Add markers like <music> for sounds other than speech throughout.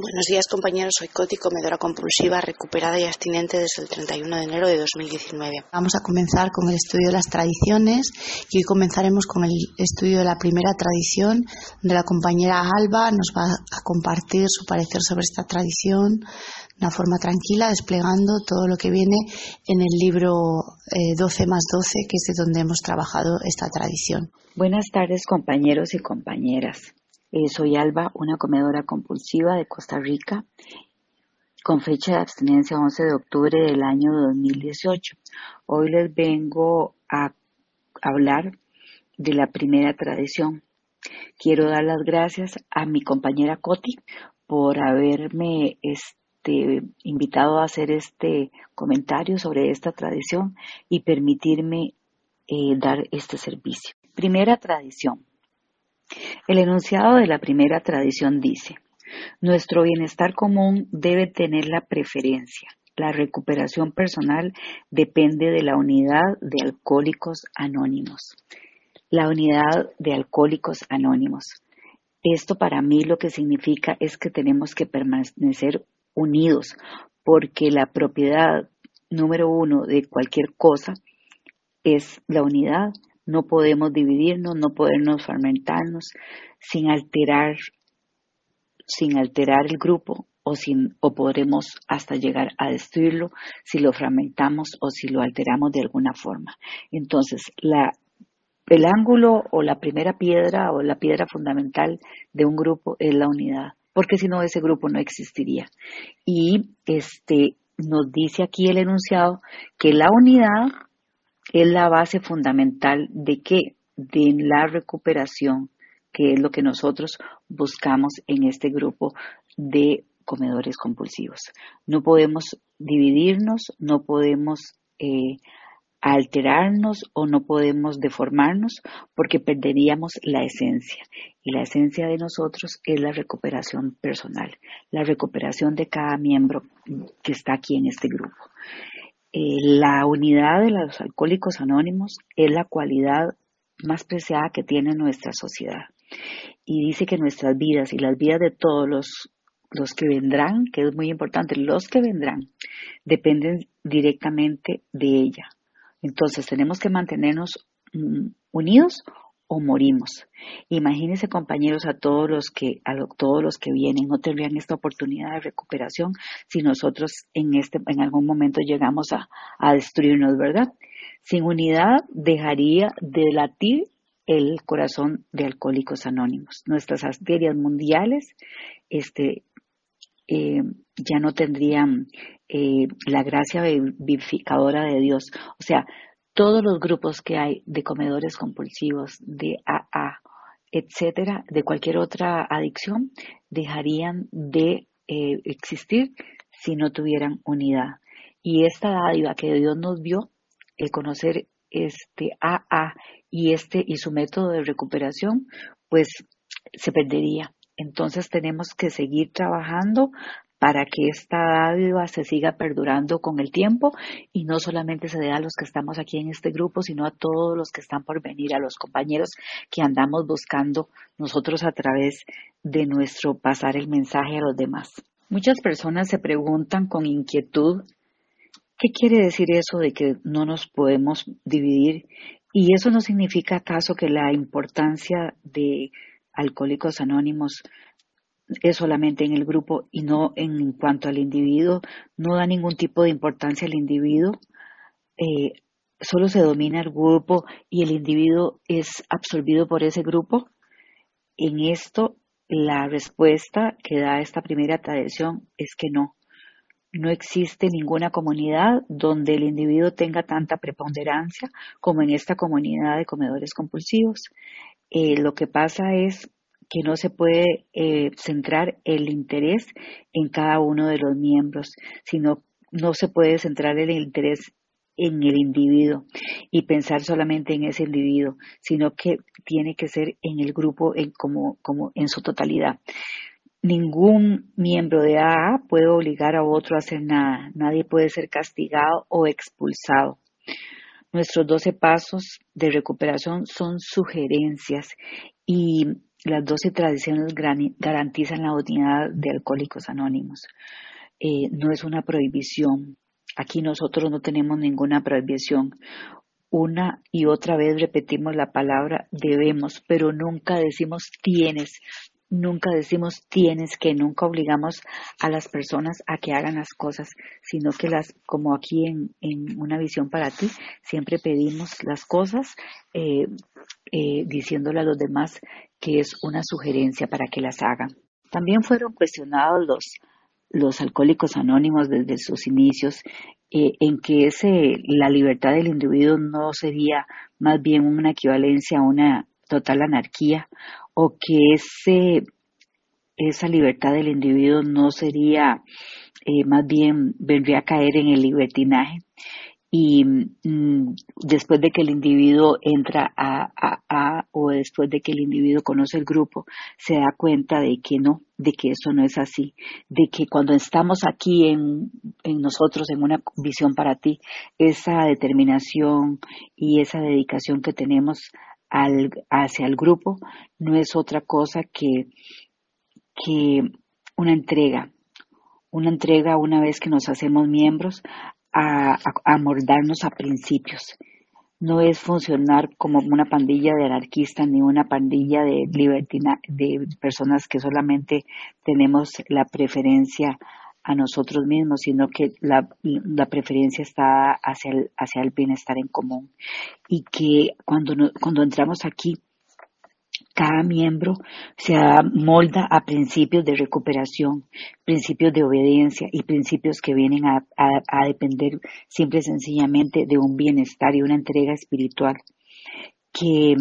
Buenos días compañeros, soy Coti, comedora compulsiva, recuperada y abstinente desde el 31 de enero de 2019. Vamos a comenzar con el estudio de las tradiciones y hoy comenzaremos con el estudio de la primera tradición de la compañera Alba. Nos va a compartir su parecer sobre esta tradición de una forma tranquila, desplegando todo lo que viene en el libro 12 eh, más 12, que es de donde hemos trabajado esta tradición. Buenas tardes compañeros y compañeras. Eh, soy Alba, una comedora compulsiva de Costa Rica, con fecha de abstinencia 11 de octubre del año 2018. Hoy les vengo a hablar de la primera tradición. Quiero dar las gracias a mi compañera Coti por haberme este, invitado a hacer este comentario sobre esta tradición y permitirme eh, dar este servicio. Primera tradición. El enunciado de la primera tradición dice, nuestro bienestar común debe tener la preferencia. La recuperación personal depende de la unidad de alcohólicos anónimos. La unidad de alcohólicos anónimos. Esto para mí lo que significa es que tenemos que permanecer unidos porque la propiedad número uno de cualquier cosa es la unidad no podemos dividirnos, no podemos fragmentarnos sin alterar, sin alterar el grupo o, sin, o podremos hasta llegar a destruirlo si lo fragmentamos o si lo alteramos de alguna forma. Entonces, el ángulo o la primera piedra o la piedra fundamental de un grupo es la unidad, porque si no ese grupo no existiría. Y este nos dice aquí el enunciado que la unidad es la base fundamental de qué? De la recuperación, que es lo que nosotros buscamos en este grupo de comedores compulsivos. No podemos dividirnos, no podemos eh, alterarnos o no podemos deformarnos porque perderíamos la esencia. Y la esencia de nosotros es la recuperación personal, la recuperación de cada miembro que está aquí en este grupo. Eh, la unidad de los alcohólicos anónimos es la cualidad más preciada que tiene nuestra sociedad. Y dice que nuestras vidas y las vidas de todos los, los que vendrán, que es muy importante, los que vendrán, dependen directamente de ella. Entonces tenemos que mantenernos mm, unidos o morimos. Imagínense, compañeros, a todos los que a todos los que vienen no tendrían esta oportunidad de recuperación si nosotros en este en algún momento llegamos a, a destruirnos, ¿verdad? Sin unidad dejaría de latir el corazón de Alcohólicos Anónimos. Nuestras arterias mundiales este, eh, ya no tendrían eh, la gracia vivificadora de Dios. O sea, todos los grupos que hay de comedores compulsivos, de AA, etcétera, de cualquier otra adicción, dejarían de eh, existir si no tuvieran unidad. Y esta dádiva que Dios nos dio, el conocer este AA y este y su método de recuperación, pues se perdería. Entonces tenemos que seguir trabajando para que esta dádiva se siga perdurando con el tiempo y no solamente se dé a los que estamos aquí en este grupo, sino a todos los que están por venir, a los compañeros que andamos buscando nosotros a través de nuestro pasar el mensaje a los demás. Muchas personas se preguntan con inquietud ¿Qué quiere decir eso de que no nos podemos dividir? Y eso no significa acaso que la importancia de Alcohólicos Anónimos es solamente en el grupo y no en cuanto al individuo, no da ningún tipo de importancia al individuo, eh, solo se domina el grupo y el individuo es absorbido por ese grupo. En esto, la respuesta que da esta primera tradición es que no. No existe ninguna comunidad donde el individuo tenga tanta preponderancia como en esta comunidad de comedores compulsivos. Eh, lo que pasa es que no se puede eh, centrar el interés en cada uno de los miembros, sino no se puede centrar el interés en el individuo y pensar solamente en ese individuo, sino que tiene que ser en el grupo en, como, como en su totalidad. Ningún miembro de AA puede obligar a otro a hacer nada. Nadie puede ser castigado o expulsado. Nuestros 12 pasos de recuperación son sugerencias y las 12 tradiciones garantizan la unidad de Alcohólicos Anónimos. Eh, no es una prohibición. Aquí nosotros no tenemos ninguna prohibición. Una y otra vez repetimos la palabra debemos, pero nunca decimos tienes, nunca decimos tienes que, nunca obligamos a las personas a que hagan las cosas, sino que las, como aquí en, una visión para ti, siempre pedimos las cosas eh, eh, diciéndole a los demás que es una sugerencia para que las hagan. También fueron cuestionados los, los alcohólicos anónimos desde sus inicios eh, en que ese, la libertad del individuo no sería más bien una equivalencia a una total anarquía o que ese, esa libertad del individuo no sería, eh, más bien vendría a caer en el libertinaje y mm, después de que el individuo entra a, o después de que el individuo conoce el grupo, se da cuenta de que no, de que eso no es así, de que cuando estamos aquí en nosotros, en una visión para ti, esa determinación y esa dedicación que tenemos al, hacia el grupo no es otra cosa que, que una entrega, una entrega una vez que nos hacemos miembros a, a, mordarnos a principios. No es funcionar como una pandilla de anarquistas ni una pandilla de libertina, de personas que solamente tenemos la preferencia a nosotros mismos, sino que la, la preferencia está hacia el, hacia el bienestar en común. Y que cuando, cuando entramos aquí, cada miembro se molda a principios de recuperación, principios de obediencia y principios que vienen a, a, depender simple y sencillamente de un bienestar y una entrega espiritual. Que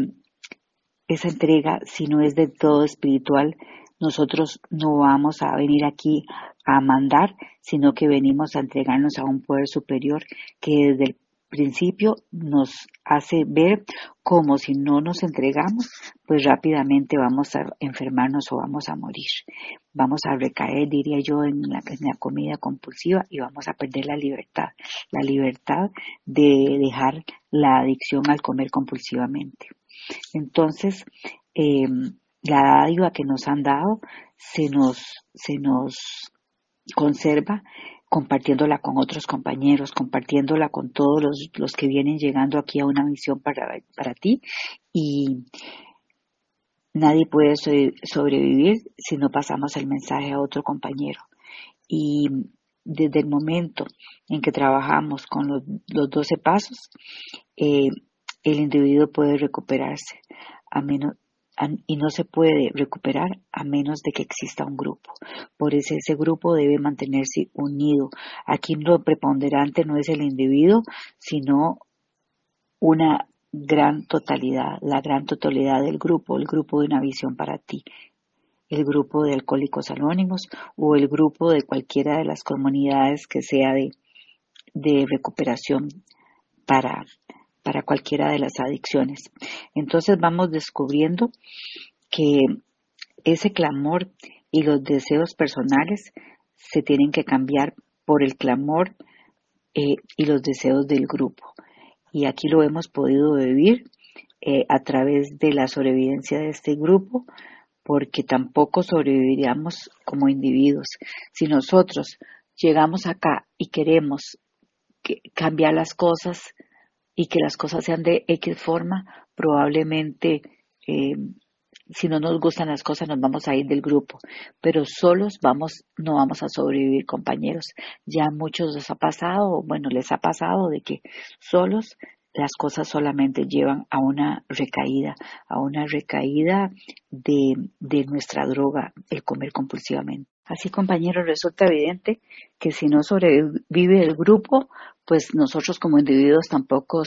esa entrega, si no es del todo espiritual, nosotros no vamos a venir aquí a mandar, sino que venimos a entregarnos a un poder superior que desde el principio nos hace ver como si no nos entregamos, pues rápidamente vamos a enfermarnos o vamos a morir. Vamos a recaer, diría yo, en la, comida compulsiva y vamos a perder la libertad, la libertad de dejar la adicción al comer compulsivamente. Entonces, em, la dádiva que nos han dado se nos, se nos conserva compartiéndola con otros compañeros, compartiéndola con todos los, los que vienen llegando aquí a una misión para, para ti y nadie puede sobrevivir si no pasamos el mensaje a otro compañero. Y desde el momento en que trabajamos con los, los 12 pasos, eh, el individuo puede recuperarse a menos, y no se puede recuperar a menos de que exista un grupo. Por eso ese grupo debe mantenerse unido. Aquí lo preponderante no es el individuo, sino una gran totalidad, la gran totalidad del grupo, el grupo de una visión para ti, el grupo de alcohólicos anónimos o el grupo de cualquiera de las comunidades que sea de, de recuperación para, para cualquiera de las adicciones. Entonces vamos descubriendo que ese clamor y los deseos personales se tienen que cambiar por el clamor eh, y los deseos del grupo. Y aquí lo hemos podido vivir eh, a través de la sobrevivencia de este grupo, porque tampoco sobreviviríamos como individuos. Si nosotros llegamos acá y queremos cambiar las cosas, y que las cosas sean de X forma, probablemente eh, si no nos gustan las cosas nos vamos a ir del grupo, pero solos vamos, no vamos a sobrevivir compañeros. Ya muchos les ha pasado, bueno, les ha pasado de que solos las cosas solamente llevan a una recaída, a una recaída de, de nuestra droga, el comer compulsivamente. Así, compañeros, resulta evidente que si no sobrevive el grupo, pues nosotros como individuos tampoco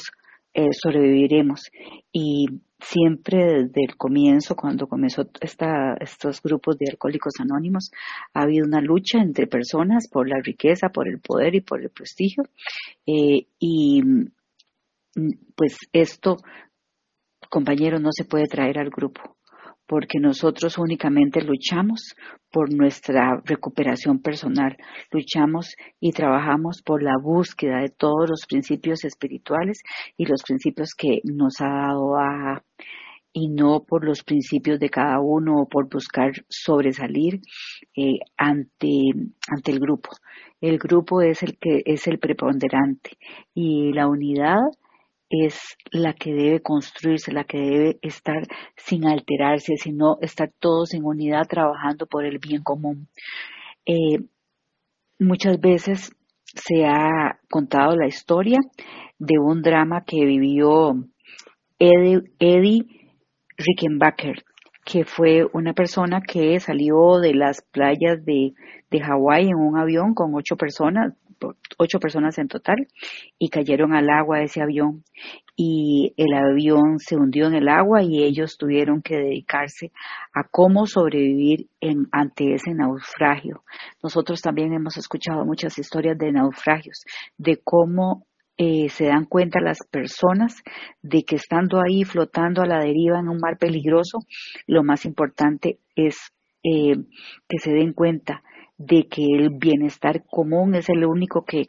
eh, sobreviviremos. Y siempre desde el comienzo, cuando comenzó esta, estos grupos de alcohólicos anónimos, ha habido una lucha entre personas por la riqueza, por el poder y por el prestigio. Eh, y mm, pues esto, compañero, no se puede traer al grupo porque nosotros únicamente luchamos por nuestra recuperación personal, luchamos y trabajamos por la búsqueda de todos los principios espirituales y los principios que nos ha dado a y no por los principios de cada uno o por buscar sobresalir eh, ante, ante el grupo. El grupo es el que es el preponderante y la unidad es la que debe construirse, la que debe estar sin alterarse, sino estar todos en unidad trabajando por el bien común. Eh, muchas veces se ha contado la historia de un drama que vivió Eddie, Eddie Rickenbacker, que fue una persona que salió de las playas de, de Hawái en un avión con ocho personas, ocho personas en total y cayeron al agua ese avión y el avión se hundió en el agua y ellos tuvieron que dedicarse a cómo sobrevivir en, ante ese naufragio. Nosotros también hemos escuchado muchas historias de naufragios, de cómo eh, se dan cuenta las personas de que estando ahí flotando a la deriva en un mar peligroso, lo más importante es eh, que se den cuenta de que el bienestar común es el único que,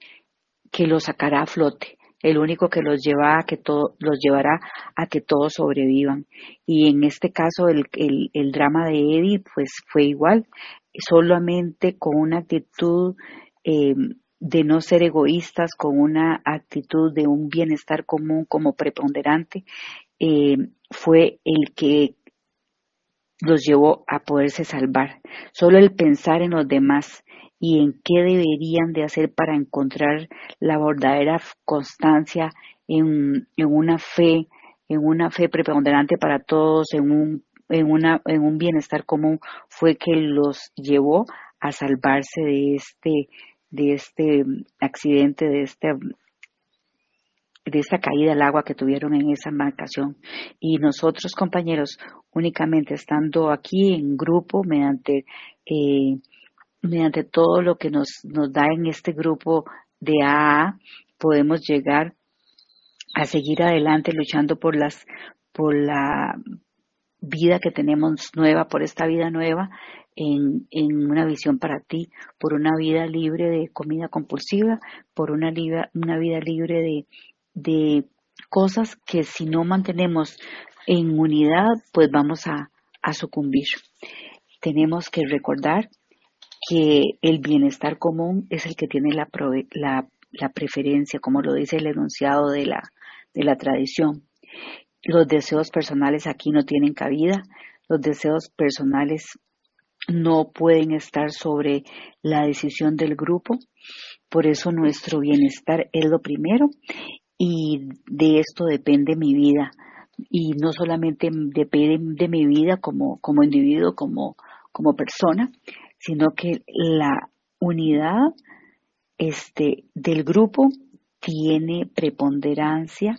que los sacará a flote, el único que los lleva a que todo, los llevará a que todos sobrevivan. Y en este caso el, el, drama de Eddie pues fue igual, solamente con una actitud eh, de no ser egoístas, con una actitud de un bienestar común como preponderante, eh, fue el que los llevó a poderse salvar. Solo el pensar en los demás y en qué deberían de hacer para encontrar la verdadera constancia en, una fe, en una fe preponderante para todos, en un, en, una, en un bienestar común, fue que los llevó a salvarse de este, de este accidente, de este de esta caída al agua que tuvieron en esa embarcación. Y nosotros, compañeros, únicamente estando aquí en grupo, mediante, eh, mediante todo lo que nos, nos da en este grupo de AA, podemos llegar a seguir adelante luchando por las, por la vida que tenemos nueva, por esta vida nueva, en, en, una visión para ti, por una vida libre de comida compulsiva, por una, una vida libre de, de cosas que si no mantenemos en unidad, pues vamos a, sucumbir. Tenemos que recordar que el bienestar común es el que tiene la, la, preferencia, como lo dice el enunciado de la, de la tradición. Los deseos personales aquí no tienen cabida, los deseos personales no pueden estar sobre la decisión del grupo, por eso nuestro bienestar es lo primero y de esto depende mi vida. Y no solamente depende de mi vida como, como individuo, como, como persona, sino que la unidad este, del grupo tiene preponderancia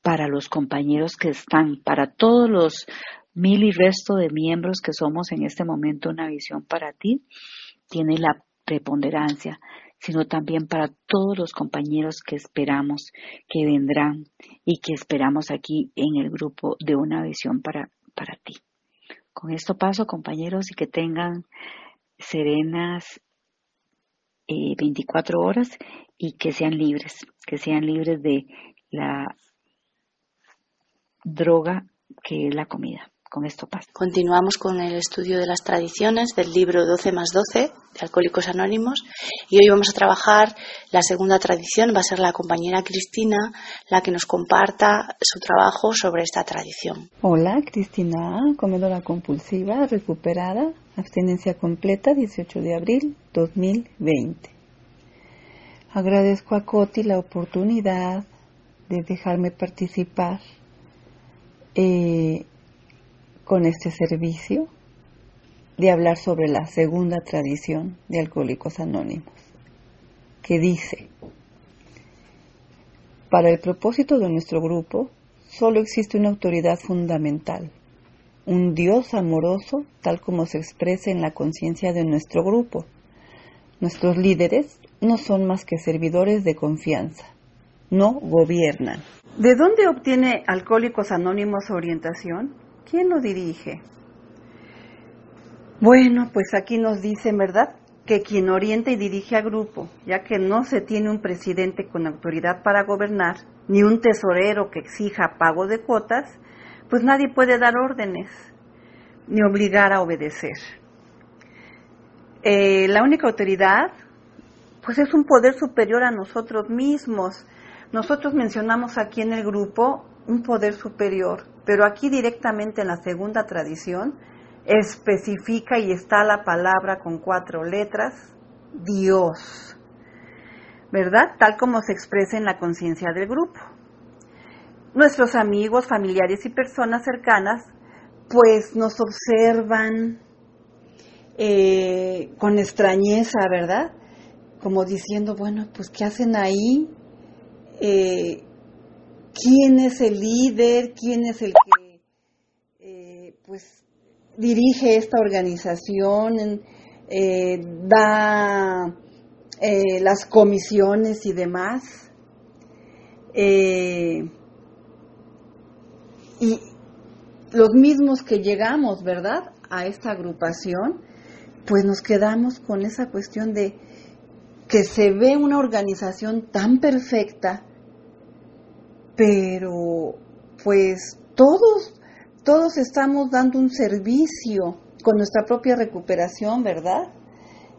para los compañeros que están, para todos los mil y resto de miembros que somos en este momento una visión para ti, tiene la preponderancia sino también para todos los compañeros que esperamos que vendrán y que esperamos aquí en el grupo de una visión para, para ti. Con esto paso, compañeros, y que tengan serenas 24 eh, horas y que sean libres, que sean libres de la droga que es la comida con esto pasa. Continuamos con el estudio de las tradiciones del libro 12 más 12 de Alcohólicos Anónimos y hoy vamos a trabajar la segunda tradición, va a ser la compañera Cristina la que nos comparta su trabajo sobre esta tradición. Hola, Cristina, comedora compulsiva, recuperada, abstinencia completa, 18 de abril 2020. Agradezco a Coti la oportunidad de dejarme participar eh, con este servicio de hablar sobre la segunda tradición de Alcohólicos Anónimos, que dice, para el propósito de nuestro grupo, solo existe una autoridad fundamental, un Dios amoroso tal como se expresa en la conciencia de nuestro grupo. Nuestros líderes no son más que servidores de confianza, no gobiernan. ¿De dónde obtiene Alcohólicos Anónimos orientación? ¿Quién lo dirige? Bueno, pues aquí nos dicen, ¿verdad? Que quien orienta y dirige a grupo, ya que no se tiene un presidente con autoridad para gobernar, ni un tesorero que exija pago de cuotas, pues nadie puede dar órdenes, ni obligar a obedecer. Eh, la única autoridad, pues es un poder superior a nosotros mismos. Nosotros mencionamos aquí en el grupo un poder superior, pero aquí directamente en la segunda tradición, especifica y está la palabra con cuatro letras, Dios, ¿verdad? Tal como se expresa en la conciencia del grupo. Nuestros amigos, familiares y personas cercanas, pues nos observan eh, con extrañeza, ¿verdad? Como diciendo, bueno, pues ¿qué hacen ahí? Eh, ¿Quién es el líder? ¿Quién es el que, eh, pues, dirige esta organización, eh, da eh, las comisiones y demás. Y los mismos que llegamos, ¿verdad?, a esta agrupación, pues nos quedamos con esa cuestión de que se ve una organización tan perfecta, pero pues todos todos estamos dando un servicio con nuestra propia recuperación, ¿verdad?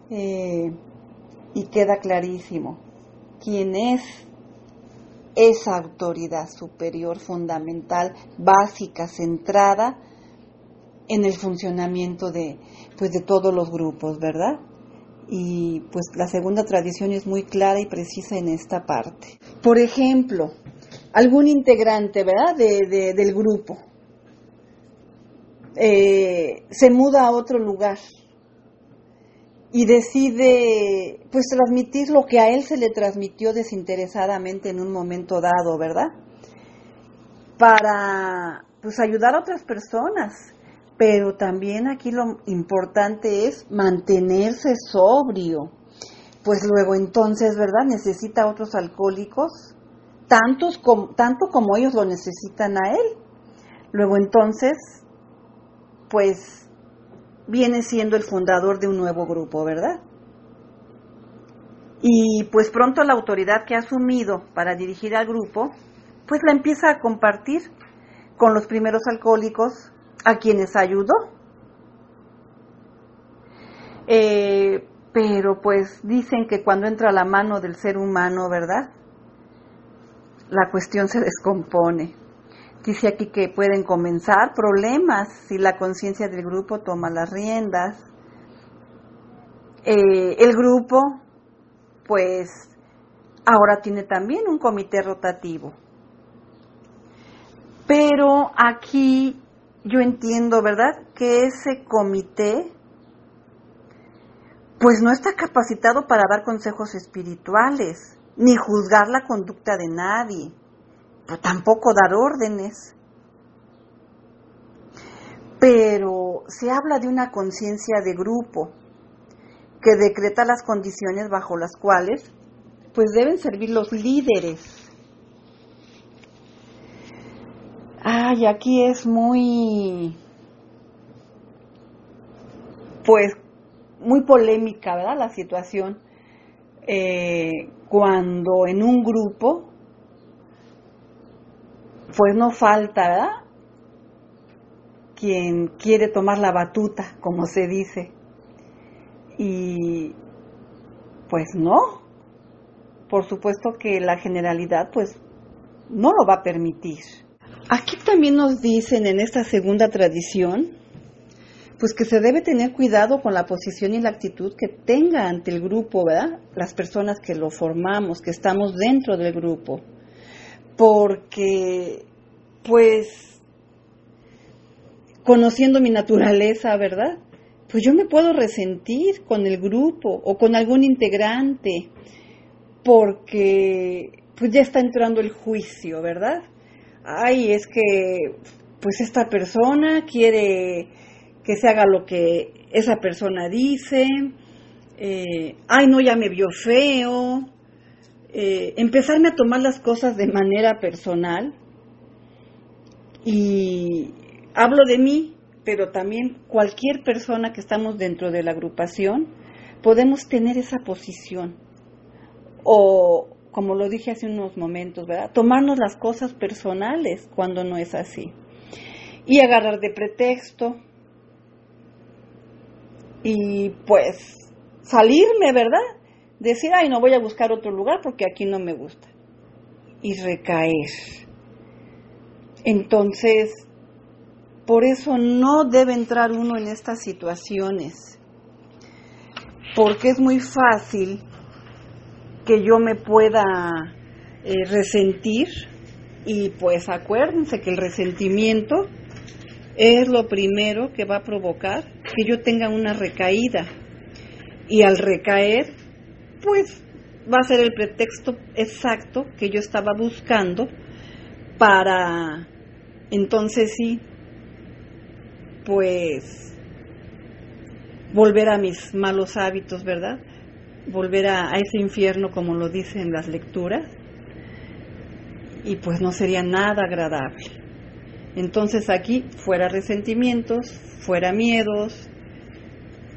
Eh, y queda clarísimo quién es esa autoridad superior, fundamental, básica, centrada en el funcionamiento de, pues, de todos los grupos, ¿verdad? Y pues la segunda tradición es muy clara y precisa en esta parte. Por ejemplo, algún integrante, ¿verdad? del grupo eh, se muda a otro lugar y decide pues transmitir lo que a él se le transmitió desinteresadamente en un momento dado, ¿verdad? Para pues ayudar a otras personas, pero también aquí lo importante es mantenerse sobrio, pues luego entonces, ¿verdad? Necesita otros alcohólicos, tanto como ellos lo necesitan a él. Luego entonces pues viene siendo el fundador de un nuevo grupo, ¿verdad? Y pues pronto la autoridad que ha asumido para dirigir al grupo, pues la empieza a compartir con los primeros alcohólicos a quienes ayudó. Eh, pero pues dicen que cuando entra la mano del ser humano, ¿verdad? La cuestión se descompone. Dice aquí que pueden comenzar problemas si la conciencia del grupo toma las riendas. Eh, el grupo, pues, ahora tiene también un comité rotativo. Pero aquí yo entiendo, ¿verdad?, que ese comité, pues no está capacitado para dar consejos espirituales, ni juzgar la conducta de nadie pero tampoco dar órdenes. Pero se habla de una conciencia de grupo que decreta las condiciones bajo las cuales pues deben servir los líderes. Ay, aquí es muy pues muy polémica, ¿verdad? La situación eh, cuando en un grupo pues no falta. Quien quiere tomar la batuta, como se dice. Y pues no. Por supuesto que la generalidad pues no lo va a permitir. Aquí también nos dicen en esta segunda tradición, pues que se debe tener cuidado con la posición y la actitud que tenga ante el grupo, ¿verdad? Las personas que lo formamos, que estamos dentro del grupo porque pues conociendo mi naturaleza, ¿verdad? Pues yo me puedo resentir con el grupo o con algún integrante porque pues ya está entrando el juicio, ¿verdad? ay, es que pues esta persona quiere que se haga lo que esa persona dice, eh, ay, no, ya me vio feo, eh, empezarme a tomar las cosas de manera personal y hablo de mí, pero también cualquier persona que estamos dentro de la agrupación, podemos tener esa posición. O, como lo dije hace unos momentos, ¿verdad? Tomarnos las cosas personales cuando no es así. Y agarrar de pretexto. Y pues salirme, ¿verdad? Decir, ay, no voy a buscar otro lugar porque aquí no me gusta. Y recaer. Entonces, por eso no debe entrar uno en estas situaciones porque es muy fácil que yo me pueda eh, resentir y pues acuérdense que el resentimiento es lo primero que va a provocar que yo tenga una recaída y al recaer pues va a ser el pretexto exacto que yo estaba buscando para entonces sí pues volver a mis malos hábitos, ¿verdad? Volver a, ese infierno como lo dicen las lecturas. Y pues no sería nada agradable. Entonces aquí fuera resentimientos, fuera miedos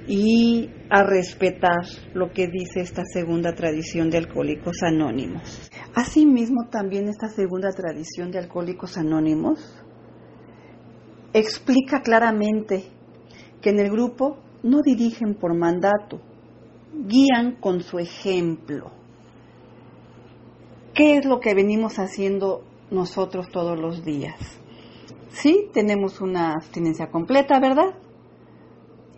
y a respetar lo que dice esta segunda tradición de Alcohólicos Anónimos. Asimismo, también esta segunda tradición de Alcohólicos Anónimos explica claramente que en el grupo no dirigen por mandato, guían con su ejemplo. ¿Qué es lo que venimos haciendo nosotros todos los días? Sí, tenemos una abstinencia completa, ¿verdad?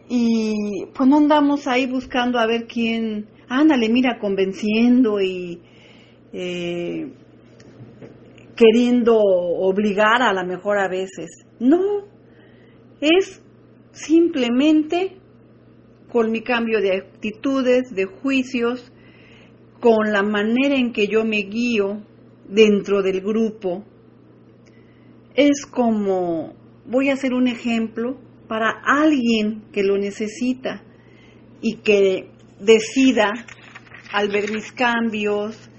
Y pues no andamos ahí buscando a ver quién, ándale, mira, convenciendo y eh, queriendo obligar a la mejor a veces. No, es simplemente con mi cambio de actitudes, de juicios, con la manera en que yo me guío dentro del grupo. Es como voy a ser un ejemplo para alguien que lo necesita y que decida al ver mis cambios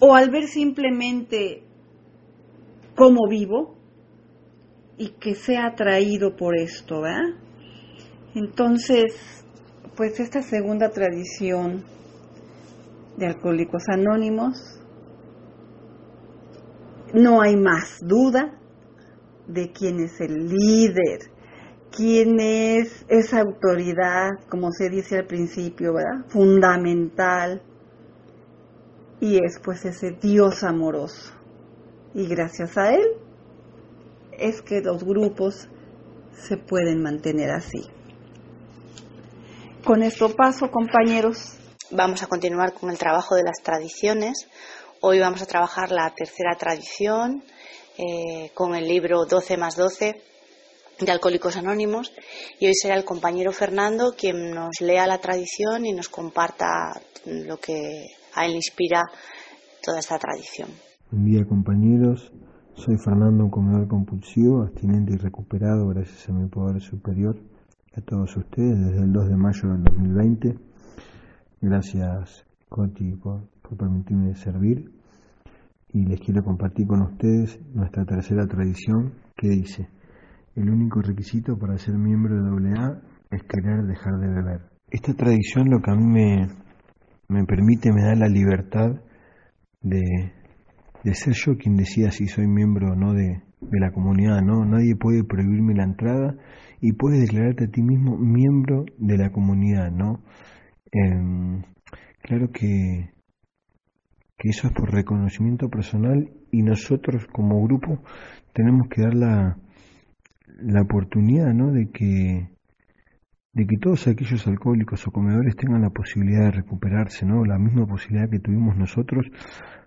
o al ver simplemente cómo vivo y que sea atraído por esto, ¿verdad? Entonces, pues esta segunda tradición de Alcohólicos Anónimos, no hay más duda de quién es el líder, quién es esa autoridad, como se dice al principio, ¿verdad? Fundamental. Y es pues ese Dios amoroso. Y gracias a Él es que los grupos se pueden mantener así. Con esto paso, compañeros. Vamos a continuar con el trabajo de las tradiciones. Hoy vamos a trabajar la tercera tradición eh, con el libro 12 más 12 de Alcohólicos Anónimos y hoy será el compañero Fernando quien nos lea la tradición y nos comparta lo que a él inspira toda esta tradición. Buen día compañeros, soy Fernando, un comedor compulsivo, abstinente y recuperado gracias a mi poder superior a todos ustedes desde el 2 de mayo del 2020. Gracias, Coti, por, permitirme servir. Y les quiero compartir con ustedes nuestra tercera tradición que dice, el único requisito para ser miembro de AA es querer dejar de beber. Esta tradición lo que a mí me, me permite, me da la libertad de, de ser yo quien decida si soy miembro o no de, de la comunidad, ¿no? Nadie puede prohibirme la entrada y puedes declararte a ti mismo miembro de la comunidad, ¿no? Em, claro que, que eso es por reconocimiento personal y nosotros como grupo tenemos que dar la, la oportunidad, ¿no? De que de que todos aquellos alcohólicos o comedores tengan la posibilidad de recuperarse, ¿no? La misma posibilidad que tuvimos nosotros.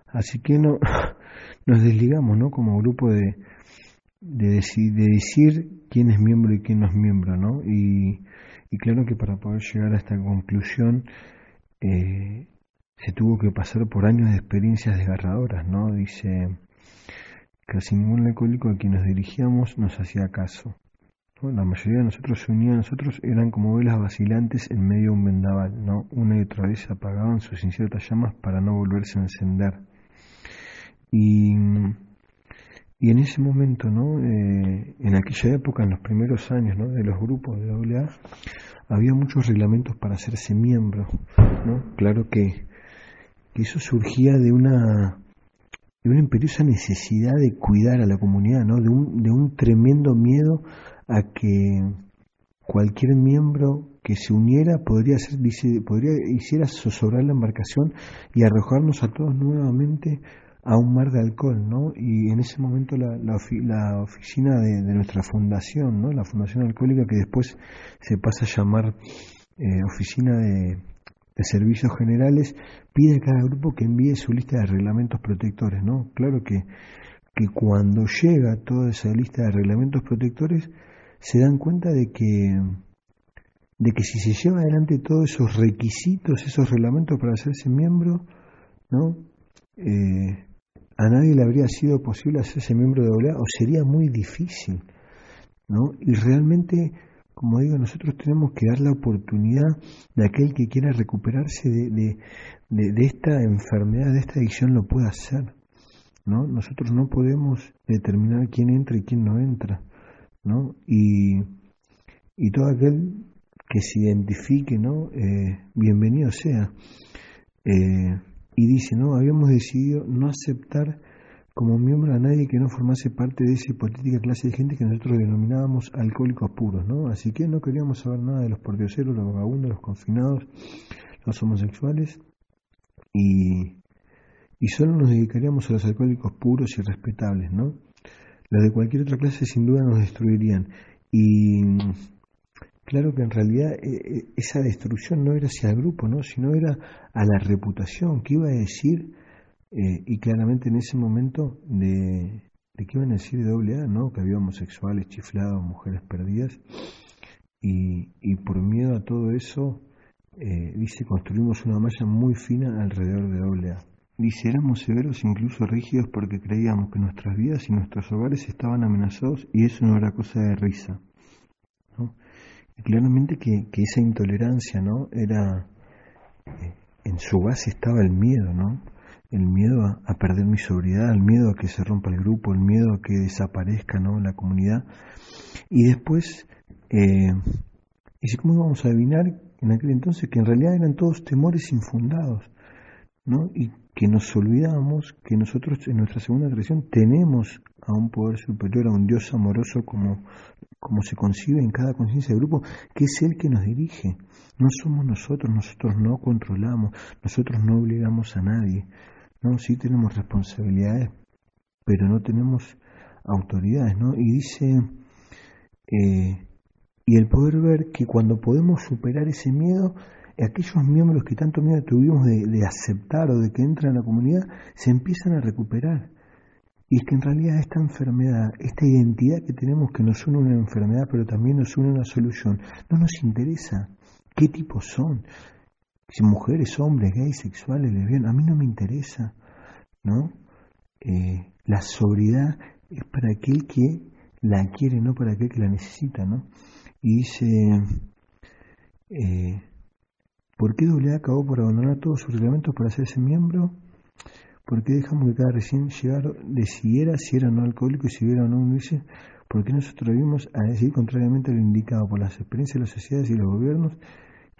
Así que no <laughs> nos desligamos, ¿no? Como grupo de, de, decir, de decir quién es miembro y quién no es miembro, ¿no? Y, y claro que para poder llegar a esta conclusión eh, se tuvo que pasar por años de experiencias desgarradoras, ¿no? Dice, Casi ningún alcohólico a quien nos dirigíamos nos hacía caso. La mayoría de nosotros se unían a nosotros, eran como velas vacilantes en medio de un vendaval, ¿no? Una y otra vez apagaban sus inciertas llamas para no volverse a encender. Y, y en ese momento, ¿no? Eh, en aquella época, en los primeros años ¿no? de los grupos de AA, había muchos reglamentos para hacerse miembro, ¿no? Claro que, que eso surgía de una de una imperiosa necesidad de cuidar a la comunidad, ¿no? de, un, de un tremendo miedo a que cualquier miembro que se uniera podría ser, dice, podría hiciera zozobrar la embarcación y arrojarnos a todos nuevamente a un mar de alcohol, ¿no? Y en ese momento la, la, oficina de, nuestra fundación, ¿no? La Fundación Alcohólica, que después se pasa a llamar eh, Oficina de, de Servicios Generales, pide a cada grupo que envíe su lista de reglamentos protectores, ¿no? Claro que, que cuando llega toda esa lista de reglamentos protectores, se dan cuenta de que, de que si se lleva adelante todos esos requisitos, esos reglamentos para hacerse miembro, ¿no? Eh, a nadie le habría sido posible hacerse miembro de OLA o sería muy difícil, ¿no? Y realmente como digo, nosotros tenemos que dar la oportunidad de aquel que quiera recuperarse de, de, esta enfermedad, de esta adicción, lo pueda hacer. ¿no? Nosotros no podemos determinar quién entra y quién no entra. ¿no? Y, y todo aquel que se identifique, ¿no? Eh, bienvenido sea. Eh, y dice, no, habíamos decidido no aceptar como miembro a nadie que no formase parte de esa hipotética clase de gente que nosotros denominábamos alcohólicos puros, ¿no? Así que no queríamos saber nada de los pordioseros, los vagabundos, los confinados, los homosexuales y, y solo nos dedicaríamos a los alcohólicos puros y respetables, ¿no? Los de cualquier otra clase sin duda nos destruirían y claro que en realidad eh, eh, esa destrucción no era hacia el grupo, ¿no? Sino era a la reputación, que iba a decir eh, y claramente en ese momento de, qué iban a decir de doble A, ¿no? Que había homosexuales chiflados, mujeres perdidas. Y, y por miedo a todo eso, eh, dice, construimos una malla muy fina alrededor de doble A. Dice, éramos severos, incluso rígidos, porque creíamos que nuestras vidas y nuestros hogares estaban amenazados y eso no era cosa de risa. ¿no? Y claramente que, que esa intolerancia, ¿no? Era, eh, en su base estaba el miedo, ¿no? El miedo a, perder mi sobriedad, el miedo a que se rompa el grupo, el miedo a que desaparezca ¿no? la comunidad. Y después, eh, ¿y cómo íbamos a adivinar en aquel entonces que en realidad eran todos temores infundados? ¿no? Y que nos olvidamos que nosotros en nuestra segunda tradición tenemos a un poder superior, a un Dios amoroso como, como se concibe en cada conciencia del grupo, que es el que nos dirige. No somos nosotros, nosotros no controlamos, nosotros no obligamos a nadie. ¿No? Sí tenemos responsabilidades, pero no tenemos autoridades, ¿no? Y dice, eh, y el poder ver que cuando podemos superar ese miedo, aquellos miembros que tanto miedo tuvimos de, aceptar o de que entran a la comunidad, se empiezan a recuperar. Y es que en realidad esta enfermedad, esta identidad que tenemos que nos une una enfermedad, pero también nos une una solución, no nos interesa qué tipo son si mujeres, hombres, gays, sexuales, lesbianas, a mí no me interesa, ¿no? Eh, la sobriedad es para aquel que la quiere, no para aquel que la necesita, ¿no? Y dice, eh, ¿por qué doble acabó por abandonar todos sus reglamentos para hacerse miembro? ¿Por qué dejamos que cada recién llegado decidiera si era o no alcohólico y si era o no un dice? ¿Por qué nosotros vimos a decir contrariamente a lo indicado por las experiencias de las sociedades y los gobiernos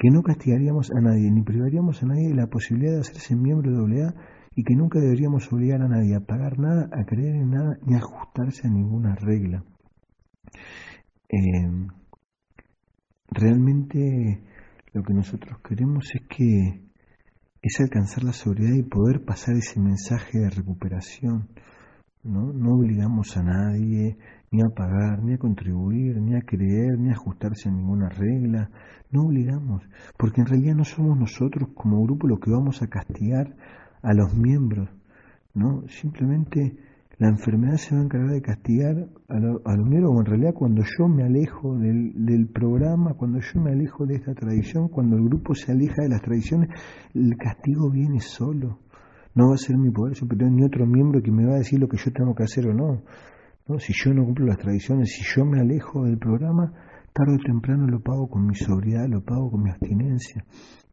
que no castigaríamos a nadie ni privaríamos a nadie de la posibilidad de hacerse miembro de AA y que nunca deberíamos obligar a nadie a pagar nada, a creer en nada ni a ajustarse a ninguna regla. Eh, realmente lo que nosotros queremos es que es alcanzar la sobriedad y poder pasar ese mensaje de recuperación. ¿no? no obligamos a nadie, ni a pagar, ni a contribuir, ni a creer, ni a ajustarse a ninguna regla. No obligamos, porque en realidad no somos nosotros como grupo los que vamos a castigar a los miembros, ¿no? Simplemente la enfermedad se va a encargar de castigar a, los miembros, o en realidad cuando yo me alejo del, del programa, cuando yo me alejo de esta tradición, cuando el grupo se aleja de las tradiciones, el castigo viene solo. no va a ser mi poder superior ni otro miembro que me va a decir lo que yo tengo que hacer o no. Si yo no cumplo las tradiciones, si yo me alejo del programa, tarde o temprano lo pago con mi sobriedad, lo pago con mi abstinencia.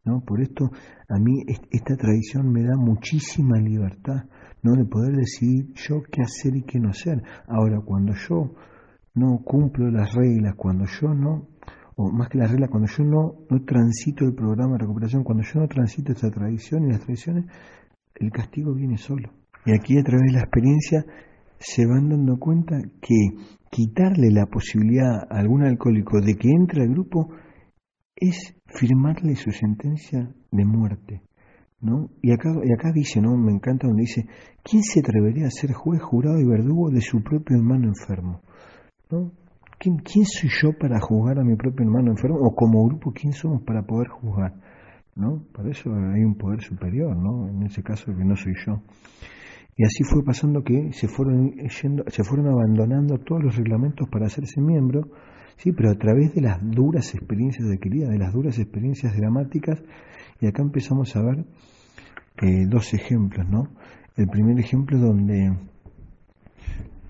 ¿no? Por esto a mí esta tradición me da muchísima libertad, ¿no? De poder decidir yo qué hacer y qué no hacer. Ahora, cuando yo no cumplo las reglas, cuando yo no, o más que las reglas, cuando yo no, no transito el programa de recuperación, cuando yo no transito esta tradición y las tradiciones, el castigo viene solo. Y aquí a través de la experiencia se van dando cuenta que quitarle la posibilidad a algún alcohólico de que entre al grupo es firmarle su sentencia de muerte. ¿no? Y acá, y acá dice, ¿no? me encanta donde dice, ¿quién se atrevería a ser juez, jurado y verdugo de su propio hermano enfermo? ¿no? ¿Quién, ¿Quién soy yo para juzgar a mi propio hermano enfermo? O como grupo, ¿quién somos para poder juzgar? ¿no? Para eso hay un poder superior, ¿no? En ese caso que no soy yo. Y así fue pasando que se fueron yendo, se fueron abandonando todos los reglamentos para hacerse miembro, sí, pero a través de las duras experiencias de querida, de las duras experiencias dramáticas, y acá empezamos a ver eh, dos ejemplos, ¿no? El primer ejemplo donde,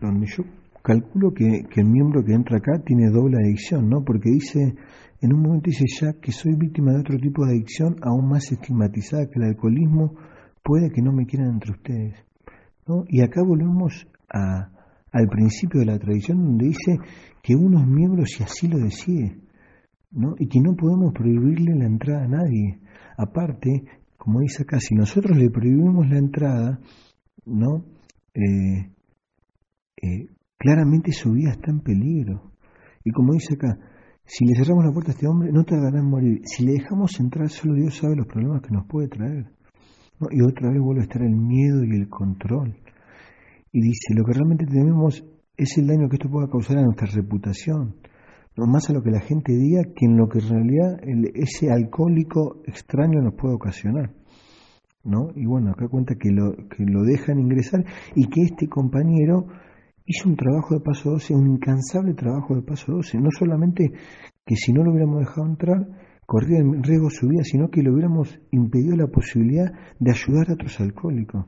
donde yo calculo que, que, el miembro que entra acá tiene doble adicción, ¿no? Porque dice, en un momento dice ya que soy víctima de otro tipo de adicción aún más estigmatizada que el alcoholismo, puede que no me quieran entre ustedes. Y acá volvemos a, al principio de la tradición donde dice que uno es miembro si así lo decide, ¿no? Y que no podemos prohibirle la entrada a nadie. Aparte, como dice acá, si nosotros le prohibimos la entrada, ¿no? Eh, eh, claramente su vida está en peligro. Y como dice acá, si le cerramos la puerta a este hombre, no tardará en morir. Si le dejamos entrar, solo Dios sabe los problemas que nos puede traer. Y otra vez vuelve a estar el miedo y el control. Y dice, lo que realmente tememos es el daño que esto pueda causar a nuestra reputación. No más a lo que la gente diga que en lo que en realidad ese alcohólico extraño nos puede ocasionar. ¿no? Y bueno, acá cuenta que lo, que lo dejan ingresar y que este compañero hizo un trabajo de paso 12, un incansable trabajo de paso 12. No solamente que si no lo hubiéramos dejado entrar, corría en riesgo su vida, sino que le hubiéramos impedido la posibilidad de ayudar a otros alcohólicos.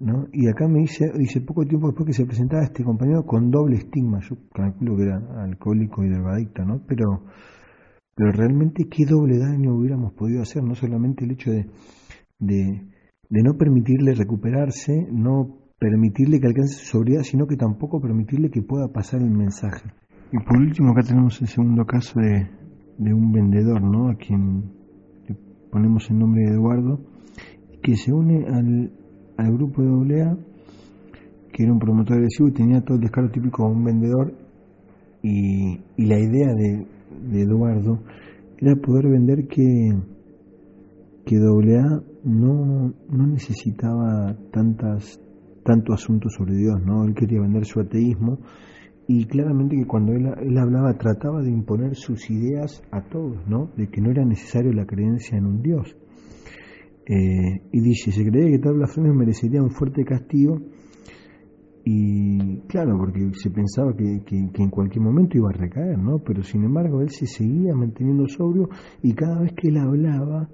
¿no? Y acá me dice, dice poco tiempo después que se presentaba este compañero con doble estigma, yo calculo que era alcohólico y drogadicto, ¿no? Pero, pero realmente qué doble daño hubiéramos podido hacer, no solamente el hecho de, de, de no permitirle recuperarse, no permitirle que alcance su sobriedad, sino que tampoco permitirle que pueda pasar el mensaje. Y por último, acá tenemos el segundo caso de, de un vendedor, ¿no? A quien le ponemos el nombre de Eduardo, que se une al, al grupo de AA, que era un promotor agresivo y tenía todo el descaro típico de un vendedor. Y, y la idea de, de Eduardo era poder vender que, que AA no, no necesitaba tantas tanto asunto sobre Dios, ¿no? Él quería vender su ateísmo y claramente que cuando él, hablaba trataba de imponer sus ideas a todos, ¿no? De que no era necesario la creencia en un Dios. Eh, y dice, se creía que tal blasfemia merecería un fuerte castigo y claro, porque se pensaba que, que, que, en cualquier momento iba a recaer, ¿no? Pero sin embargo él se seguía manteniendo sobrio y cada vez que él hablaba,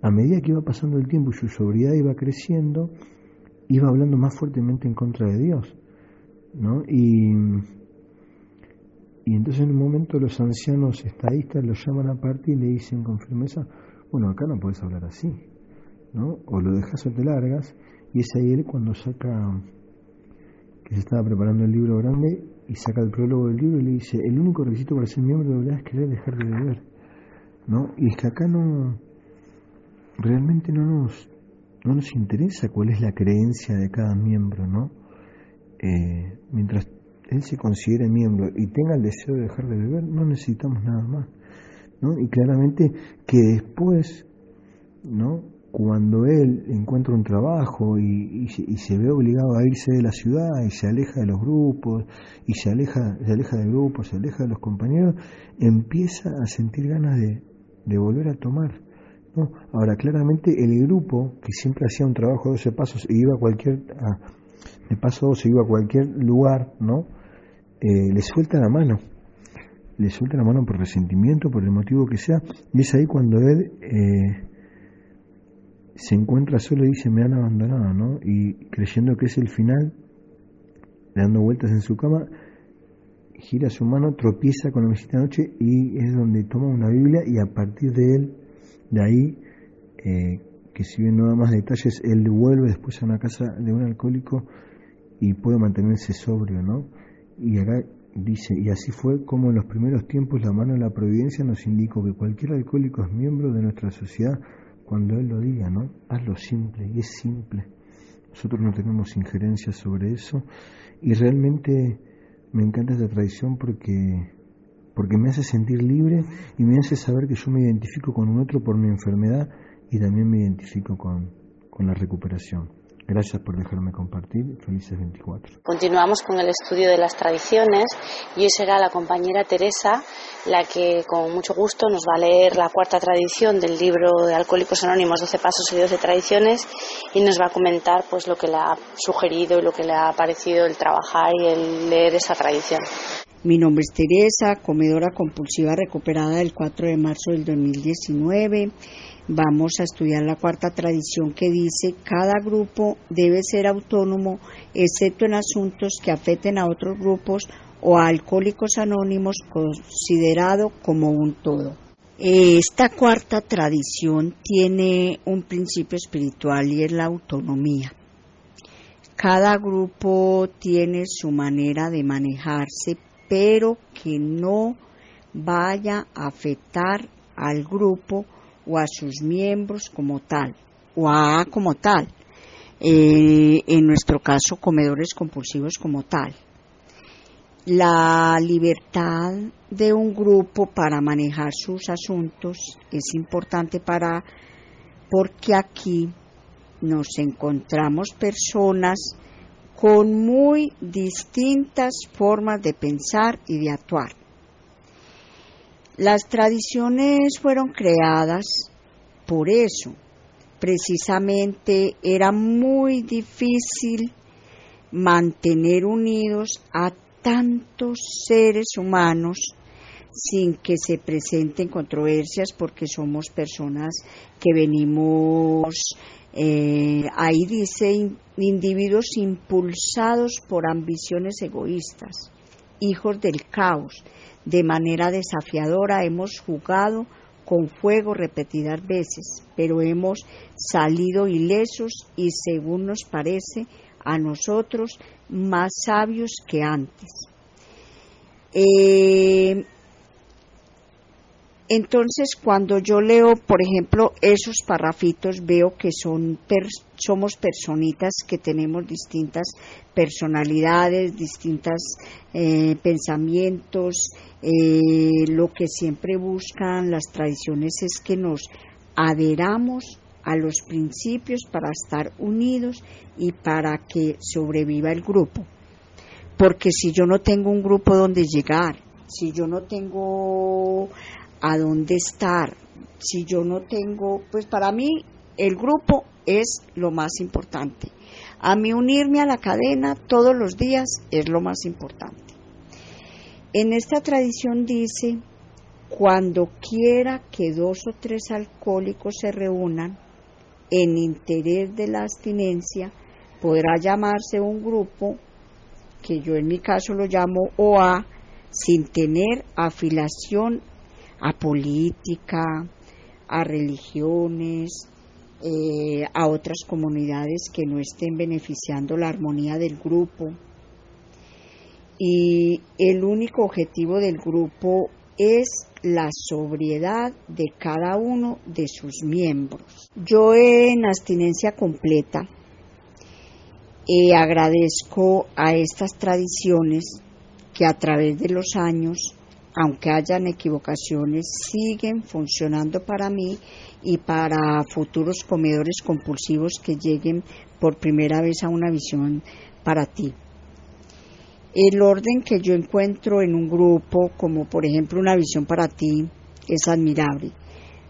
a medida que iba pasando el tiempo y su sobriedad iba creciendo, iba hablando más fuertemente en contra de Dios, ¿no? Y, y entonces en un momento los ancianos estadistas lo llaman aparte y le dicen con firmeza, bueno, acá no puedes hablar así, ¿no? O lo dejas o te largas, y es ahí él cuando saca, que se estaba preparando el libro grande, y saca el prólogo del libro y le dice, el único requisito para ser miembro de verdad es querer dejar de beber, ¿no? Y es que acá no, realmente no nos no nos interesa cuál es la creencia de cada miembro, ¿no? Eh, mientras él se considere miembro y tenga el deseo de dejar de beber, no necesitamos nada más, ¿no? Y claramente que después, ¿no? Cuando él encuentra un trabajo y, y, y, se ve obligado a irse de la ciudad y se aleja de los grupos y se aleja, se aleja del grupo, se aleja de los compañeros, empieza a sentir ganas de, de volver a tomar, ¿no? Ahora, claramente el grupo que siempre hacía un trabajo de 12 pasos e iba a cualquier, a, de paso 12 iba a cualquier lugar, ¿no? Eh, le suelta la mano, le suelta la mano por resentimiento, por el motivo que sea, y es ahí cuando él eh, se encuentra solo y dice me han abandonado, ¿no? Y creyendo que es el final, dando vueltas en su cama, gira su mano, tropieza con la mesita de noche y es donde toma una Biblia y a partir de él, de ahí, eh, que si bien no da más detalles, él vuelve después a una casa de un alcohólico y puede mantenerse sobrio, ¿no? Y acá dice, y así fue como en los primeros tiempos la mano de la providencia nos indicó que cualquier alcohólico es miembro de nuestra sociedad cuando él lo diga, ¿no? Hazlo simple, y es simple. Nosotros no tenemos injerencia sobre eso y realmente me encanta esta tradición porque porque me hace sentir libre y me hace saber que yo me identifico con un otro por mi enfermedad y también me identifico con, con la recuperación. Gracias por dejarme compartir. Felices 24. Continuamos con el estudio de las tradiciones y hoy será la compañera Teresa la que con mucho gusto nos va a leer la cuarta tradición del libro de Alcohólicos Anónimos, 12 Pasos y 12 Tradiciones y nos va a comentar pues lo que le ha sugerido y lo que le ha parecido el trabajar y el leer esa tradición. Mi nombre es Teresa, comedora compulsiva recuperada del 4 de marzo del 2019 vamos a estudiar la cuarta tradición que dice cada grupo debe ser autónomo excepto en asuntos que afecten a otros grupos o a alcohólicos anónimos considerado como un todo. Esta cuarta tradición tiene un principio espiritual y es la autonomía. Cada grupo tiene su manera de manejarse, pero que no vaya a afectar al grupo o a sus miembros como tal, o a como tal, eh, en nuestro caso comedores compulsivos como tal. La libertad de un grupo para manejar sus asuntos es importante para porque aquí nos encontramos personas con muy distintas formas de pensar y de actuar. Las tradiciones fueron creadas por eso. Precisamente era muy difícil mantener unidos a tantos seres humanos sin que se presenten controversias porque somos personas que venimos, eh, ahí dice, individuos impulsados por ambiciones egoístas, hijos del caos, de manera desafiadora, hemos jugado con fuego repetidas veces, pero hemos salido ilesos y según nos parece a nosotros más sabios que antes. Eh, entonces, cuando yo leo, por ejemplo, esos parrafitos, veo que somos personitas que tenemos distintas personalidades, distintos eh, pensamientos. Eh, lo que siempre buscan las tradiciones es que nos adheramos a los principios para estar unidos y para que sobreviva el grupo. Porque si yo no tengo un grupo donde llegar, si yo no tengo a dónde estar. Si yo no tengo, pues para mí el grupo es lo más importante. A mí unirme a la cadena todos los días es lo más importante. En esta tradición dice, cuando quiera que dos o tres alcohólicos se reúnan en interés de la abstinencia, podrá llamarse un grupo que yo en mi caso lo llamo OA, sin tener afiliación a política, a religiones, eh, a otras comunidades que no estén beneficiando la armonía del grupo. Y el único objetivo del grupo es la sobriedad de cada uno de sus miembros. Yo en abstinencia completa eh, agradezco a estas tradiciones que a través de los años aunque hayan equivocaciones, siguen funcionando para mí y para futuros comedores compulsivos que lleguen por primera vez a una visión para ti. El orden que yo encuentro en un grupo, como por ejemplo una visión para ti, es admirable.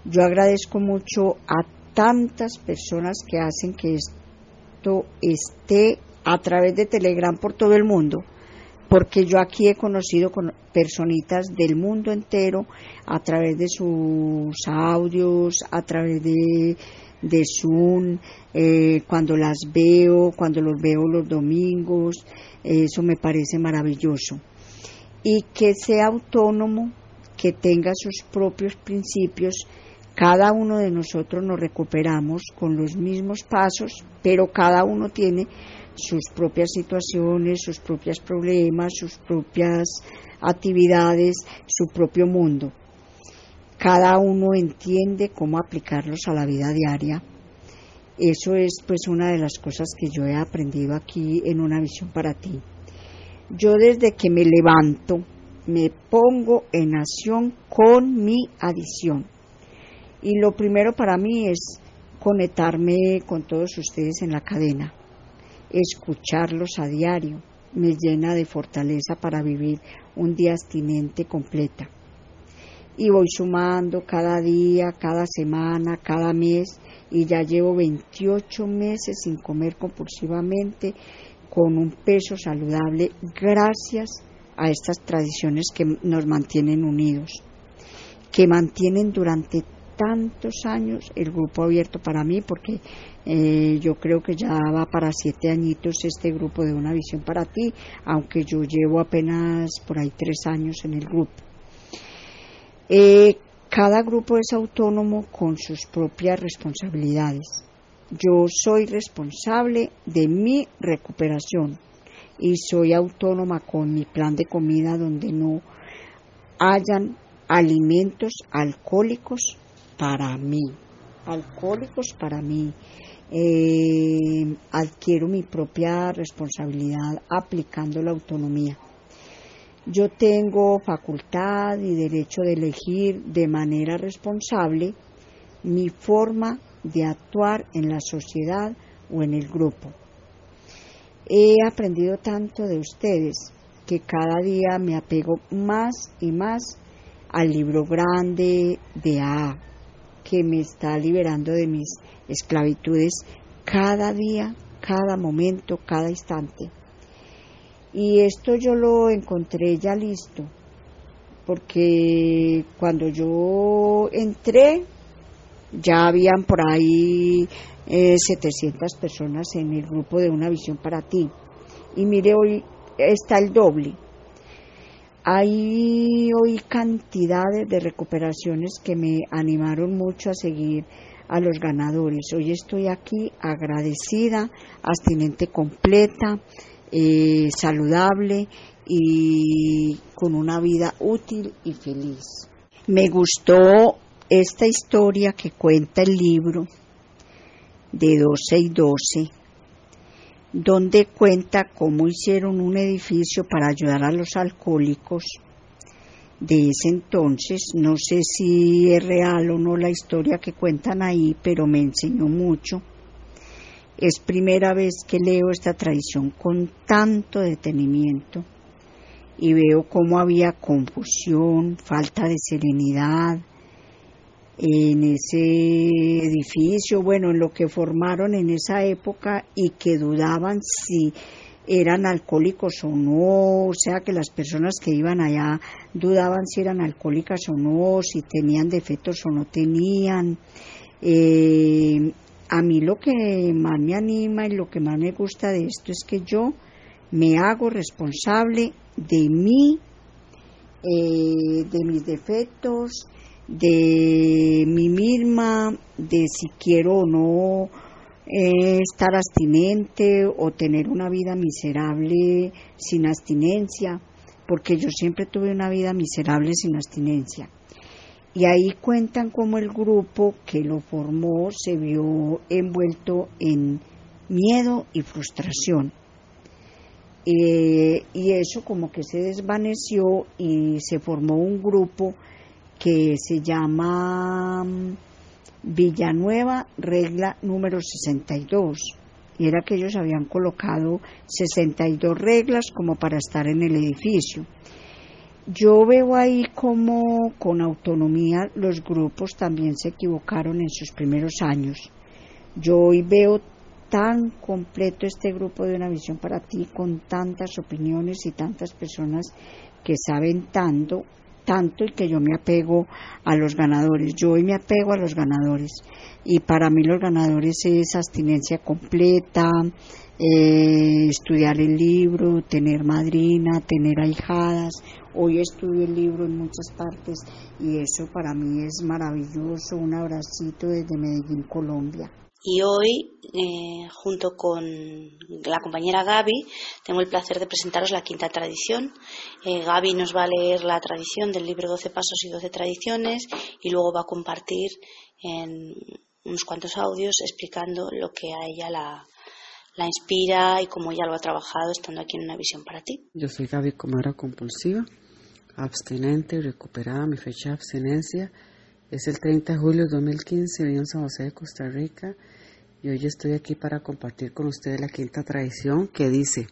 Yo agradezco mucho a tantas personas que hacen que esto esté a través de Telegram por todo el mundo porque yo aquí he conocido con personitas del mundo entero a través de sus audios, a través de de Zoom, eh, cuando las veo, cuando los veo los domingos, eso me parece maravilloso. Y que sea autónomo, que tenga sus propios principios, cada uno de nosotros nos recuperamos con los mismos pasos, pero cada uno tiene sus propias situaciones, sus propios problemas, sus propias actividades, su propio mundo. Cada uno entiende cómo aplicarlos a la vida diaria. Eso es pues una de las cosas que yo he aprendido aquí en una visión para ti. Yo desde que me levanto me pongo en acción con mi adición y lo primero para mí es conectarme con todos ustedes en la cadena, escucharlos a diario, me llena de fortaleza para vivir un día abstinente completa. Y voy sumando cada día, cada semana, cada mes, y ya llevo 28 meses sin comer compulsivamente, con un peso saludable, gracias a estas tradiciones que nos mantienen unidos, que mantienen durante tantos años el grupo abierto para mí, porque eh, yo creo que ya va para siete añitos este grupo de Una Visión para ti, aunque yo llevo apenas por ahí tres años en el grupo. Eh, cada grupo es autónomo con sus propias responsabilidades. Yo soy responsable de mi recuperación y soy autónoma con mi plan de comida donde no hayan alimentos alcohólicos para mí, alcohólicos para mí. Eh, adquiero mi propia responsabilidad aplicando la autonomía. Yo tengo facultad y derecho de elegir de manera responsable mi forma de actuar en la sociedad o en el grupo. He aprendido tanto de ustedes que cada día me apego más y más al libro grande de A que me está liberando de mis esclavitudes cada día, cada momento, cada instante. Y esto yo lo encontré ya listo, porque cuando yo entré, ya habían por ahí 700 eh, personas en el grupo de Una Visión para Ti. Y mire, hoy está el doble. Hay hoy cantidades de recuperaciones que me animaron mucho a seguir a los ganadores. Hoy estoy aquí agradecida, abstinente completa, eh, saludable y con una vida útil y feliz. Me gustó esta historia que cuenta el libro de 12 y 12 donde cuenta cómo hicieron un edificio para ayudar a los alcohólicos de ese entonces. No sé si es real o no la historia que cuentan ahí, pero me enseñó mucho. Es primera vez que leo esta tradición con tanto detenimiento y veo cómo había confusión, falta de serenidad, en ese edificio, bueno, en lo que formaron en esa época y que dudaban si eran alcohólicos o no, o sea que las personas que iban allá dudaban si eran alcohólicas o no, si tenían defectos o no tenían. Eh, a mí lo que más me anima y lo que más me gusta de esto es que yo me hago responsable de mí, eh, de mis defectos, de mí misma, de si quiero o no eh, estar abstinente o tener una vida miserable sin abstinencia, porque yo siempre tuve una vida miserable sin abstinencia. Y ahí cuentan cómo el grupo que lo formó se vio envuelto en miedo y frustración. Eh, y eso como que se desvaneció y se formó un grupo que se llama mm, Villanueva, regla número 62. Y era que ellos habían colocado 62 reglas como para estar en el edificio. Yo veo ahí como con autonomía los grupos también se equivocaron en sus primeros años. Yo hoy veo tan completo este grupo de una visión para ti, con tantas opiniones y tantas personas que saben tanto tanto y que yo me apego a los ganadores. Yo hoy me apego a los ganadores y para mí los ganadores es abstinencia completa, eh, estudiar el libro, tener madrina, tener ahijadas. Hoy estudio el libro en muchas partes y eso para mí es maravilloso. Un abracito desde Medellín, Colombia. Y hoy, eh, junto con la compañera Gaby, tengo el placer de presentaros la quinta tradición. Eh, Gaby nos va a leer la tradición del libro 12 Pasos y 12 Tradiciones y luego va a compartir en unos cuantos audios explicando lo que a ella la, la inspira y cómo ella lo ha trabajado estando aquí en una visión para ti. Yo soy Gaby Comara compulsiva, abstinente recuperada. Mi fecha de abstinencia es el 30 de julio de 2015, vivo en San José de Costa Rica y hoy estoy aquí para compartir con ustedes la quinta tradición que dice,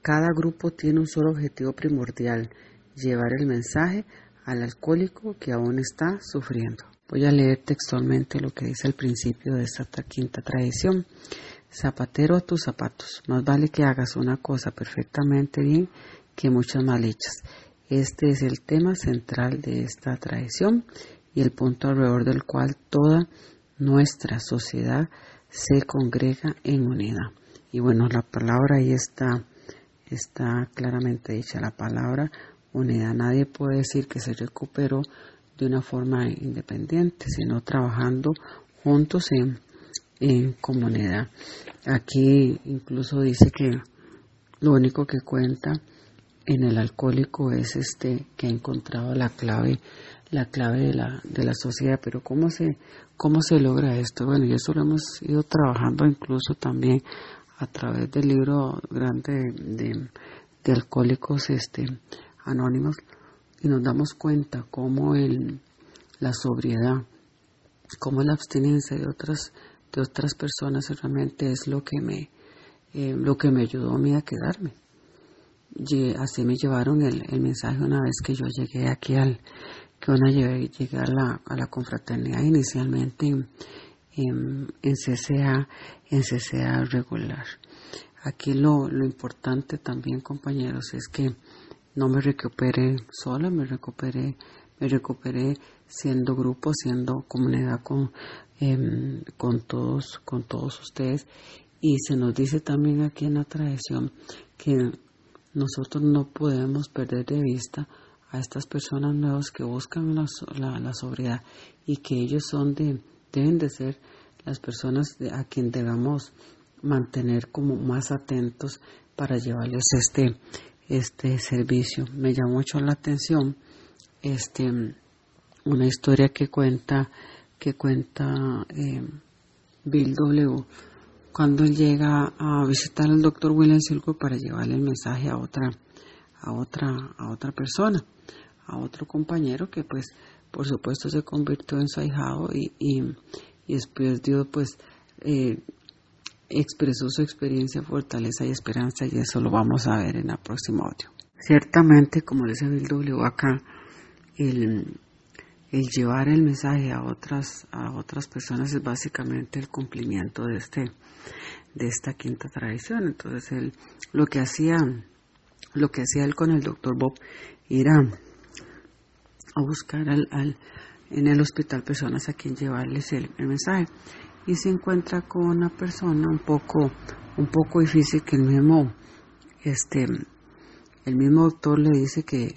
cada grupo tiene un solo objetivo primordial, llevar el mensaje al alcohólico que aún está sufriendo. Voy a leer textualmente lo que dice al principio de esta quinta tradición. Zapatero a tus zapatos. Más vale que hagas una cosa perfectamente bien que muchas mal hechas. Este es el tema central de esta tradición y el punto alrededor del cual toda nuestra sociedad se congrega en unidad. Y bueno, la palabra ahí está, está claramente dicha, la palabra unidad. Nadie puede decir que se recuperó de una forma independiente, sino trabajando juntos en en comunidad. Aquí incluso dice que lo único que cuenta en el alcohólico es este que ha encontrado la clave la clave de la, de la sociedad pero cómo se cómo se logra esto bueno y eso lo hemos ido trabajando incluso también a través del libro grande de, alcohólicos este anónimos y nos damos cuenta cómo el la sobriedad cómo la abstinencia de otras de otras personas realmente es lo que me, eh, lo que me ayudó a mí a quedarme. Y así me llevaron el, el, mensaje una vez que yo llegué aquí al, que una llegué, a la, a la confraternidad inicialmente en, en, en, CCA, en CCA regular. Aquí lo, lo importante también, compañeros, es que no me recuperé sola, me recuperé, me recuperé siendo grupo, siendo comunidad con, Em, con todos, con todos ustedes. Y se nos dice también aquí en la tradición que nosotros no podemos perder de vista a estas personas nuevas que buscan la, la, sobriedad y que ellos son de, deben de ser las personas a quien debamos mantener como más atentos para llevarles este, este servicio. Me llamó mucho la atención este, una historia que cuenta que cuenta eh, Bill W. cuando llega a visitar al doctor William Silco para llevarle el mensaje a otra, a otra, a otra persona, a otro compañero que pues por supuesto se convirtió en su ahijado y, y, después Dios pues eh, expresó su experiencia, fortaleza y esperanza y eso lo vamos a ver en el próximo audio. Ciertamente, como dice Bill W acá, el, el llevar el mensaje a otras a otras personas es básicamente el cumplimiento de este de esta quinta tradición entonces él lo que hacía lo que hacía él con el doctor Bob era a buscar al, al, en el hospital personas a quien llevarles el, el, mensaje y se encuentra con una persona un poco un poco difícil que el mismo este el mismo doctor le dice que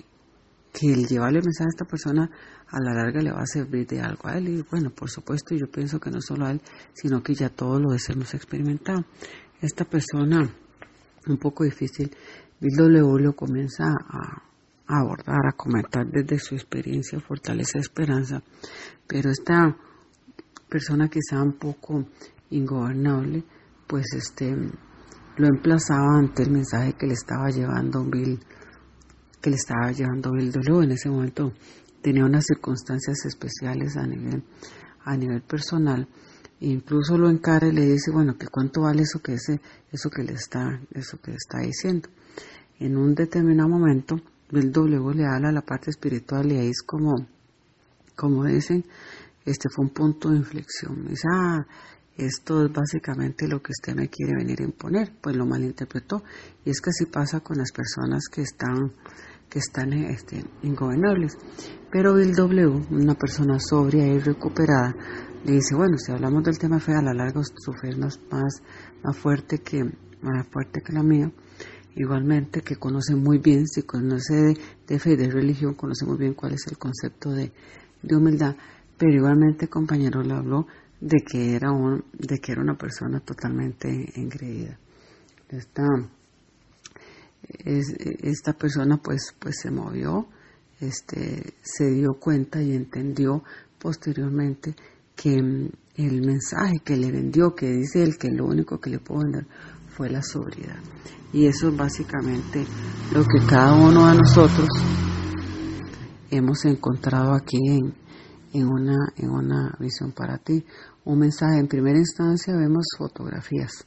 que el llevarle el mensaje a esta persona a la larga le va a servir de algo a él. Y bueno, por supuesto, yo pienso que no solo a él, sino que ya todos lo hemos experimentado. Esta persona, un poco difícil, W. comienza a, a abordar, a comentar desde su experiencia, fortaleza, esperanza. Pero esta persona quizá un poco ingobernable, pues este lo emplazaba ante el mensaje que le estaba llevando Bill que le estaba llevando Bill W. En ese momento tenía unas circunstancias especiales a nivel, a nivel personal. E incluso lo encara y le dice, bueno, que cuánto vale eso que ese, eso que le está, eso que le está diciendo. En un determinado momento, Bill W le habla a la parte espiritual y ahí es como, como dicen, este fue un punto de inflexión. Dice, ah, esto es básicamente lo que usted me quiere venir a imponer. Pues lo malinterpretó. Y es que así pasa con las personas que están que están este, ingobernables. Pero Bill W., una persona sobria y recuperada, le dice, bueno, si hablamos del tema fe, a la larga su fe es más, más, fuerte que, más fuerte que la mía. Igualmente que conoce muy bien, si conoce de, fe y de religión, conoce muy bien cuál es el concepto de, de humildad, pero igualmente compañero le habló de que era un, de que era una persona totalmente engreída. Esta, esta persona pues, pues se movió, este, se dio cuenta y entendió posteriormente que mm, el mensaje que le vendió, que dice él que lo único que le puedo vender fue la sobriedad. Y eso es básicamente lo que cada uno de nosotros hemos encontrado aquí en, en, una, en una visión para ti. Un mensaje, en primera instancia vemos fotografías,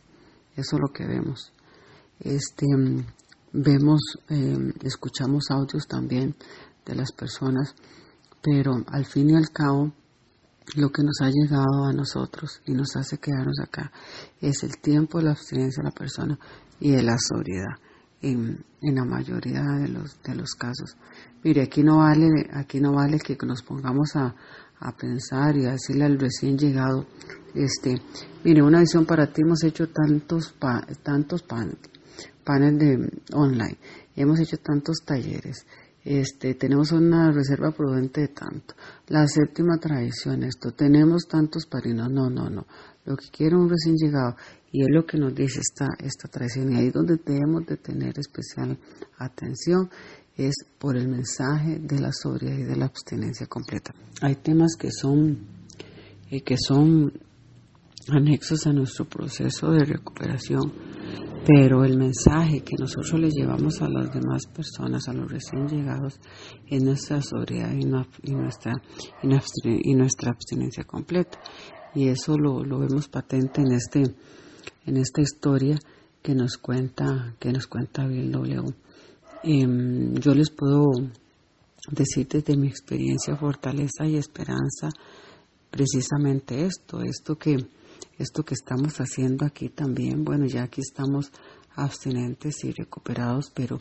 eso es lo que vemos. Este, vemos, em, escuchamos audios también de las personas, pero al fin y al cabo lo que nos ha llegado a nosotros y nos hace quedarnos acá es el tiempo, la abstinencia de la persona y de la sobriedad en, la mayoría de los, casos. Mire, aquí no vale, aquí no vale que nos pongamos a, pensar y a decirle al recién llegado, este, mire, una visión para ti hemos hecho tantos tantos pan, paneles online, hemos hecho tantos talleres, este, tenemos una reserva prudente de tanto, la séptima tradición, esto, tenemos tantos parinos, no, no, no, lo que quiere un recién llegado y es lo que nos dice esta, esta tradición y ahí donde debemos de tener especial atención es por el mensaje de la sobriedad y de la abstinencia completa. Hay temas que son, eh, que son anexos a nuestro proceso de recuperación pero el mensaje que nosotros le llevamos a las demás personas, a los recién llegados, es nuestra sobriedad y, nuestra, y, nuestra, abstinencia completa. Y eso lo, vemos patente en, este, en esta historia que nos cuenta, que nos cuenta Bill W. Em, yo les puedo decir desde mi experiencia, fortaleza y esperanza, precisamente esto, esto que esto que estamos haciendo aquí también, bueno, ya aquí estamos abstinentes y recuperados, pero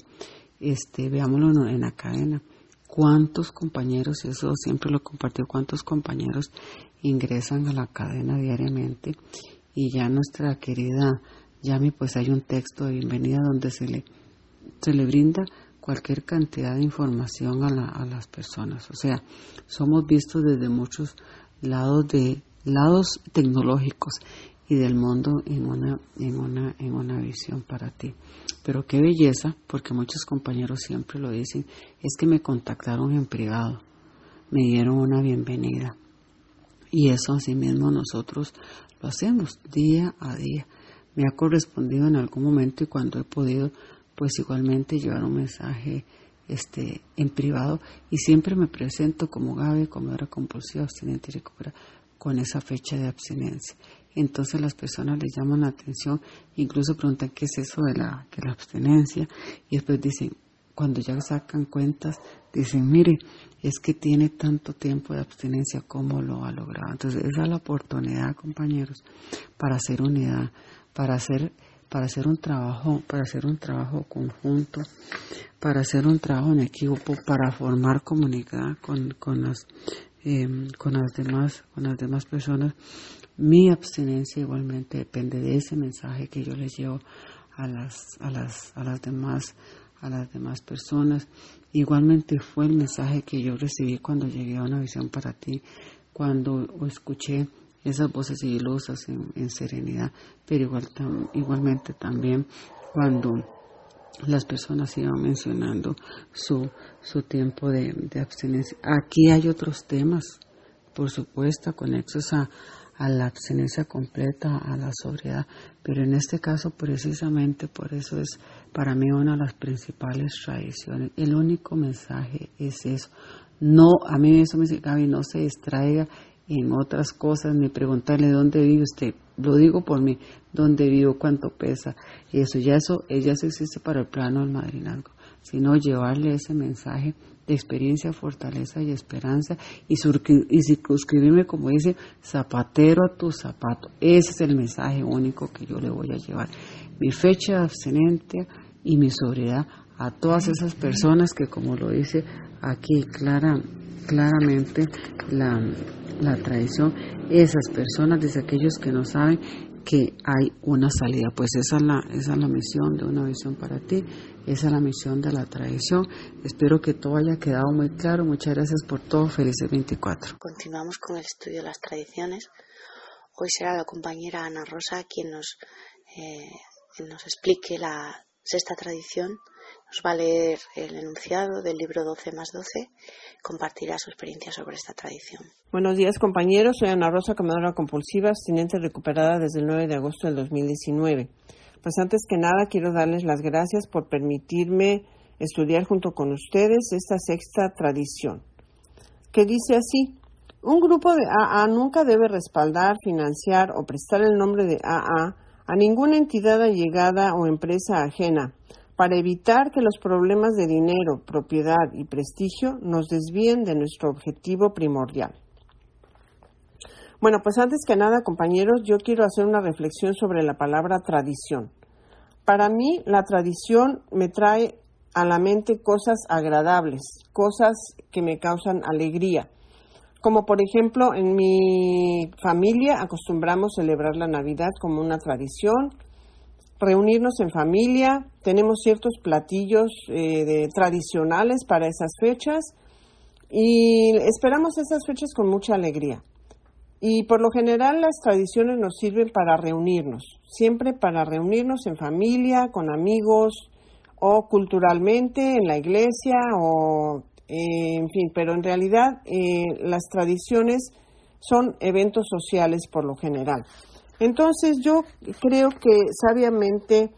este, veámoslo en la cadena. ¿Cuántos compañeros, eso siempre lo compartió, cuántos compañeros ingresan a la cadena diariamente? Y ya nuestra querida Yami, pues hay un texto de bienvenida donde se le, se le brinda cualquier cantidad de información a, la, a las personas. O sea, somos vistos desde muchos lados de lados tecnológicos y del mundo en una, en una, en una visión para ti. Pero qué belleza, porque muchos compañeros siempre lo dicen, es que me contactaron en privado, me dieron una bienvenida. Y eso asimismo nosotros lo hacemos día a día. Me ha correspondido en algún momento y cuando he podido, pues igualmente llevar un mensaje este, en privado y siempre me presento como Gaby, como era compulsiva, abstinente y recuperada con esa fecha de abstinencia. Entonces las personas les llaman la atención, incluso preguntan qué es eso de la, la abstinencia y después dicen, cuando ya sacan cuentas, dicen, mire, es que tiene tanto tiempo de abstinencia, ¿cómo lo ha logrado? Entonces esa es la oportunidad, compañeros, para hacer unidad, para hacer para hacer un trabajo, para hacer un trabajo conjunto, para hacer un trabajo en equipo, para formar comunidad con, con las Em, con las demás con las demás personas. Mi abstinencia igualmente depende de ese mensaje que yo les llevo a las a las a las demás a las demás personas. Igualmente fue el mensaje que yo recibí cuando llegué a una visión para ti cuando escuché esas voces sigilosas en, en serenidad pero igual igualmente también cuando las personas iban mencionando su, su tiempo de, abstinencia. Aquí hay otros temas, por supuesto, conexos a, a la abstinencia completa, a la sobriedad, pero en este caso precisamente por eso es para mí una de las principales tradiciones. El único mensaje es eso. No, a mí eso me dice Gaby, no se distraiga en otras cosas ni preguntarle dónde vive usted lo digo por mí, dónde vivo, cuánto pesa, y eso ya eso, ella se existe para el plano del madrinazgo, sino llevarle ese mensaje de experiencia, fortaleza y esperanza y, y circunscribirme, como dice, zapatero a tu zapato. Ese es el mensaje único que yo le voy a llevar. Mi fecha de abstinencia y mi sobriedad a todas esas personas que, como lo dice aquí clara, claramente la, la tradición, esas personas, dice aquellos que no saben que hay una salida. Pues esa es la, esa es la misión de una visión para ti, esa es la misión de la tradición. Espero que todo haya quedado muy claro. Muchas gracias por todo. Felices 24. Continuamos con el estudio de las tradiciones. Hoy será la compañera Ana Rosa quien nos, eh, nos explique la sexta tradición nos va a leer el enunciado del libro 12 más 12, compartirá su experiencia sobre esta tradición. Buenos días compañeros, soy Ana Rosa, comedora compulsiva, abstinente recuperada desde el 9 de agosto del 2019. Pues antes que nada quiero darles las gracias por permitirme estudiar junto con ustedes esta sexta tradición, que dice así, un grupo de AA nunca debe respaldar, financiar o prestar el nombre de AA a ninguna entidad allegada o empresa ajena, para evitar que los problemas de dinero, propiedad y prestigio nos desvíen de nuestro objetivo primordial. Bueno, pues antes que nada, compañeros, yo quiero hacer una reflexión sobre la palabra tradición. Para mí, la tradición me trae a la mente cosas agradables, cosas que me causan alegría. Como por ejemplo, en mi familia acostumbramos celebrar la Navidad como una tradición, reunirnos en familia, tenemos ciertos platillos eh, tradicionales para esas fechas y esperamos esas fechas con mucha alegría. Y por lo general las tradiciones nos sirven para reunirnos, siempre para reunirnos en familia, con amigos o culturalmente en la iglesia o eh, en fin, pero en realidad eh, las tradiciones son eventos sociales por lo general. Entonces yo creo que sabiamente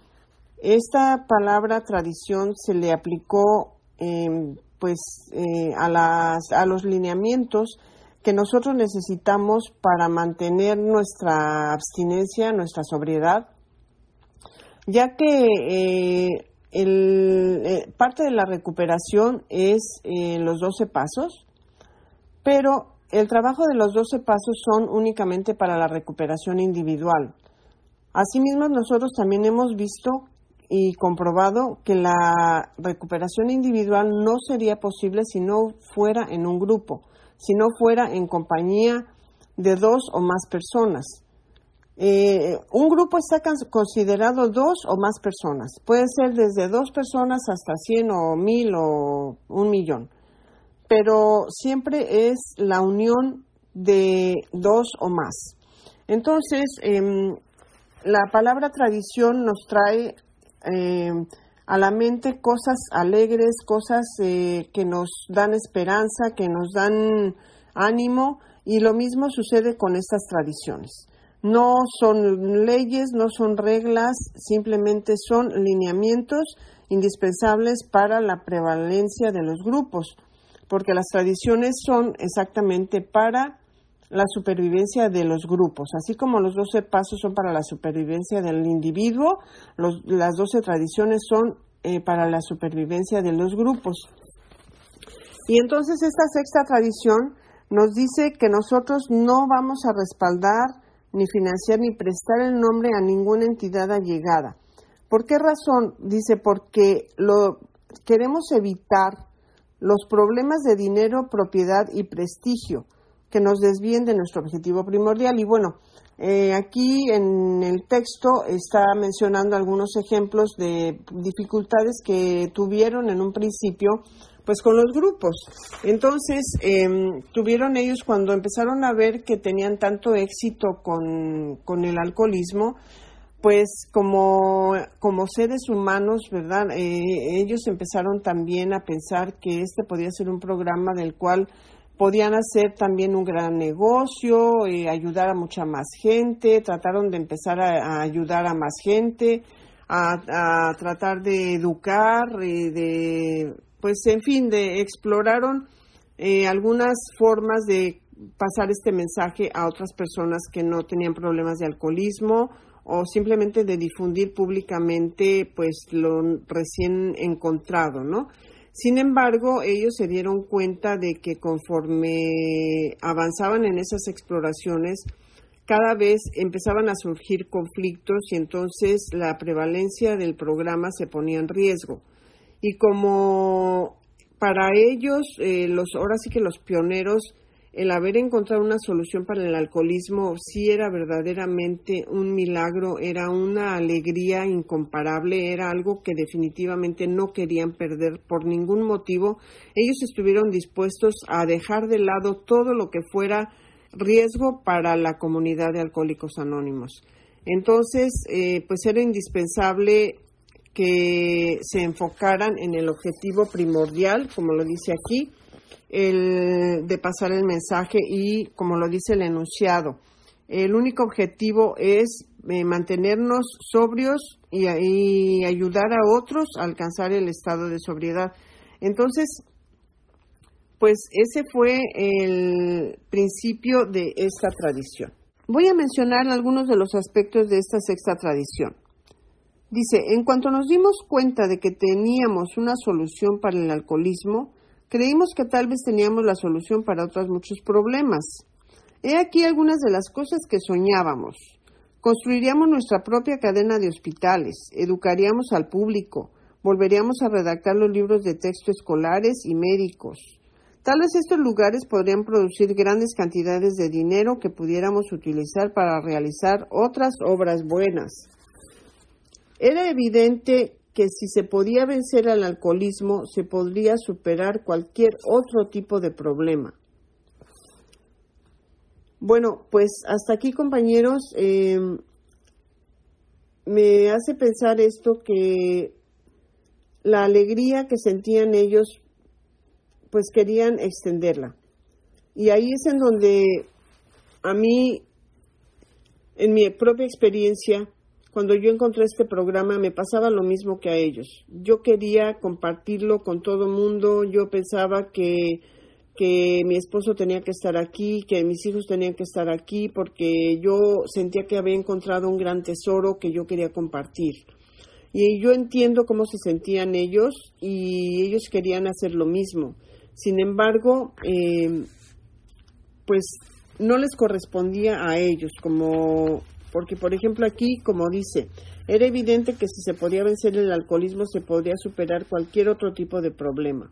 esta palabra tradición se le aplicó em, pues eh, a, las, a los lineamientos que nosotros necesitamos para mantener nuestra abstinencia, nuestra sobriedad, ya que eh, el, eh, parte de la recuperación es los 12 pasos, pero el trabajo de los 12 pasos son únicamente para la recuperación individual. Asimismo, nosotros también hemos visto y comprobado que la recuperación individual no sería posible si no fuera en un grupo, si no fuera en compañía de dos o más personas. Eh, un grupo está considerado dos o más personas. Puede ser desde dos personas hasta cien o mil o un millón pero siempre es la unión de dos o más. Entonces, em, la palabra tradición nos trae em, a la mente cosas alegres, cosas eh, que nos dan esperanza, que nos dan ánimo, y lo mismo sucede con estas tradiciones. No son leyes, no son reglas, simplemente son lineamientos indispensables para la prevalencia de los grupos porque las tradiciones son exactamente para la supervivencia de los grupos, así como los 12 pasos son para la supervivencia del individuo, las 12 tradiciones son eh, para la supervivencia de los grupos. Y entonces esta sexta tradición nos dice que nosotros no vamos a respaldar, ni financiar, ni prestar el nombre a ninguna entidad allegada. ¿Por qué razón? Dice, porque lo queremos evitar los problemas de dinero, propiedad y prestigio que nos desvíen de nuestro objetivo primordial. Y bueno, eh, aquí en el texto está mencionando algunos ejemplos de dificultades que tuvieron en un principio pues con los grupos. Entonces, em, tuvieron ellos cuando empezaron a ver que tenían tanto éxito con, con el alcoholismo, pues como, como seres humanos, ¿verdad? Eh, ellos empezaron también a pensar que este podía ser un programa del cual podían hacer también un gran negocio, eh, ayudar a mucha más gente, trataron de empezar a, ayudar a más gente, a, tratar de educar, eh, de, pues en fin, de exploraron algunas formas de pasar este mensaje a otras personas que no tenían problemas de alcoholismo o simplemente de difundir públicamente pues lo recién encontrado, ¿no? Sin embargo, ellos se dieron cuenta de que conforme avanzaban en esas exploraciones, cada vez empezaban a surgir conflictos y entonces la prevalencia del programa se ponía en riesgo. Y como para ellos, eh, los ahora sí que los pioneros, el haber encontrado una solución para el alcoholismo sí era verdaderamente un milagro, era una alegría incomparable, era algo que definitivamente no querían perder por ningún motivo. Ellos estuvieron dispuestos a dejar de lado todo lo que fuera riesgo para la comunidad de alcohólicos anónimos. Entonces, eh, pues era indispensable que se enfocaran en el objetivo primordial, como lo dice aquí, el de pasar el mensaje y como lo dice el enunciado. El único objetivo es eh, mantenernos sobrios y, y, ayudar a otros a alcanzar el estado de sobriedad. Entonces, pues ese fue el principio de esta tradición. Voy a mencionar algunos de los aspectos de esta sexta tradición. Dice, en cuanto nos dimos cuenta de que teníamos una solución para el alcoholismo, creímos que tal vez teníamos la solución para otros muchos problemas. He aquí algunas de las cosas que soñábamos. Construiríamos nuestra propia cadena de hospitales, educaríamos al público, volveríamos a redactar los libros de texto escolares y médicos. Tal vez estos lugares podrían producir grandes cantidades de dinero que pudiéramos utilizar para realizar otras obras buenas. Era evidente que si se podía vencer al alcoholismo, se podría superar cualquier otro tipo de problema. Bueno, pues hasta aquí compañeros, eh, me hace pensar esto que la alegría que sentían ellos, pues querían extenderla. Y ahí es en donde a mí, en mi propia experiencia, cuando yo encontré este programa me pasaba lo mismo que a ellos. Yo quería compartirlo con todo el mundo, yo pensaba que, que mi esposo tenía que estar aquí, que mis hijos tenían que estar aquí, porque yo sentía que había encontrado un gran tesoro que yo quería compartir. Y yo entiendo cómo se sentían ellos y ellos querían hacer lo mismo. Sin embargo, eh, pues no les correspondía a ellos como porque por ejemplo aquí, como dice, era evidente que si se podía vencer el alcoholismo se podría superar cualquier otro tipo de problema.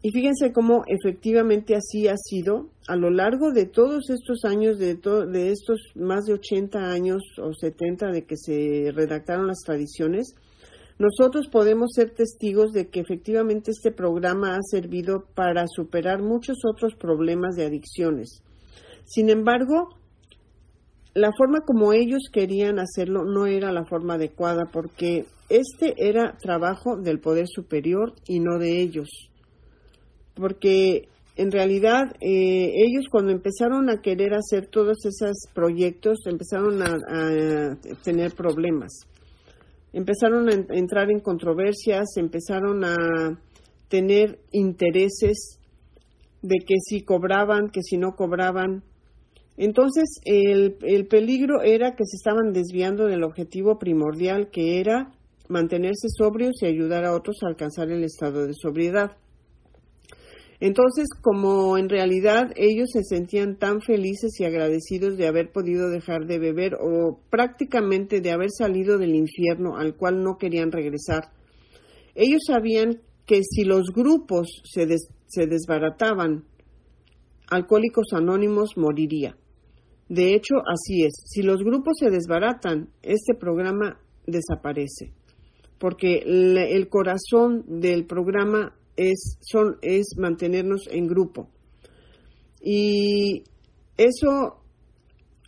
Y fíjense cómo efectivamente así ha sido a lo largo de todos estos años, de, de estos más de 80 años o 70 de que se redactaron las tradiciones, nosotros podemos ser testigos de que efectivamente este programa ha servido para superar muchos otros problemas de adicciones. Sin embargo, la forma como ellos querían hacerlo no era la forma adecuada porque este era trabajo del poder superior y no de ellos. Porque en realidad eh, ellos cuando empezaron a querer hacer todos esos proyectos empezaron a, a tener problemas. Empezaron a entrar en controversias, empezaron a tener intereses de que si cobraban, que si no cobraban, entonces, el, el, peligro era que se estaban desviando del objetivo primordial, que era mantenerse sobrios y ayudar a otros a alcanzar el estado de sobriedad. Entonces, como en realidad ellos se sentían tan felices y agradecidos de haber podido dejar de beber o prácticamente de haber salido del infierno al cual no querían regresar, ellos sabían que si los grupos se, se desbarataban, Alcohólicos Anónimos moriría. De hecho, así es. Si los grupos se desbaratan, este programa desaparece, porque el corazón del programa es, mantenernos en grupo. Y eso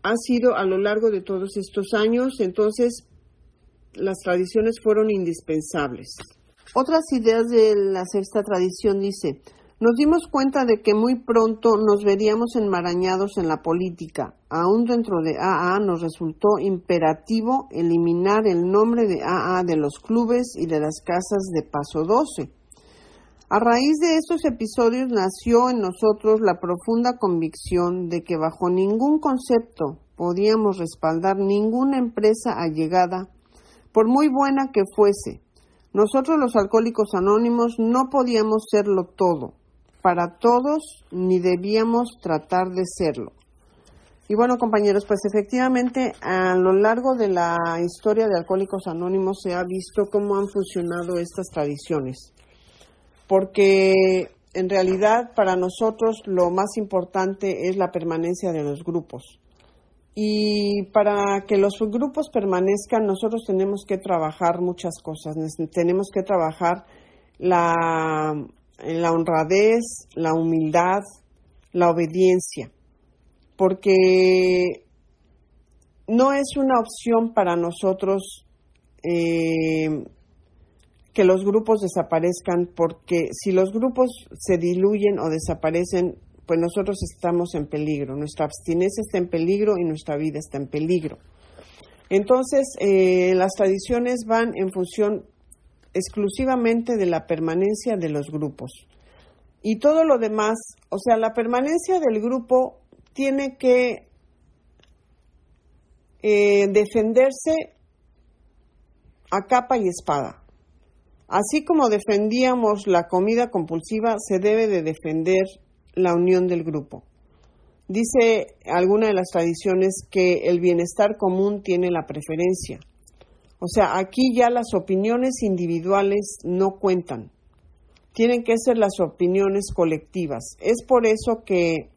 ha sido a lo largo de todos estos años, entonces las tradiciones fueron indispensables. Otras ideas de la sexta tradición dice, nos dimos cuenta de que muy pronto nos veríamos enmarañados en la política. Aún dentro de AA nos resultó imperativo eliminar el nombre de AA de los clubes y de las casas de Paso 12. A raíz de estos episodios nació en nosotros la profunda convicción de que bajo ningún concepto podíamos respaldar ninguna empresa allegada, por muy buena que fuese. Nosotros los alcohólicos anónimos no podíamos serlo todo para todos ni debíamos tratar de serlo. Y bueno, compañeros, pues efectivamente a lo largo de la historia de Alcohólicos Anónimos se ha visto cómo han funcionado estas tradiciones. Porque en realidad para nosotros lo más importante es la permanencia de los grupos. Y para que los grupos permanezcan, nosotros tenemos que trabajar muchas cosas. Tenemos que trabajar la, la honradez, la humildad, la obediencia, porque no es una opción para nosotros eh, que los grupos desaparezcan, porque si los grupos se diluyen o desaparecen, pues nosotros estamos en peligro, nuestra abstinencia está en peligro y nuestra vida está en peligro. Entonces, eh, las tradiciones van en función exclusivamente de la permanencia de los grupos. Y todo lo demás, o sea, la permanencia del grupo tiene que eh, defenderse a capa y espada. Así como defendíamos la comida compulsiva, se debe de defender la unión del grupo. Dice alguna de las tradiciones que el bienestar común tiene la preferencia. O sea, aquí ya las opiniones individuales no cuentan. Tienen que ser las opiniones colectivas. Es por eso que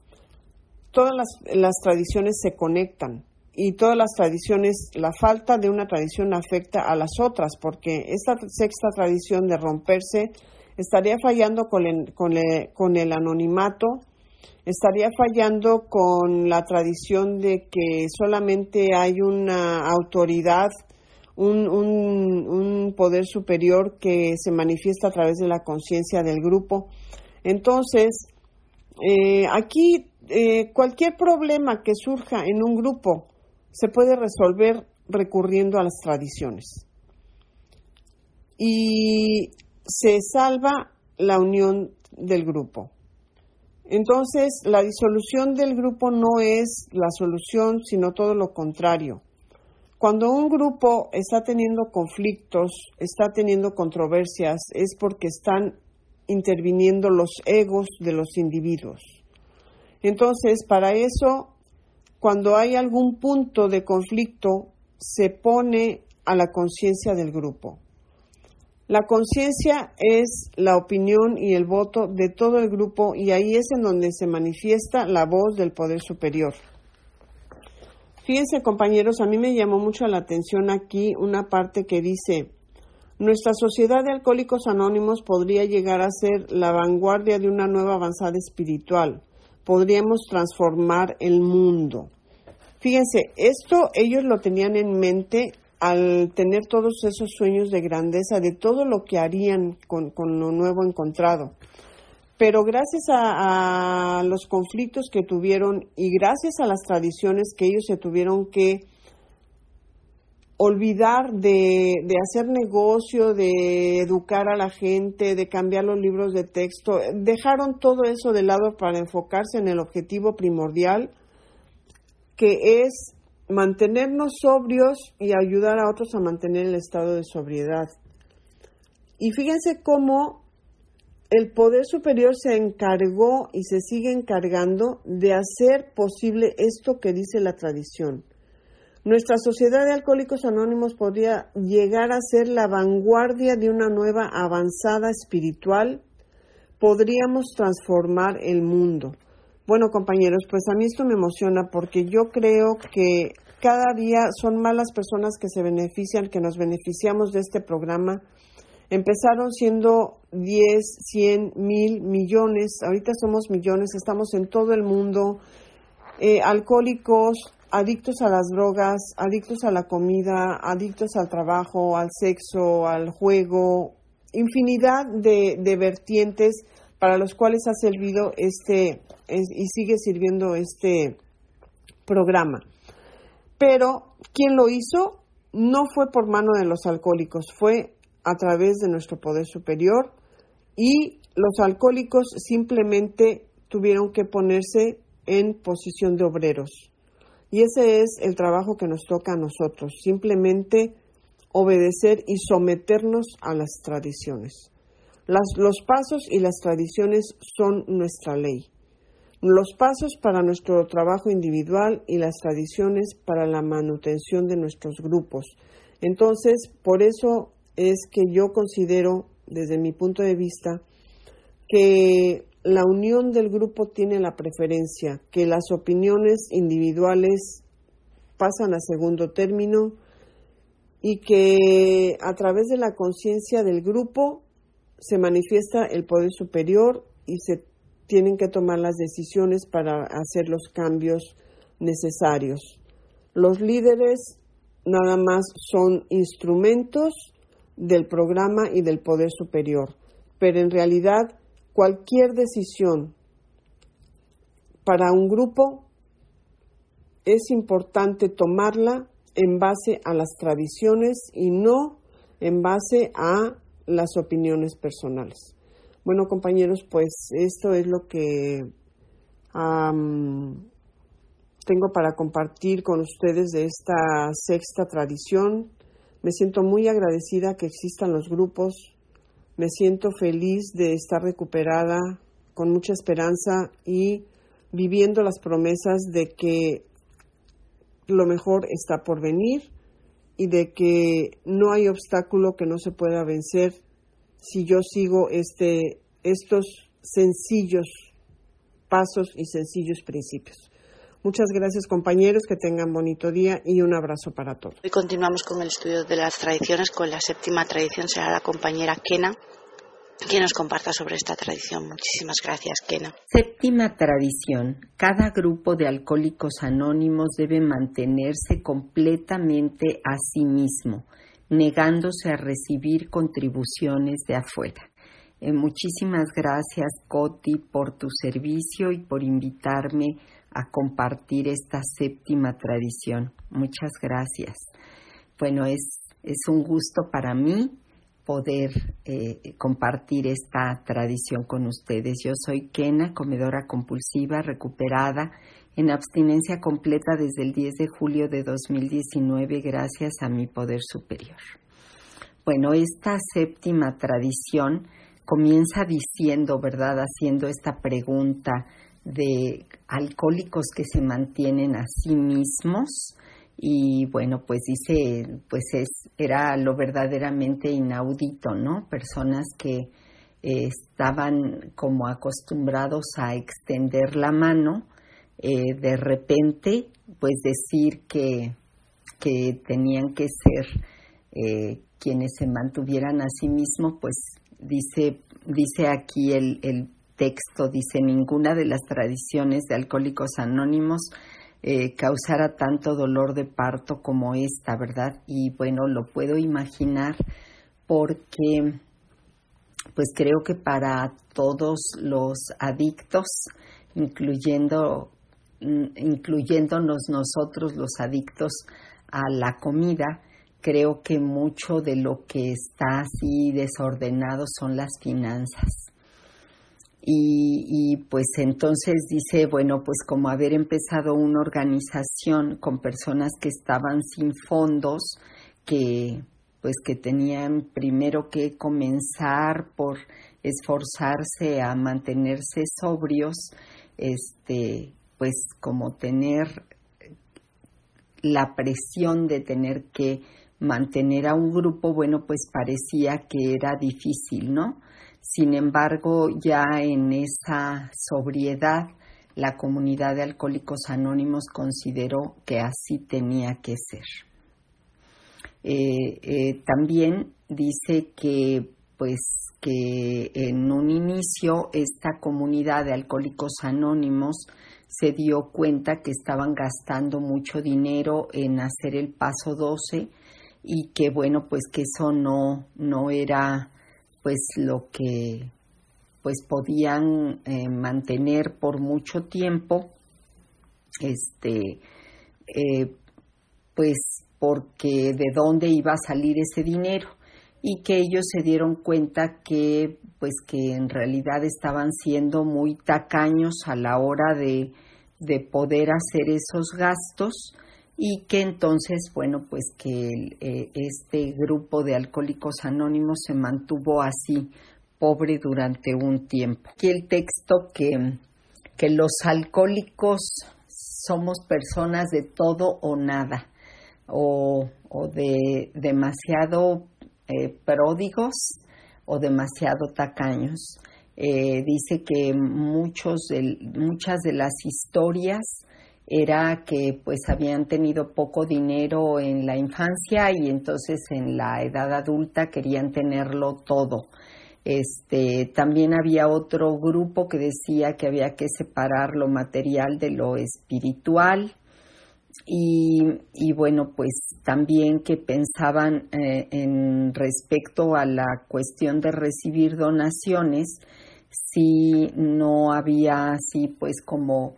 todas las, las tradiciones se conectan y todas las tradiciones, la falta de una tradición afecta a las otras, porque esta sexta tradición de romperse estaría fallando con el, con con el anonimato, estaría fallando con la tradición de que solamente hay una autoridad, un, un, poder superior que se manifiesta a través de la conciencia del grupo. Entonces, eh, aquí eh, cualquier problema que surja en un grupo se puede resolver recurriendo a las tradiciones. Y se salva la unión del grupo. Entonces, la disolución del grupo no es la solución, sino todo lo contrario. Cuando un grupo está teniendo conflictos, está teniendo controversias, es porque están interviniendo los egos de los individuos. Entonces, para eso, cuando hay algún punto de conflicto, se pone a la conciencia del grupo. La conciencia es la opinión y el voto de todo el grupo y ahí es en donde se manifiesta la voz del poder superior. Fíjense compañeros, a mí me llamó mucho la atención aquí una parte que dice, nuestra sociedad de alcohólicos anónimos podría llegar a ser la vanguardia de una nueva avanzada espiritual. Podríamos transformar el mundo. Fíjense, esto ellos lo tenían en mente al tener todos esos sueños de grandeza, de todo lo que harían con, lo nuevo encontrado. Pero gracias a, los conflictos que tuvieron y gracias a las tradiciones que ellos se tuvieron que olvidar de, de, hacer negocio, de educar a la gente, de cambiar los libros de texto, dejaron todo eso de lado para enfocarse en el objetivo primordial, que es mantenernos sobrios y ayudar a otros a mantener el estado de sobriedad. Y fíjense cómo el poder superior se encargó y se sigue encargando de hacer posible esto que dice la tradición. Nuestra sociedad de alcohólicos anónimos podría llegar a ser la vanguardia de una nueva avanzada espiritual. Podríamos transformar el mundo. Bueno, compañeros, pues a mí esto me emociona porque yo creo que cada día son más las personas que se benefician, que nos beneficiamos de este programa. Empezaron siendo 10, 100, mil, millones, ahorita somos millones, estamos en todo el mundo, eh, alcohólicos, adictos a las drogas, adictos a la comida, adictos al trabajo, al sexo, al juego, infinidad de, vertientes para los cuales ha servido este y sigue sirviendo este programa. Pero quien lo hizo no fue por mano de los alcohólicos, fue a través de nuestro poder superior y los alcohólicos simplemente tuvieron que ponerse en posición de obreros. Y ese es el trabajo que nos toca a nosotros, simplemente obedecer y someternos a las tradiciones. los pasos y las tradiciones son nuestra ley. los pasos para nuestro trabajo individual y las tradiciones para la manutención de nuestros grupos. Entonces, por eso es que yo considero, desde mi punto de vista, que la unión del grupo tiene la preferencia, que las opiniones individuales pasan a segundo término y que a través de la conciencia del grupo se manifiesta el poder superior y se tienen que tomar las decisiones para hacer los cambios necesarios. Los líderes nada más son instrumentos del programa y del poder superior, pero en realidad cualquier decisión para un grupo es importante tomarla en base a las tradiciones y no en base a las opiniones personales. Bueno, compañeros, pues esto es lo que tengo para compartir con ustedes de esta sexta tradición. Me siento muy agradecida que existan los grupos. Me siento feliz de estar recuperada con mucha esperanza y viviendo las promesas de que lo mejor está por venir y de que no hay obstáculo que no se pueda vencer si yo sigo este, estos sencillos pasos y sencillos principios. Muchas gracias compañeros, que tengan bonito día y un abrazo para todos. Hoy continuamos con el estudio de las tradiciones, con la séptima tradición será la compañera Kena, quien nos comparta sobre esta tradición. Muchísimas gracias, Kena. Séptima tradición. Cada grupo de alcohólicos anónimos debe mantenerse completamente a sí mismo negándose a recibir contribuciones de afuera. Eh, muchísimas gracias, Coti, por tu servicio y por invitarme a compartir esta séptima tradición. Muchas gracias. Bueno, es, es un gusto para mí poder eh, compartir esta tradición con ustedes. Yo soy Kena, comedora compulsiva, recuperada en abstinencia completa desde el 10 de julio de 2019 gracias a mi poder superior. Bueno, esta séptima tradición comienza diciendo, ¿verdad? Haciendo esta pregunta de alcohólicos que se mantienen a sí mismos y bueno, pues dice, pues es, era lo verdaderamente inaudito, ¿no? Personas que eh, estaban como acostumbrados a extender la mano eh, de repente, pues decir que, que tenían que ser eh, quienes se mantuvieran a sí mismos, pues dice, dice aquí el, el, texto, dice, ninguna de las tradiciones de Alcohólicos Anónimos eh, causara tanto dolor de parto como esta, ¿verdad? Y bueno, lo puedo imaginar porque pues creo que para todos los adictos, incluyendo Mm, incluyéndonos nosotros los adictos a la comida, creo que mucho de lo que está así desordenado son las finanzas. Y, pues entonces dice, bueno, pues como haber empezado una organización con personas que estaban sin fondos, que pues que tenían primero que comenzar por esforzarse a mantenerse sobrios, este, pues como tener la presión de tener que mantener a un grupo, bueno, pues parecía que era difícil, ¿no? Sin embargo, ya en esa sobriedad, la comunidad de alcohólicos anónimos consideró que así tenía que ser. Eh, eh, también dice que pues que en un inicio esta comunidad de alcohólicos anónimos se dio cuenta que estaban gastando mucho dinero en hacer el paso 12 y que bueno, pues que eso no, no era pues lo que pues podían eh, mantener por mucho tiempo, este, eh, pues porque de dónde iba a salir ese dinero. Y que ellos se dieron cuenta que pues que en realidad estaban siendo muy tacaños a la hora de, de poder hacer esos gastos y que entonces, bueno, pues que eh, este grupo de alcohólicos anónimos se mantuvo así, pobre durante un tiempo. Aquí el texto que, que los alcohólicos somos personas de todo o nada, o, de demasiado eh, pródigos o demasiado tacaños. Eh, dice que muchos muchas de las historias era que pues habían tenido poco dinero en la infancia y entonces en la edad adulta querían tenerlo todo. Este, también había otro grupo que decía que había que separar lo material de lo espiritual. Y, bueno, pues también que pensaban eh, en respecto a la cuestión de recibir donaciones, si no había así pues como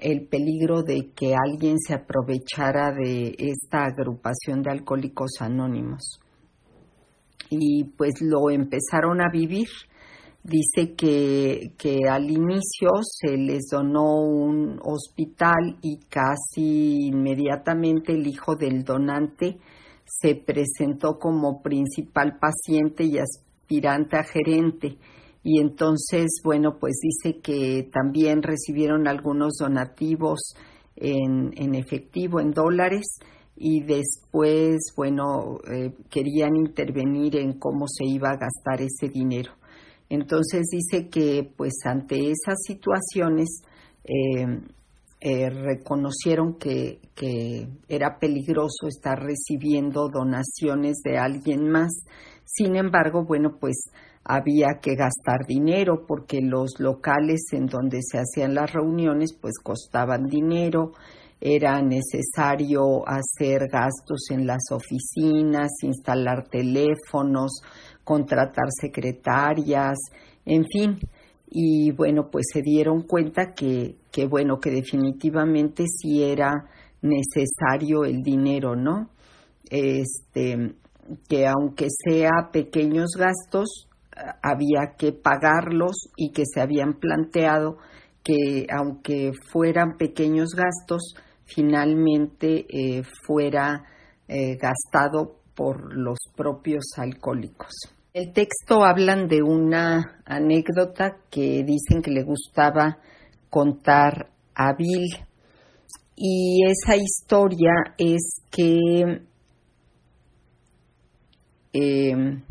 el peligro de que alguien se aprovechara de esta agrupación de alcohólicos anónimos. Y pues lo empezaron a vivir. Dice que, que al inicio se les donó un hospital y casi inmediatamente el hijo del donante se presentó como principal paciente y aspirante a gerente y entonces, bueno, pues dice que también recibieron algunos donativos en, en efectivo, en dólares, y después, bueno, eh, querían intervenir en cómo se iba a gastar ese dinero. Entonces dice que, pues, ante esas situaciones, eh, eh, reconocieron que, que era peligroso estar recibiendo donaciones de alguien más. Sin embargo, bueno, pues había que gastar dinero porque los locales en donde se hacían las reuniones pues costaban dinero, era necesario hacer gastos en las oficinas, instalar teléfonos, contratar secretarias, en fin. Y bueno, pues se dieron cuenta que, que bueno, que definitivamente sí era necesario el dinero, ¿no? Este, que aunque sea pequeños gastos, había que pagarlos y que se habían planteado que aunque fueran pequeños gastos, finalmente eh, fuera eh, gastado por los propios alcohólicos. El texto hablan de una anécdota que dicen que le gustaba contar a Bill y esa historia es que eh,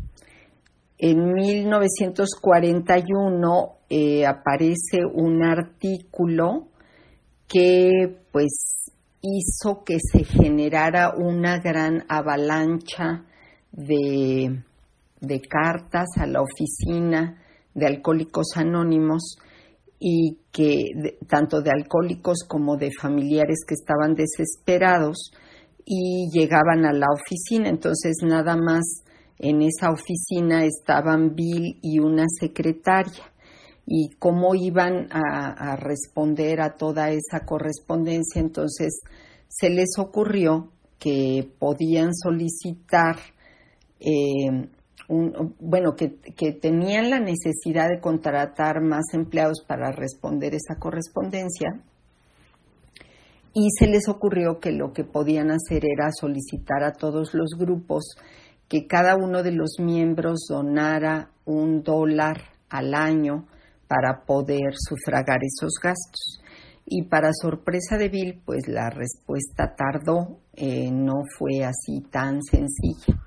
en 1941 eh, aparece un artículo que pues hizo que se generara una gran avalancha de, cartas a la oficina de Alcohólicos Anónimos y que tanto de alcohólicos como de familiares que estaban desesperados y llegaban a la oficina. Entonces nada más en esa oficina estaban Bill y una secretaria y cómo iban a, responder a toda esa correspondencia. Entonces se les ocurrió que podían solicitar, eh, bueno, que, que, tenían la necesidad de contratar más empleados para responder esa correspondencia. Y se les ocurrió que lo que podían hacer era solicitar a todos los grupos que cada uno de los miembros donara un dólar al año para poder sufragar esos gastos. Y para sorpresa de Bill, pues la respuesta tardó, eh, no fue así tan sencilla.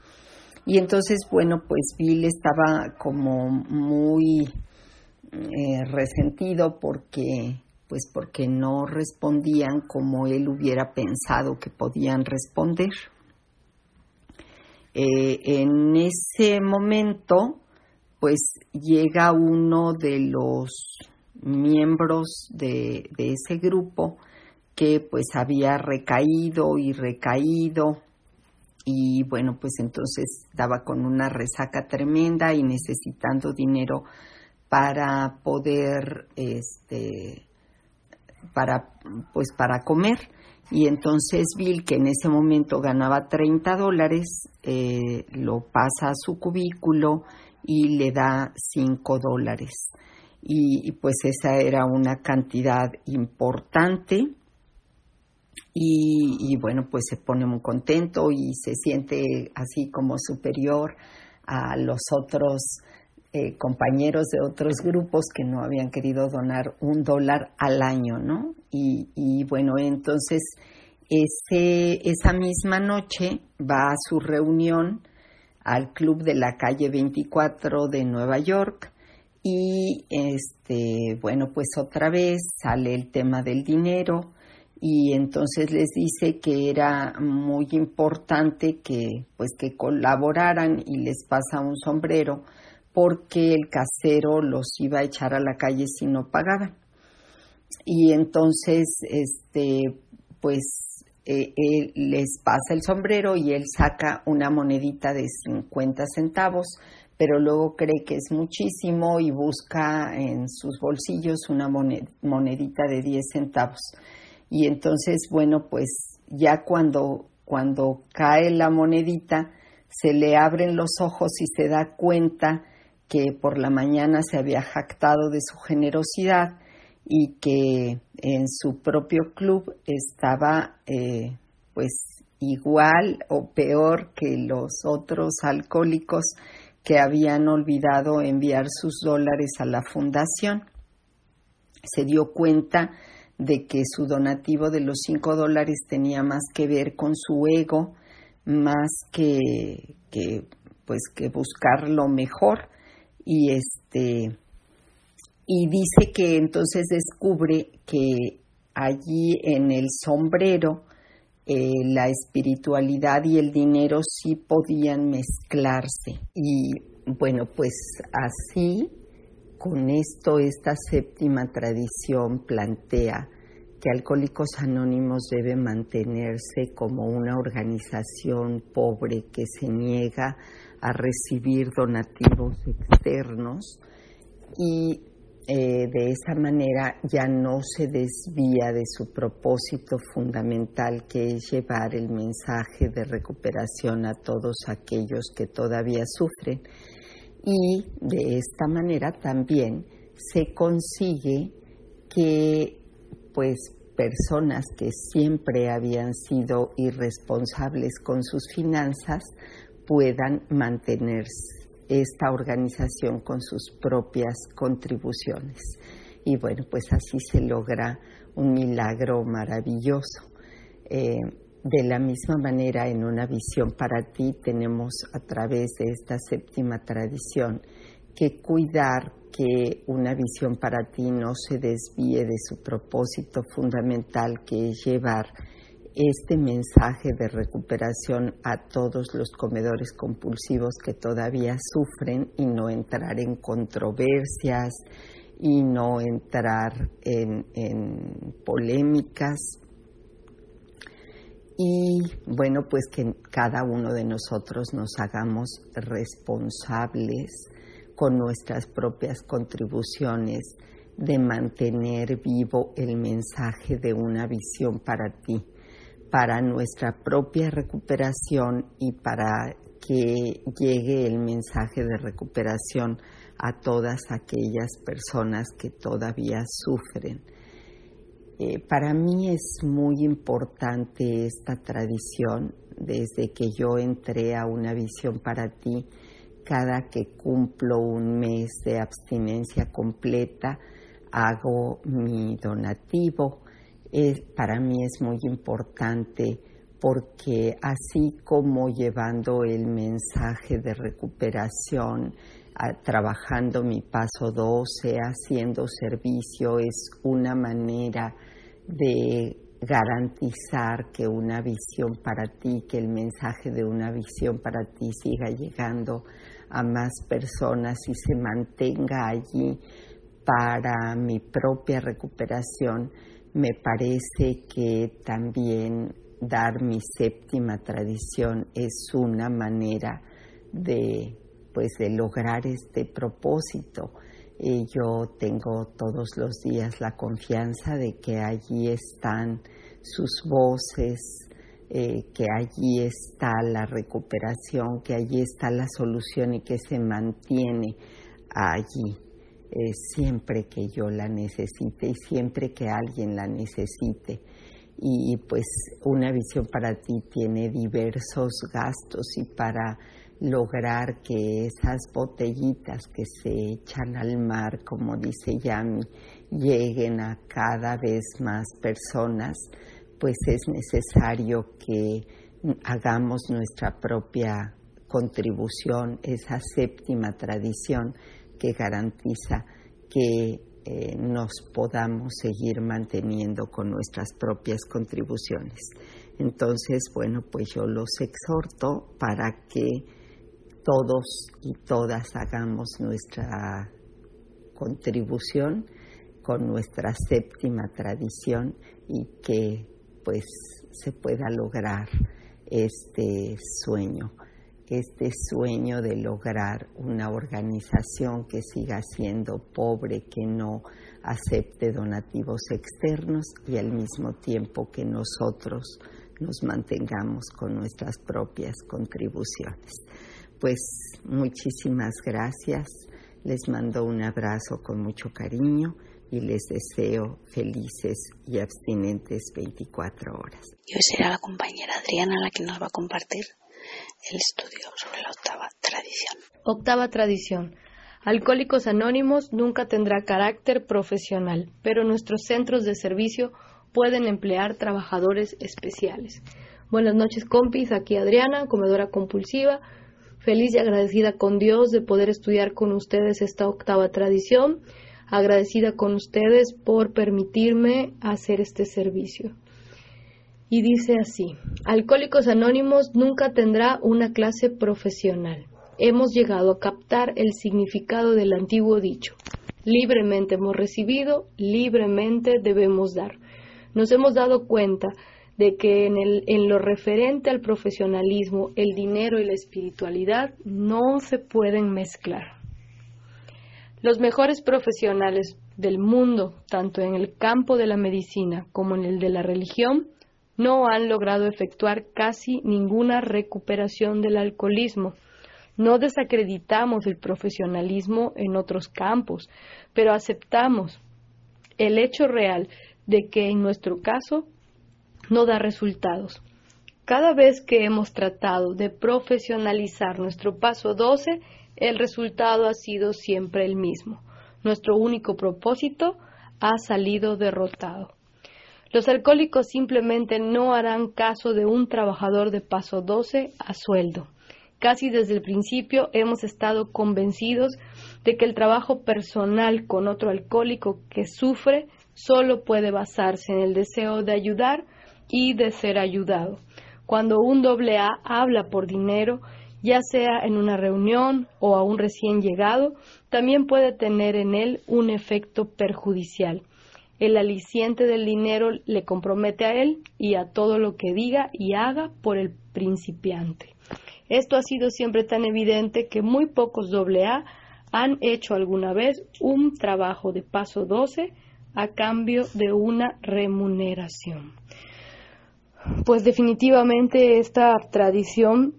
Y entonces, bueno, pues Bill estaba como muy eh, resentido porque pues porque no respondían como él hubiera pensado que podían responder. Eh, en ese momento, pues llega uno de los miembros de, ese grupo que pues había recaído y recaído. Y bueno pues entonces estaba con una resaca tremenda y necesitando dinero para poder este para pues para comer y entonces Bill, que en ese momento ganaba 30 dólares, eh, lo pasa a su cubículo y le da 5 dólares. Y, pues esa era una cantidad importante. Y, y, bueno, pues se pone muy contento y se siente así como superior a los otros eh, compañeros de otros grupos que no habían querido donar un dólar al año, ¿no? Y, bueno, entonces esa misma noche va a su reunión al club de la calle 24 de Nueva York y este bueno pues otra vez sale el tema del dinero y entonces les dice que era muy importante que pues que colaboraran y les pasa un sombrero porque el casero los iba a echar a la calle si no pagaban. Y entonces este pues él les pasa el sombrero y él saca una monedita de 50 centavos pero luego cree que es muchísimo y busca en sus bolsillos una monedita de 10 centavos. Y entonces, bueno, pues ya cuando, cuando cae la monedita, se le abren los ojos y se da cuenta que por la mañana se había jactado de su generosidad y que en su propio club estaba eh, pues igual o peor que los otros alcohólicos que habían olvidado enviar sus dólares a la fundación. Se dio cuenta de que su donativo de los cinco dólares tenía más que ver con su ego, más que, que pues que buscar lo mejor y este y dice que entonces descubre que allí en el sombrero eh, la espiritualidad y el dinero sí podían mezclarse. Y bueno pues así con esto, esta séptima tradición plantea que Alcohólicos Anónimos debe mantenerse como una organización pobre que se niega a recibir donativos externos y eh, de esa manera ya no se desvía de su propósito fundamental que es llevar el mensaje de recuperación a todos aquellos que todavía sufren. Y de esta manera también se consigue que pues personas que siempre habían sido irresponsables con sus finanzas puedan mantener esta organización con sus propias contribuciones. Y bueno, pues así se logra un milagro maravilloso. Eh, de la misma manera, en una visión para ti, tenemos a través de esta séptima tradición que cuidar que una visión para ti no se desvíe de su propósito fundamental, que es llevar este mensaje de recuperación a todos los comedores compulsivos que todavía sufren y no entrar en controversias y no entrar en, polémicas. Y bueno, pues que cada uno de nosotros nos hagamos responsables con nuestras propias contribuciones de mantener vivo el mensaje de una visión para ti, para nuestra propia recuperación y para que llegue el mensaje de recuperación a todas aquellas personas que todavía sufren eh, para mí es muy importante esta tradición desde que yo entré a una visión para ti. Cada que cumplo un mes de abstinencia completa, hago mi donativo. Para mí es muy importante porque así como llevando el mensaje de recuperación, trabajando mi paso 12, haciendo servicio, es una manera de garantizar que una visión para ti, que el mensaje de una visión para ti siga llegando a más personas y se mantenga allí para mi propia recuperación, me parece que también dar mi séptima tradición es una manera de pues de lograr este propósito. Y yo tengo todos los días la confianza de que allí están sus voces, eh, que allí está la recuperación, que allí está la solución y que se mantiene allí eh, siempre que yo la necesite y siempre que alguien la necesite. y pues una visión para ti tiene diversos gastos y para lograr que esas botellitas que se echan al mar, como dice Yami, lleguen a cada vez más personas, pues es necesario que hagamos nuestra propia contribución, esa séptima tradición que garantiza que eh, nos podamos seguir manteniendo con nuestras propias contribuciones. Entonces, bueno, pues yo los exhorto para que todos y todas hagamos nuestra contribución con nuestra séptima tradición y que pues se pueda lograr este sueño, este sueño de lograr una organización que siga siendo pobre, que no acepte donativos externos y al mismo tiempo que nosotros nos mantengamos con nuestras propias contribuciones. Pues muchísimas gracias, les mando un abrazo con mucho cariño y les deseo felices y abstinentes 24 horas. Y hoy será la compañera Adriana la que nos va a compartir el estudio sobre la octava tradición. Octava tradición. Alcohólicos Anónimos nunca tendrá carácter profesional, pero nuestros centros de servicio pueden emplear trabajadores especiales. Buenas noches, compis. Aquí Adriana, comedora compulsiva. Feliz y agradecida con Dios de poder estudiar con ustedes esta octava tradición agradecida con ustedes por permitirme hacer este servicio. Y dice así, Alcohólicos Anónimos nunca tendrá una clase profesional. Hemos llegado a captar el significado del antiguo dicho. Libremente hemos recibido, libremente debemos dar. Nos hemos dado cuenta de que en, el, en lo referente al profesionalismo, el dinero y la espiritualidad no se pueden mezclar. Los mejores profesionales del mundo, tanto en el campo de la medicina como en el de la religión, no han logrado efectuar casi ninguna recuperación del alcoholismo. No desacreditamos el profesionalismo en otros campos, pero aceptamos el hecho real de que en nuestro caso no da resultados. Cada vez que hemos tratado de profesionalizar nuestro paso 12, el resultado ha sido siempre el mismo. Nuestro único propósito ha salido derrotado. Los alcohólicos simplemente no harán caso de un trabajador de paso 12 a sueldo. Casi desde el principio hemos estado convencidos de que el trabajo personal con otro alcohólico que sufre solo puede basarse en el deseo de ayudar y de ser ayudado. Cuando un doble A habla por dinero, ya sea en una reunión o a un recién llegado, también puede tener en él un efecto perjudicial. El aliciente del dinero le compromete a él y a todo lo que diga y haga por el principiante. Esto ha sido siempre tan evidente que muy pocos AA han hecho alguna vez un trabajo de paso 12 a cambio de una remuneración. Pues definitivamente esta tradición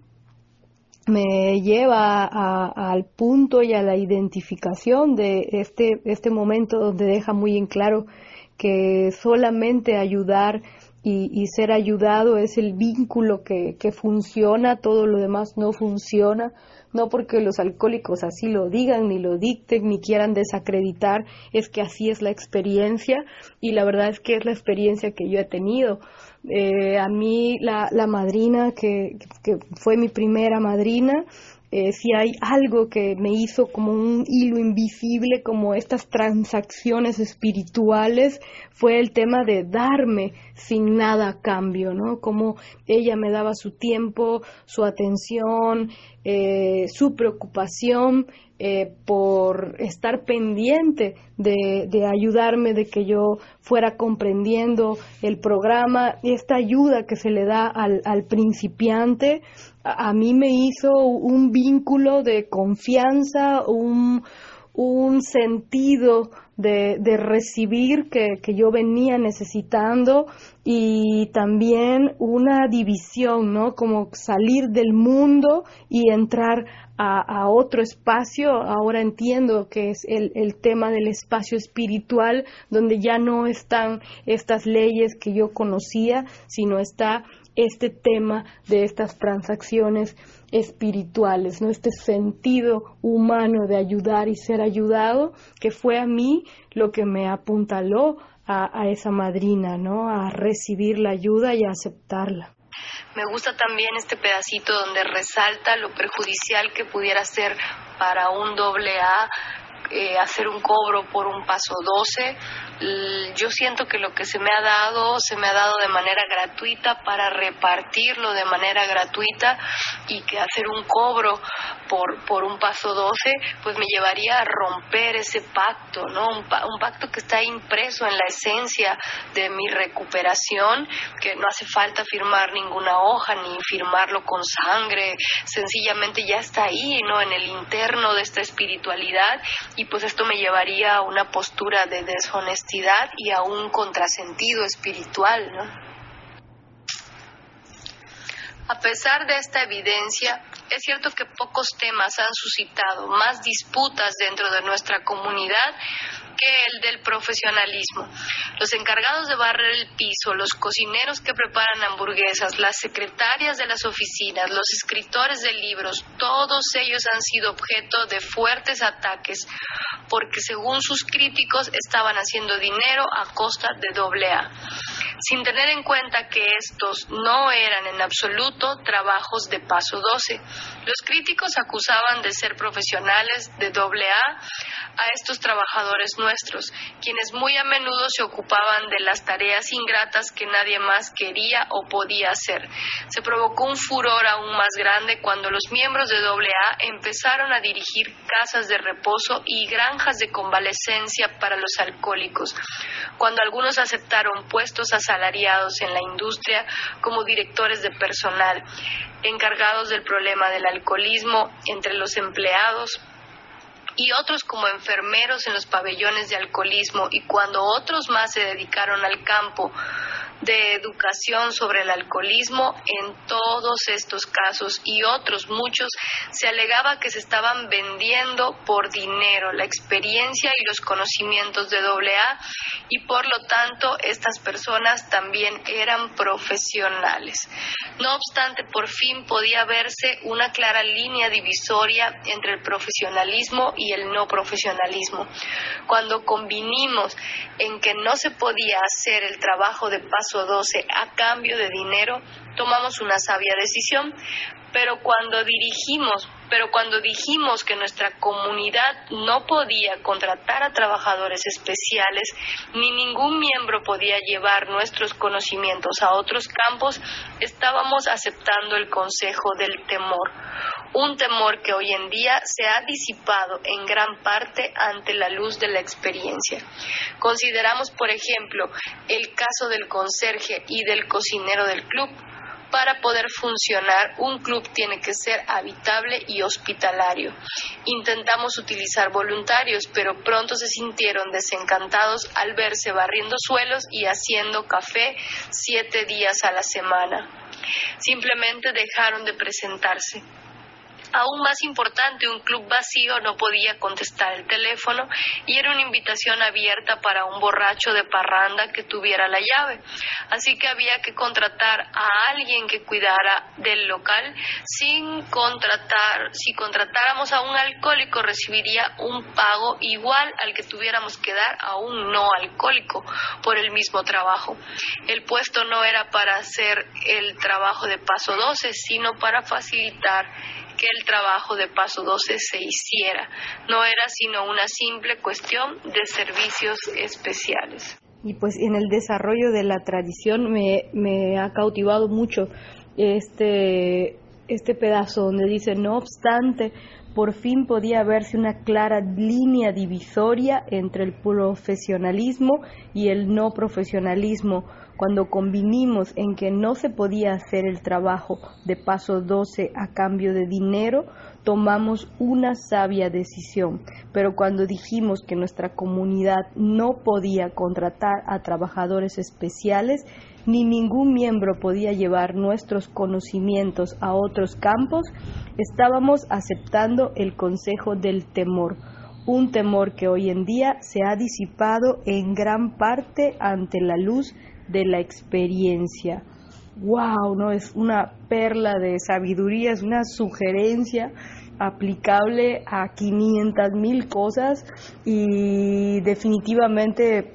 me lleva al punto y a la identificación de este, este momento donde deja muy en claro que solamente ayudar y, ser ayudado es el vínculo que, funciona, todo lo demás no funciona, no porque los alcohólicos así lo digan, ni lo dicten, ni quieran desacreditar, es que así es la experiencia y la verdad es que es la experiencia que yo he tenido. Eh, a mí la, la madrina que, que, fue mi primera madrina, eh, si hay algo que me hizo como un hilo invisible, como estas transacciones espirituales, fue el tema de darme sin nada a cambio, ¿no? Como ella me daba su tiempo, su atención, eh, su preocupación eh, por estar pendiente de, ayudarme, de que yo fuera comprendiendo el programa, esta ayuda que se le da al, principiante, a, mí me hizo un vínculo de confianza, un, sentido de, de recibir que, que, yo venía necesitando y también una división, ¿no? Como salir del mundo y entrar a, a otro espacio. Ahora entiendo que es el, el tema del espacio espiritual, donde ya no están estas leyes que yo conocía, sino está este tema de estas transacciones espirituales, ¿no? Este sentido humano de ayudar y ser ayudado, que fue a mí lo que me apuntaló a, a esa madrina, ¿no? A recibir la ayuda y a aceptarla. Me gusta también este pedacito donde resalta lo perjudicial que pudiera ser para un doble A eh, hacer un cobro por un paso 12. Yo siento que lo que se me ha dado, se me ha dado de manera gratuita para repartirlo de manera gratuita y que hacer un cobro por, por un paso 12, pues me llevaría a romper ese pacto, ¿no? Un, un pacto que está impreso en la esencia de mi recuperación, que no hace falta firmar ninguna hoja ni firmarlo con sangre, sencillamente ya está ahí, ¿no? En el interno de esta espiritualidad y pues esto me llevaría a una postura de deshonestidad y a un contrasentido espiritual, ¿no? A pesar de esta evidencia, es cierto que pocos temas han suscitado más disputas dentro de nuestra comunidad que el del profesionalismo. Los encargados de barrer el piso, los cocineros que preparan hamburguesas, las secretarias de las oficinas, los escritores de libros, todos ellos han sido objeto de fuertes ataques porque según sus críticos estaban haciendo dinero a costa de doble A, sin tener en cuenta que estos no eran en absoluto trabajos de paso 12. Los críticos acusaban de ser profesionales de doble A a estos trabajadores nuestros, quienes muy a menudo se ocupaban de las tareas ingratas que nadie más quería o podía hacer. Se provocó un furor aún más grande cuando los miembros de AA empezaron a dirigir casas de reposo y granjas de convalecencia para los alcohólicos, cuando algunos aceptaron puestos asalariados en la industria como directores de personal, encargados del problema del alcoholismo entre los empleados y otros como enfermeros en los pabellones de alcoholismo y cuando otros más se dedicaron al campo de educación sobre el alcoholismo en todos estos casos y otros muchos se alegaba que se estaban vendiendo por dinero la experiencia y los conocimientos de AA y por lo tanto estas personas también eran profesionales. No obstante, por fin podía verse una clara línea divisoria entre el profesionalismo y el no profesionalismo. Cuando convinimos en que no se podía hacer el trabajo de paso 12 a cambio de dinero, tomamos una sabia decisión, pero cuando dirigimos, pero cuando dijimos que nuestra comunidad no podía contratar a trabajadores especiales, ni ningún miembro podía llevar nuestros conocimientos a otros campos, estábamos aceptando el consejo del temor, un temor que hoy en día se ha disipado en gran parte ante la luz de la experiencia. Consideramos, por ejemplo, el caso del conserje y del cocinero del club, para poder funcionar, un club tiene que ser habitable y hospitalario. Intentamos utilizar voluntarios, pero pronto se sintieron desencantados al verse barriendo suelos y haciendo café siete días a la semana. Simplemente dejaron de presentarse. Aún más importante, un club vacío no podía contestar el teléfono y era una invitación abierta para un borracho de parranda que tuviera la llave. Así que había que contratar a alguien que cuidara del local sin contratar, si contratáramos a un alcohólico recibiría un pago igual al que tuviéramos que dar a un no alcohólico por el mismo trabajo. El puesto no era para hacer el trabajo de paso 12, sino para facilitar que el trabajo de paso 12 se hiciera. No era sino una simple cuestión de servicios especiales. Y pues en el desarrollo de la tradición me, me ha cautivado mucho este, este pedazo donde dice, no obstante, por fin podía verse una clara línea divisoria entre el profesionalismo y el no profesionalismo, cuando convinimos en que no se podía hacer el trabajo de paso 12 a cambio de dinero, tomamos una sabia decisión, pero cuando dijimos que nuestra comunidad no podía contratar a trabajadores especiales, ni ningún miembro podía llevar nuestros conocimientos a otros campos, estábamos aceptando el consejo del temor, un temor que hoy en día se ha disipado en gran parte ante la luz de la experiencia. ¡Wow! ¿no? Es una perla de sabiduría, es una sugerencia aplicable a 500 mil cosas y definitivamente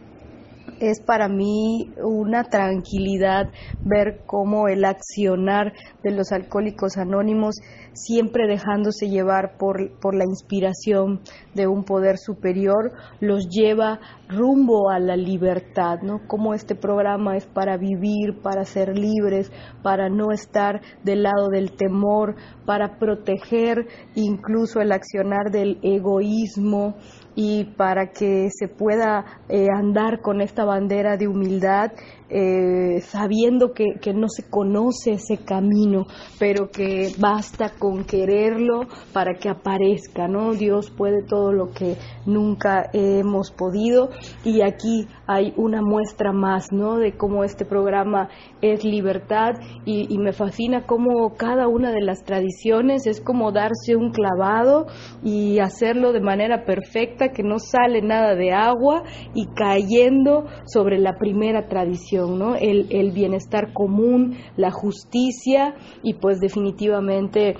es para mí una tranquilidad ver cómo el accionar de los alcohólicos anónimos, siempre dejándose llevar por, por la inspiración de un poder superior, los lleva rumbo a la libertad, ¿no? Como este programa es para vivir, para ser libres, para no estar del lado del temor, para proteger incluso el accionar del egoísmo, y para que se pueda eh, andar con esta bandera de humildad eh, sabiendo que, que, no se conoce ese camino, pero que basta con quererlo para que aparezca, ¿no? Dios puede todo lo que nunca hemos podido y aquí hay una muestra más, ¿no? De cómo este programa es libertad y, y me fascina cómo cada una de las tradiciones es como darse un clavado y hacerlo de manera perfecta, que no sale nada de agua y cayendo sobre la primera tradición el, bienestar común, la justicia y pues definitivamente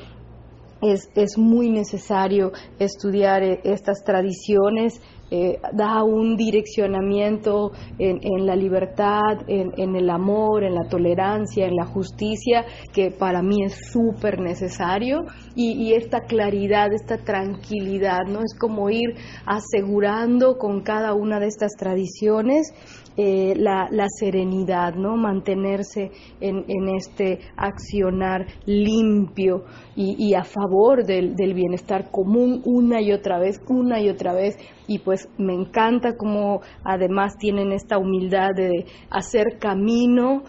es, es, muy necesario estudiar eh, estas tradiciones, eh, da un direccionamiento en, la libertad, en, el amor, en la tolerancia, en la justicia, que para mí es súper necesario, y, y, esta claridad, esta tranquilidad, ¿no? Es como ir asegurando con cada una de estas tradiciones eh, la, serenidad, ¿no? Mantenerse en, este accionar limpio y, a favor del, bienestar común una y otra vez, una y otra vez. Y pues me encanta cómo además tienen esta humildad de hacer camino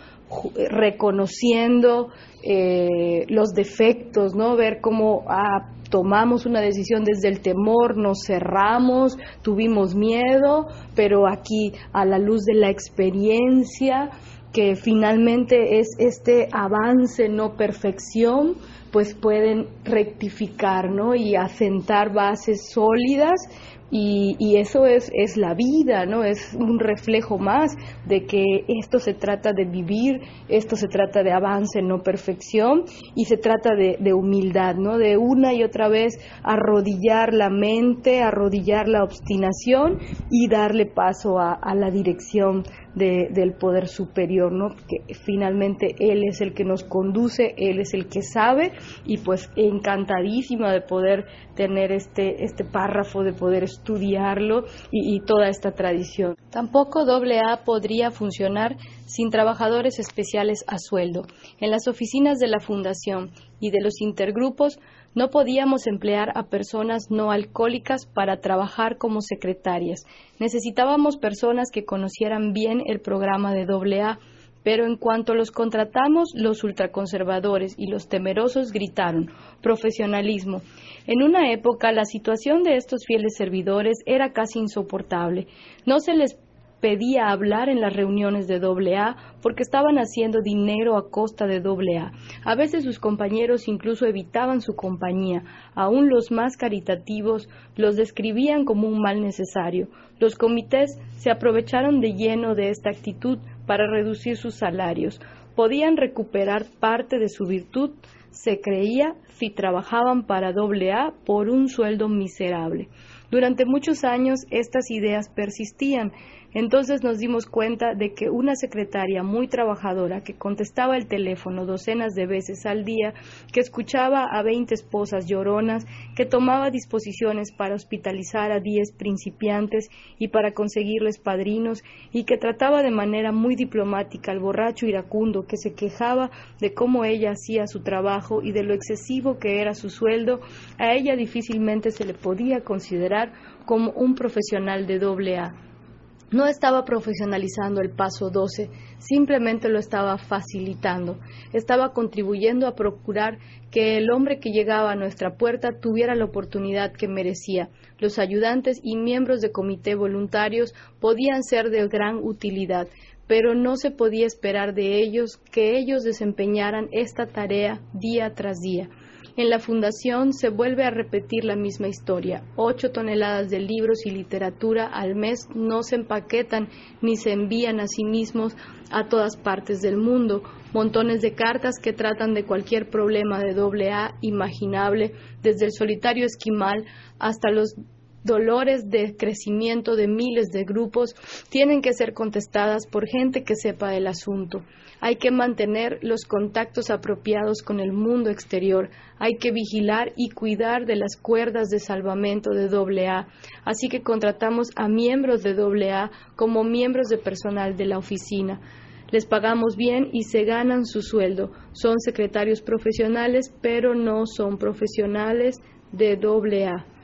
reconociendo eh, los defectos, ¿no? Ver cómo ah, tomamos una decisión desde el temor, nos cerramos, tuvimos miedo, pero aquí a la luz de la experiencia, que finalmente es este avance, no perfección, pues pueden rectificar, ¿no? Y asentar bases sólidas y, eso es, es, la vida, ¿no? Es un reflejo más de que esto se trata de vivir, esto se trata de avance, no perfección, y se trata de, de humildad, ¿no? De una y otra vez arrodillar la mente, arrodillar la obstinación y darle paso a, a la dirección del poder superior, ¿no? Que finalmente Él es el que nos conduce, Él es el que sabe y pues encantadísima de poder tener este, este párrafo, de poder estudiarlo y, y toda esta tradición. Tampoco AA podría funcionar sin trabajadores especiales a sueldo. En las oficinas de la Fundación y de los intergrupos no podíamos emplear a personas no alcohólicas para trabajar como secretarias. Necesitábamos personas que conocieran bien el programa de AA, pero en cuanto los contratamos, los ultraconservadores y los temerosos gritaron profesionalismo. En una época la situación de estos fieles servidores era casi insoportable. No se les pedía hablar en las reuniones de AA porque estaban haciendo dinero a costa de AA. A veces sus compañeros incluso evitaban su compañía. Aún los más caritativos los describían como un mal necesario. Los comités se aprovecharon de lleno de esta actitud para reducir sus salarios. Podían recuperar parte de su virtud, se creía, si trabajaban para AA por un sueldo miserable. Durante muchos años estas ideas persistían entonces nos dimos cuenta de que una secretaria muy trabajadora que contestaba el teléfono docenas de veces al día, que escuchaba a veinte esposas lloronas, que tomaba disposiciones para hospitalizar a diez principiantes y para conseguirles padrinos, y que trataba de manera muy diplomática al borracho iracundo que se quejaba de cómo ella hacía su trabajo y de lo excesivo que era su sueldo, a ella difícilmente se le podía considerar como un profesional de doble A No estaba profesionalizando el paso 12, simplemente lo estaba facilitando. Estaba contribuyendo a procurar que el hombre que llegaba a nuestra puerta tuviera la oportunidad que merecía. Los ayudantes y miembros de comité voluntarios podían ser de gran utilidad, pero no se podía esperar de ellos que ellos desempeñaran esta tarea día tras día. En la Fundación se vuelve a repetir la misma historia. Ocho toneladas de libros y literatura al mes no se empaquetan ni se envían a sí mismos a todas partes del mundo. Montones de cartas que tratan de cualquier problema de doble A imaginable, desde el solitario esquimal hasta los dolores de crecimiento de miles de grupos tienen que ser contestadas por gente que sepa del asunto. Hay que mantener los contactos apropiados con el mundo exterior. Hay que vigilar y cuidar de las cuerdas de salvamento de AA. Así que contratamos a miembros de AA como miembros de personal de la oficina. Les pagamos bien y se ganan su sueldo. Son secretarios profesionales, pero no son profesionales de AA.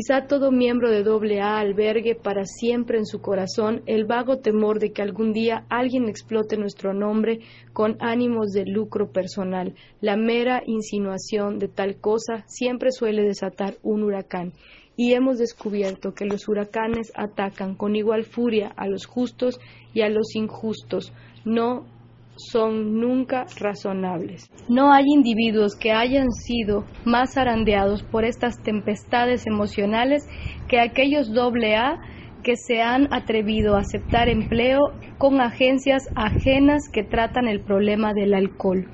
Quizá todo miembro de AA albergue para siempre en su corazón el vago temor de que algún día alguien explote nuestro nombre con ánimos de lucro personal. La mera insinuación de tal cosa siempre suele desatar un huracán. Y hemos descubierto que los huracanes atacan con igual furia a los justos y a los injustos. No son nunca razonables. No hay individuos que hayan sido más arandeados por estas tempestades emocionales que aquellos doble A que se han atrevido a aceptar empleo con agencias ajenas que tratan el problema del alcohol.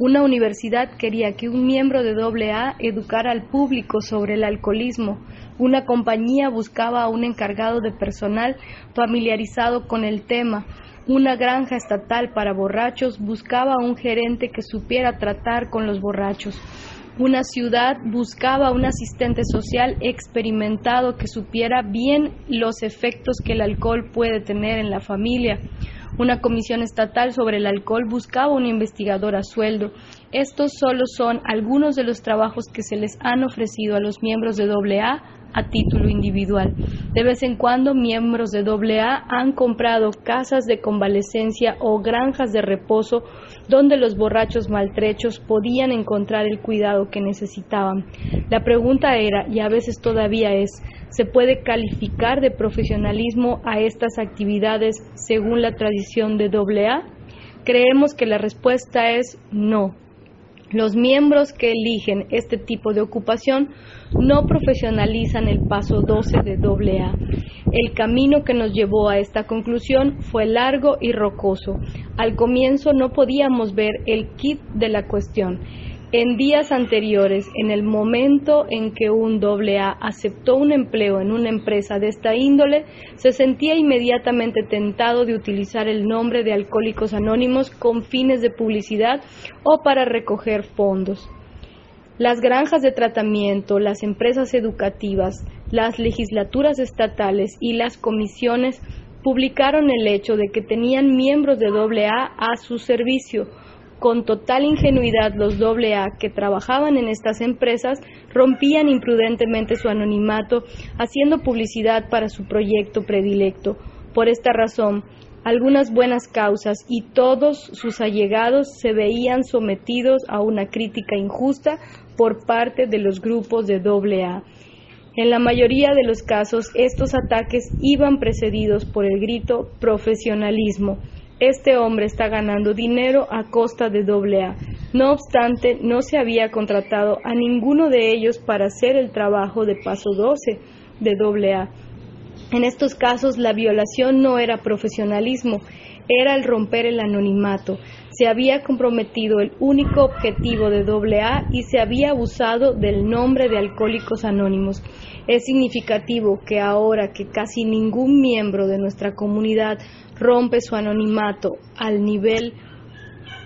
Una universidad quería que un miembro de AA educara al público sobre el alcoholismo. Una compañía buscaba a un encargado de personal familiarizado con el tema. Una granja estatal para borrachos buscaba a un gerente que supiera tratar con los borrachos. Una ciudad buscaba un asistente social experimentado que supiera bien los efectos que el alcohol puede tener en la familia. Una comisión estatal sobre el alcohol buscaba un investigador a sueldo. Estos solo son algunos de los trabajos que se les han ofrecido a los miembros de AA a título individual. De vez en cuando, miembros de AA han comprado casas de convalecencia o granjas de reposo donde los borrachos maltrechos podían encontrar el cuidado que necesitaban. La pregunta era, y a veces todavía es, ¿se puede calificar de profesionalismo a estas actividades según la tradición de AA? Creemos que la respuesta es no. Los miembros que eligen este tipo de ocupación no profesionalizan el paso 12 de AA. El camino que nos llevó a esta conclusión fue largo y rocoso. Al comienzo no podíamos ver el kit de la cuestión. En días anteriores, en el momento en que un AA aceptó un empleo en una empresa de esta índole, se sentía inmediatamente tentado de utilizar el nombre de Alcohólicos Anónimos con fines de publicidad o para recoger fondos. Las granjas de tratamiento, las empresas educativas, las legislaturas estatales y las comisiones publicaron el hecho de que tenían miembros de AA a su servicio, con total ingenuidad los AA que trabajaban en estas empresas rompían imprudentemente su anonimato haciendo publicidad para su proyecto predilecto. Por esta razón, algunas buenas causas y todos sus allegados se veían sometidos a una crítica injusta por parte de los grupos de AA. En la mayoría de los casos, estos ataques iban precedidos por el grito profesionalismo, este hombre está ganando dinero a costa de AA. No obstante, no se había contratado a ninguno de ellos para hacer el trabajo de paso 12 de AA. En estos casos, la violación no era profesionalismo, era el romper el anonimato. Se había comprometido el único objetivo de AA y se había abusado del nombre de Alcohólicos Anónimos. Es significativo que ahora que casi ningún miembro de nuestra comunidad rompe su anonimato al nivel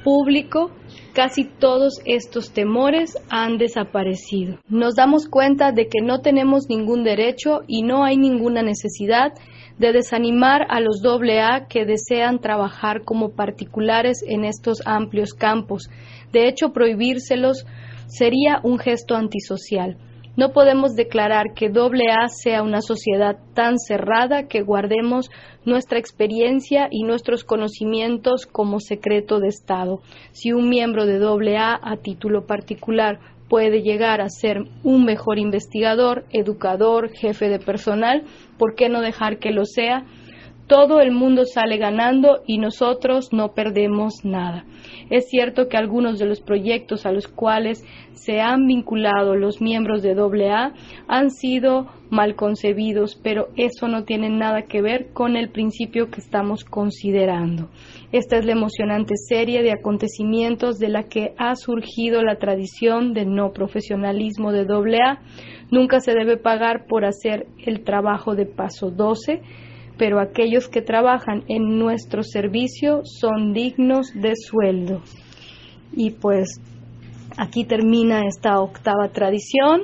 público, casi todos estos temores han desaparecido. Nos damos cuenta de que no tenemos ningún derecho y no hay ninguna necesidad de desanimar a los AA que desean trabajar como particulares en estos amplios campos. De hecho, prohibírselos sería un gesto antisocial. No podemos declarar que AA sea una sociedad tan cerrada que guardemos nuestra experiencia y nuestros conocimientos como secreto de Estado. Si un miembro de AA a título particular puede llegar a ser un mejor investigador, educador, jefe de personal, ¿por qué no dejar que lo sea? Todo el mundo sale ganando y nosotros no perdemos nada. Es cierto que algunos de los proyectos a los cuales se han vinculado los miembros de AA han sido mal concebidos, pero eso no tiene nada que ver con el principio que estamos considerando. Esta es la emocionante serie de acontecimientos de la que ha surgido la tradición del no profesionalismo de AA. Nunca se debe pagar por hacer el trabajo de paso 12 pero aquellos que trabajan en nuestro servicio son dignos de sueldo. Y pues aquí termina esta octava tradición.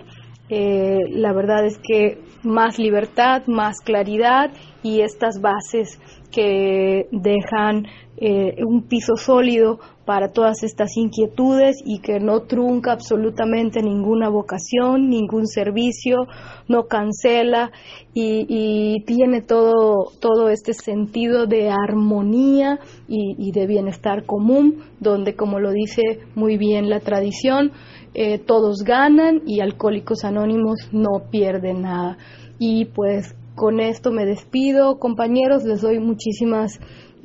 Eh, la verdad es que más libertad, más claridad y estas bases que dejan eh, un piso sólido para todas estas inquietudes y que no trunca absolutamente ninguna vocación, ningún servicio, no cancela y, tiene todo, todo este sentido de armonía y, de bienestar común, donde, como lo dice muy bien la tradición, eh, todos ganan y Alcohólicos Anónimos no pierden nada. Y pues con esto me despido, compañeros, les doy muchísimas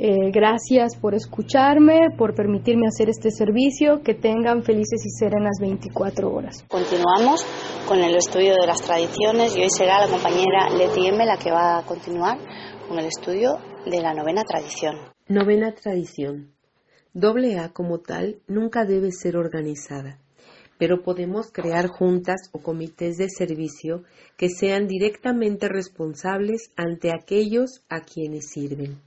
eh, gracias por escucharme, por permitirme hacer este servicio. Que tengan felices y serenas 24 horas. Continuamos con el estudio de las tradiciones y hoy será la compañera Leti M la que va a continuar con el estudio de la novena tradición. Novena tradición. Doble A como tal nunca debe ser organizada, pero podemos crear juntas o comités de servicio que sean directamente responsables ante aquellos a quienes sirven.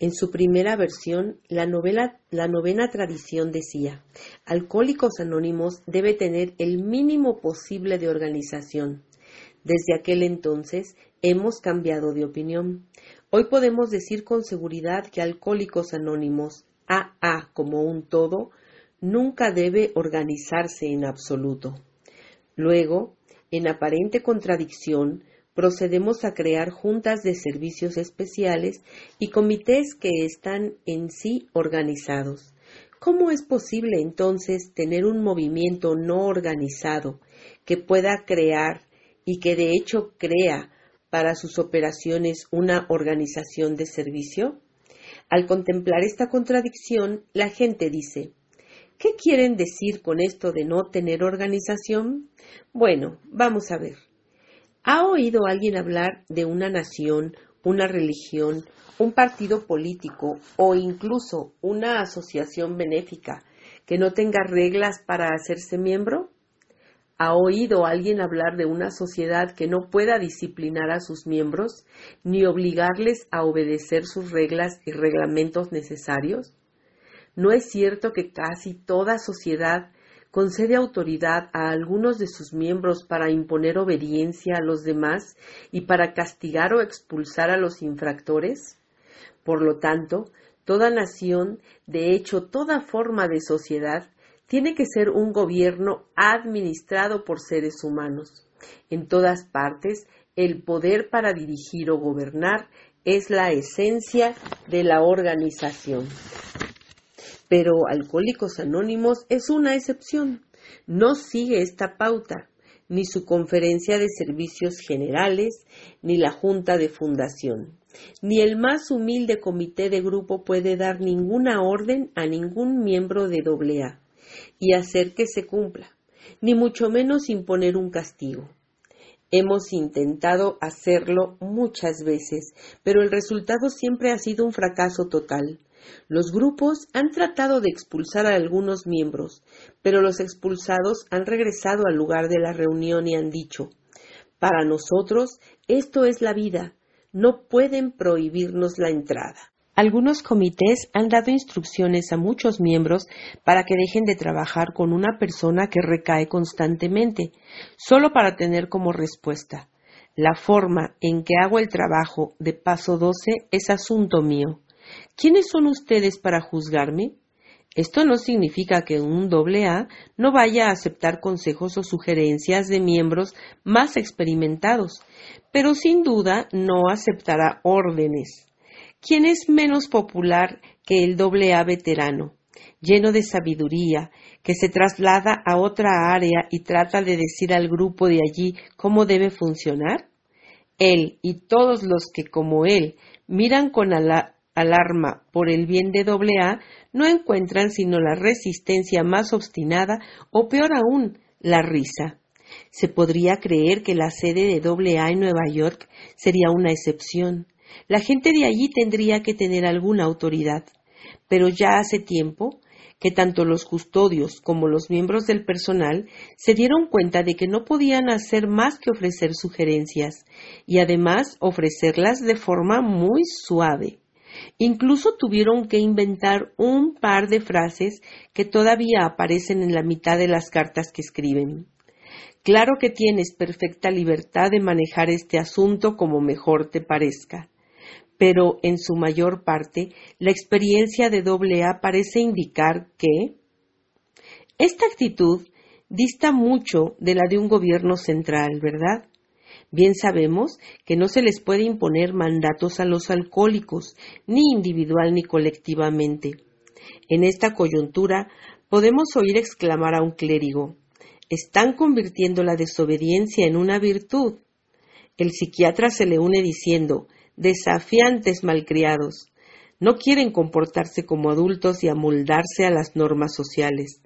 En su primera versión, la, novena tradición decía, Alcohólicos Anónimos debe tener el mínimo posible de organización. Desde aquel entonces hemos cambiado de opinión. Hoy podemos decir con seguridad que Alcohólicos Anónimos, AA como un todo, nunca debe organizarse en absoluto. Luego, en aparente contradicción, procedemos a crear juntas de servicios especiales y comités que están en sí organizados. ¿Cómo es posible entonces tener un movimiento no organizado que pueda crear y que de hecho crea para sus operaciones una organización de servicio? Al contemplar esta contradicción, la gente dice, ¿qué quieren decir con esto de no tener organización? Bueno, vamos a ver. ¿Ha oído alguien hablar de una nación, una religión, un partido político o incluso una asociación benéfica que no tenga reglas para hacerse miembro? ¿Ha oído alguien hablar de una sociedad que no pueda disciplinar a sus miembros ni obligarles a obedecer sus reglas y reglamentos necesarios? ¿No es cierto que casi toda sociedad concede autoridad a algunos de sus miembros para imponer obediencia a los demás y para castigar o expulsar a los infractores? Por lo tanto, toda nación, de hecho toda forma de sociedad, tiene que ser un gobierno administrado por seres humanos. En todas partes, el poder para dirigir o gobernar es la esencia de la organización. Pero Alcohólicos Anónimos es una excepción. No sigue esta pauta, ni su conferencia de servicios generales, ni la junta de fundación. Ni el más humilde comité de grupo puede dar ninguna orden a ningún miembro de AA y hacer que se cumpla, ni mucho menos imponer un castigo. Hemos intentado hacerlo muchas veces, pero el resultado siempre ha sido un fracaso total. Los grupos han tratado de expulsar a algunos miembros, pero los expulsados han regresado al lugar de la reunión y han dicho Para nosotros esto es la vida, no pueden prohibirnos la entrada. Algunos comités han dado instrucciones a muchos miembros para que dejen de trabajar con una persona que recae constantemente, solo para tener como respuesta la forma en que hago el trabajo de paso 12 es asunto mío. ¿Quiénes son ustedes para juzgarme? Esto no significa que un AA no vaya a aceptar consejos o sugerencias de miembros más experimentados, pero sin duda no aceptará órdenes. ¿Quién es menos popular que el AA veterano, lleno de sabiduría, que se traslada a otra área y trata de decir al grupo de allí cómo debe funcionar? Él y todos los que, como él, miran con alarma por el bien de AA no encuentran sino la resistencia más obstinada o peor aún, la risa. Se podría creer que la sede de AA en Nueva York sería una excepción. La gente de allí tendría que tener alguna autoridad. Pero ya hace tiempo que tanto los custodios como los miembros del personal se dieron cuenta de que no podían hacer más que ofrecer sugerencias y además ofrecerlas de forma muy suave. Incluso tuvieron que inventar un par de frases que todavía aparecen en la mitad de las cartas que escriben. Claro que tienes perfecta libertad de manejar este asunto como mejor te parezca, pero en su mayor parte la experiencia de AA parece indicar que esta actitud dista mucho de la de un gobierno central, ¿verdad? Bien sabemos que no se les puede imponer mandatos a los alcohólicos, ni individual ni colectivamente. En esta coyuntura podemos oír exclamar a un clérigo están convirtiendo la desobediencia en una virtud. El psiquiatra se le une diciendo desafiantes malcriados. No quieren comportarse como adultos y amoldarse a las normas sociales.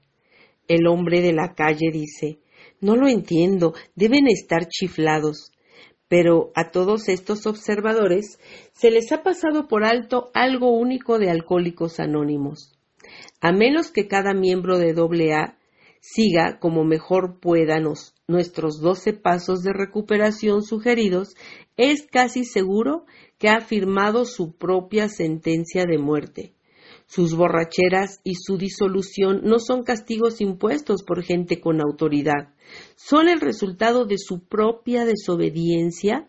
El hombre de la calle dice no lo entiendo, deben estar chiflados. Pero a todos estos observadores se les ha pasado por alto algo único de Alcohólicos Anónimos. A menos que cada miembro de AA siga como mejor pueda nuestros doce pasos de recuperación sugeridos, es casi seguro que ha firmado su propia sentencia de muerte. Sus borracheras y su disolución no son castigos impuestos por gente con autoridad, son el resultado de su propia desobediencia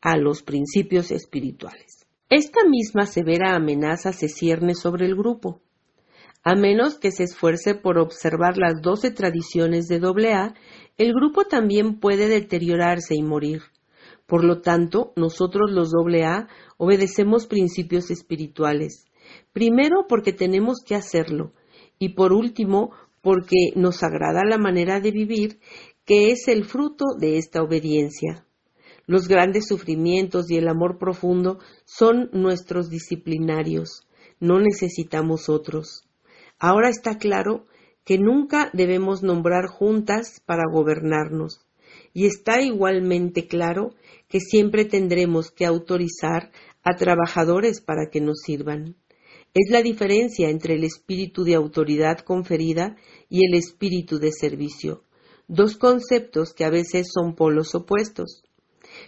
a los principios espirituales. Esta misma severa amenaza se cierne sobre el grupo. A menos que se esfuerce por observar las doce tradiciones de AA, el grupo también puede deteriorarse y morir. Por lo tanto, nosotros los AA obedecemos principios espirituales, Primero porque tenemos que hacerlo y por último porque nos agrada la manera de vivir que es el fruto de esta obediencia. Los grandes sufrimientos y el amor profundo son nuestros disciplinarios, no necesitamos otros. Ahora está claro que nunca debemos nombrar juntas para gobernarnos, y está igualmente claro que siempre tendremos que autorizar a trabajadores para que nos sirvan. Es la diferencia entre el espíritu de autoridad conferida y el espíritu de servicio, dos conceptos que a veces son polos opuestos.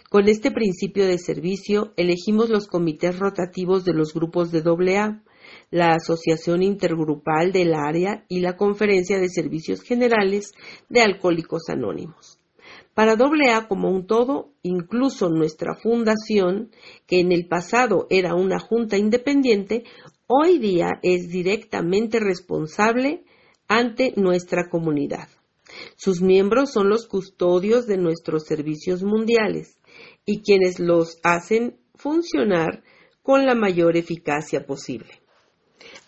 Con este principio de servicio elegimos los comités rotativos de los grupos de AA, la Asociación Intergrupal del Área y la Conferencia de Servicios Generales de Alcohólicos Anónimos. Para AA como un todo, incluso nuestra fundación, que en el pasado era una junta independiente, hoy día es directamente responsable ante nuestra comunidad. Sus miembros son los custodios de nuestros servicios mundiales y quienes los hacen funcionar con la mayor eficacia posible.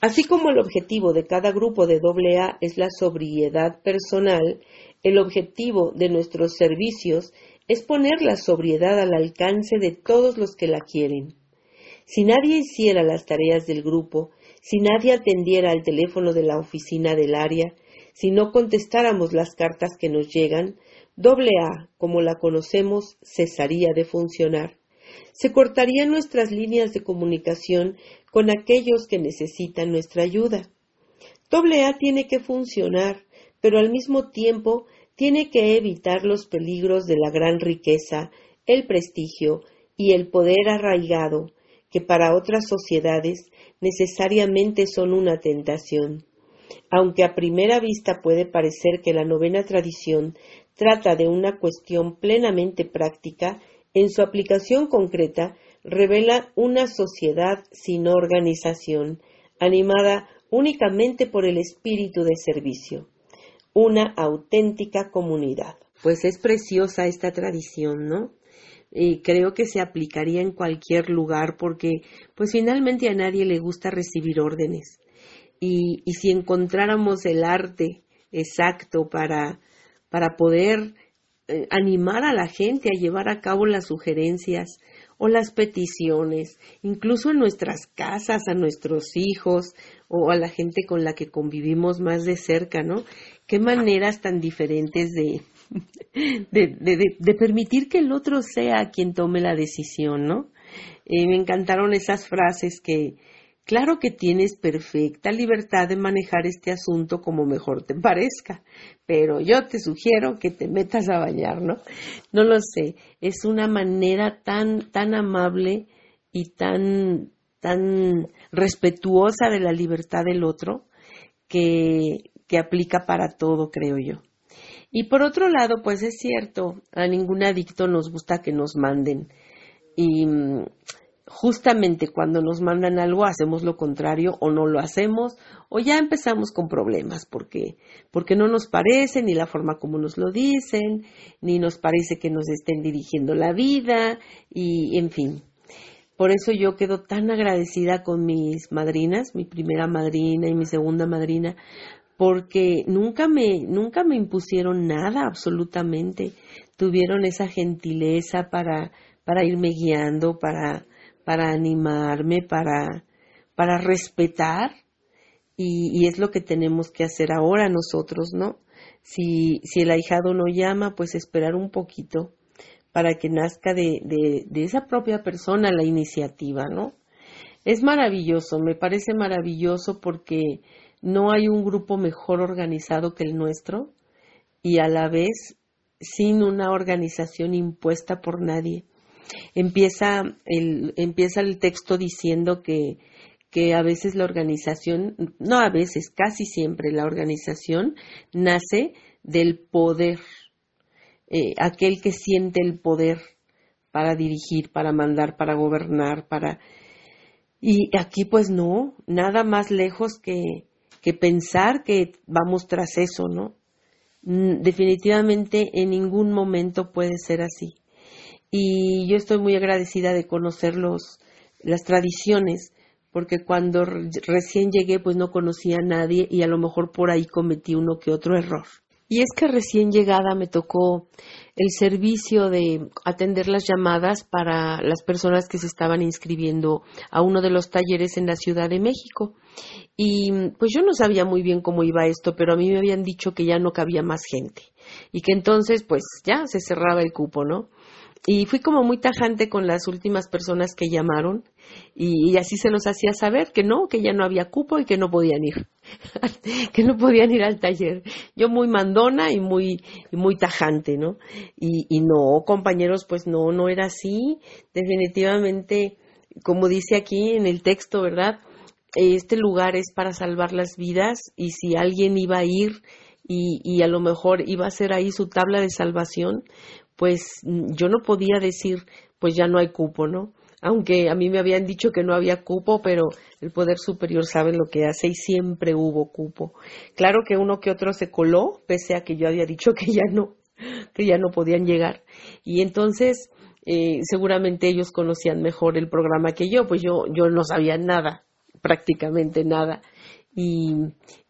Así como el objetivo de cada grupo de AA es la sobriedad personal, el objetivo de nuestros servicios es poner la sobriedad al alcance de todos los que la quieren. Si nadie hiciera las tareas del grupo, si nadie atendiera al teléfono de la oficina del área, si no contestáramos las cartas que nos llegan, doble A, como la conocemos, cesaría de funcionar. Se cortarían nuestras líneas de comunicación con aquellos que necesitan nuestra ayuda. Doble A tiene que funcionar, pero al mismo tiempo tiene que evitar los peligros de la gran riqueza, el prestigio y el poder arraigado que para otras sociedades necesariamente son una tentación. Aunque a primera vista puede parecer que la novena tradición trata de una cuestión plenamente práctica, en su aplicación concreta revela una sociedad sin organización, animada únicamente por el espíritu de servicio, una auténtica comunidad. Pues es preciosa esta tradición, ¿no? Y creo que se aplicaría en cualquier lugar porque pues finalmente a nadie le gusta recibir órdenes. Y, y si encontráramos el arte exacto para, para poder eh, animar a la gente a llevar a cabo las sugerencias o las peticiones, incluso en nuestras casas, a nuestros hijos o a la gente con la que convivimos más de cerca, ¿no? Qué maneras tan diferentes de, <laughs> de, de, permitir que el otro sea quien tome la decisión, ¿no? Eh, me encantaron esas frases que, Claro que tienes perfecta libertad de manejar este asunto como mejor te parezca, pero yo te sugiero que te metas a bañar, ¿no? No lo sé, es una manera tan, tan amable y tan, tan respetuosa de la libertad del otro que, que aplica para todo, creo yo. Y por otro lado, pues es cierto, a ningún adicto nos gusta que nos manden. Y justamente cuando nos mandan algo hacemos lo contrario o no lo hacemos o ya empezamos con problemas porque porque no nos parece ni la forma como nos lo dicen ni nos parece que nos estén dirigiendo la vida y en fin por eso yo quedo tan agradecida con mis madrinas mi primera madrina y mi segunda madrina porque nunca me nunca me impusieron nada absolutamente tuvieron esa gentileza para para irme guiando para para animarme, para, para respetar. Y, es lo que tenemos que hacer ahora nosotros, ¿no? Si, si el ahijado no llama, pues esperar un poquito para que nazca de, de, de esa propia persona la iniciativa, ¿no? Es maravilloso, me parece maravilloso porque no hay un grupo mejor organizado que el nuestro y a la vez sin una organización impuesta por nadie. Empieza el, empieza el texto diciendo que, que a veces la organización, no a veces, casi siempre la organización nace del poder, eh, aquel que siente el poder para dirigir, para mandar, para gobernar, para... Y aquí pues no, nada más lejos que, que pensar que vamos tras eso, ¿no? Mm, definitivamente en ningún momento puede ser así y yo estoy muy agradecida de conocer los, las tradiciones porque cuando recién llegué pues no conocía a nadie y a lo mejor por ahí cometí uno que otro error. Y es que recién llegada me tocó el servicio de atender las llamadas para las personas que se estaban inscribiendo a uno de los talleres en la Ciudad de México. Y pues yo no sabía muy bien cómo iba esto, pero a mí me habían dicho que ya no cabía más gente y que entonces pues ya se cerraba el cupo, ¿no? Y fui como muy tajante con las últimas personas que llamaron y, así se los hacía saber que no, que ya no había cupo y que no podían ir, <laughs> que no podían ir al taller. Yo muy mandona y muy, muy tajante, ¿no? Y, y no, compañeros, pues no, no era así. Definitivamente, como dice aquí en el texto, ¿verdad? Este lugar es para salvar las vidas y si alguien iba a ir y, y a lo mejor iba a ser ahí su tabla de salvación, pues yo no podía decir, pues ya no hay cupo, ¿no? Aunque a mí me habían dicho que no había cupo, pero el Poder Superior sabe lo que hace y siempre hubo cupo. Claro que uno que otro se coló, pese a que yo había dicho <laughs> que ya no, que ya no podían llegar. Y entonces, eh, seguramente ellos conocían mejor el programa que yo, pues yo, yo no sabía nada, prácticamente nada. Y,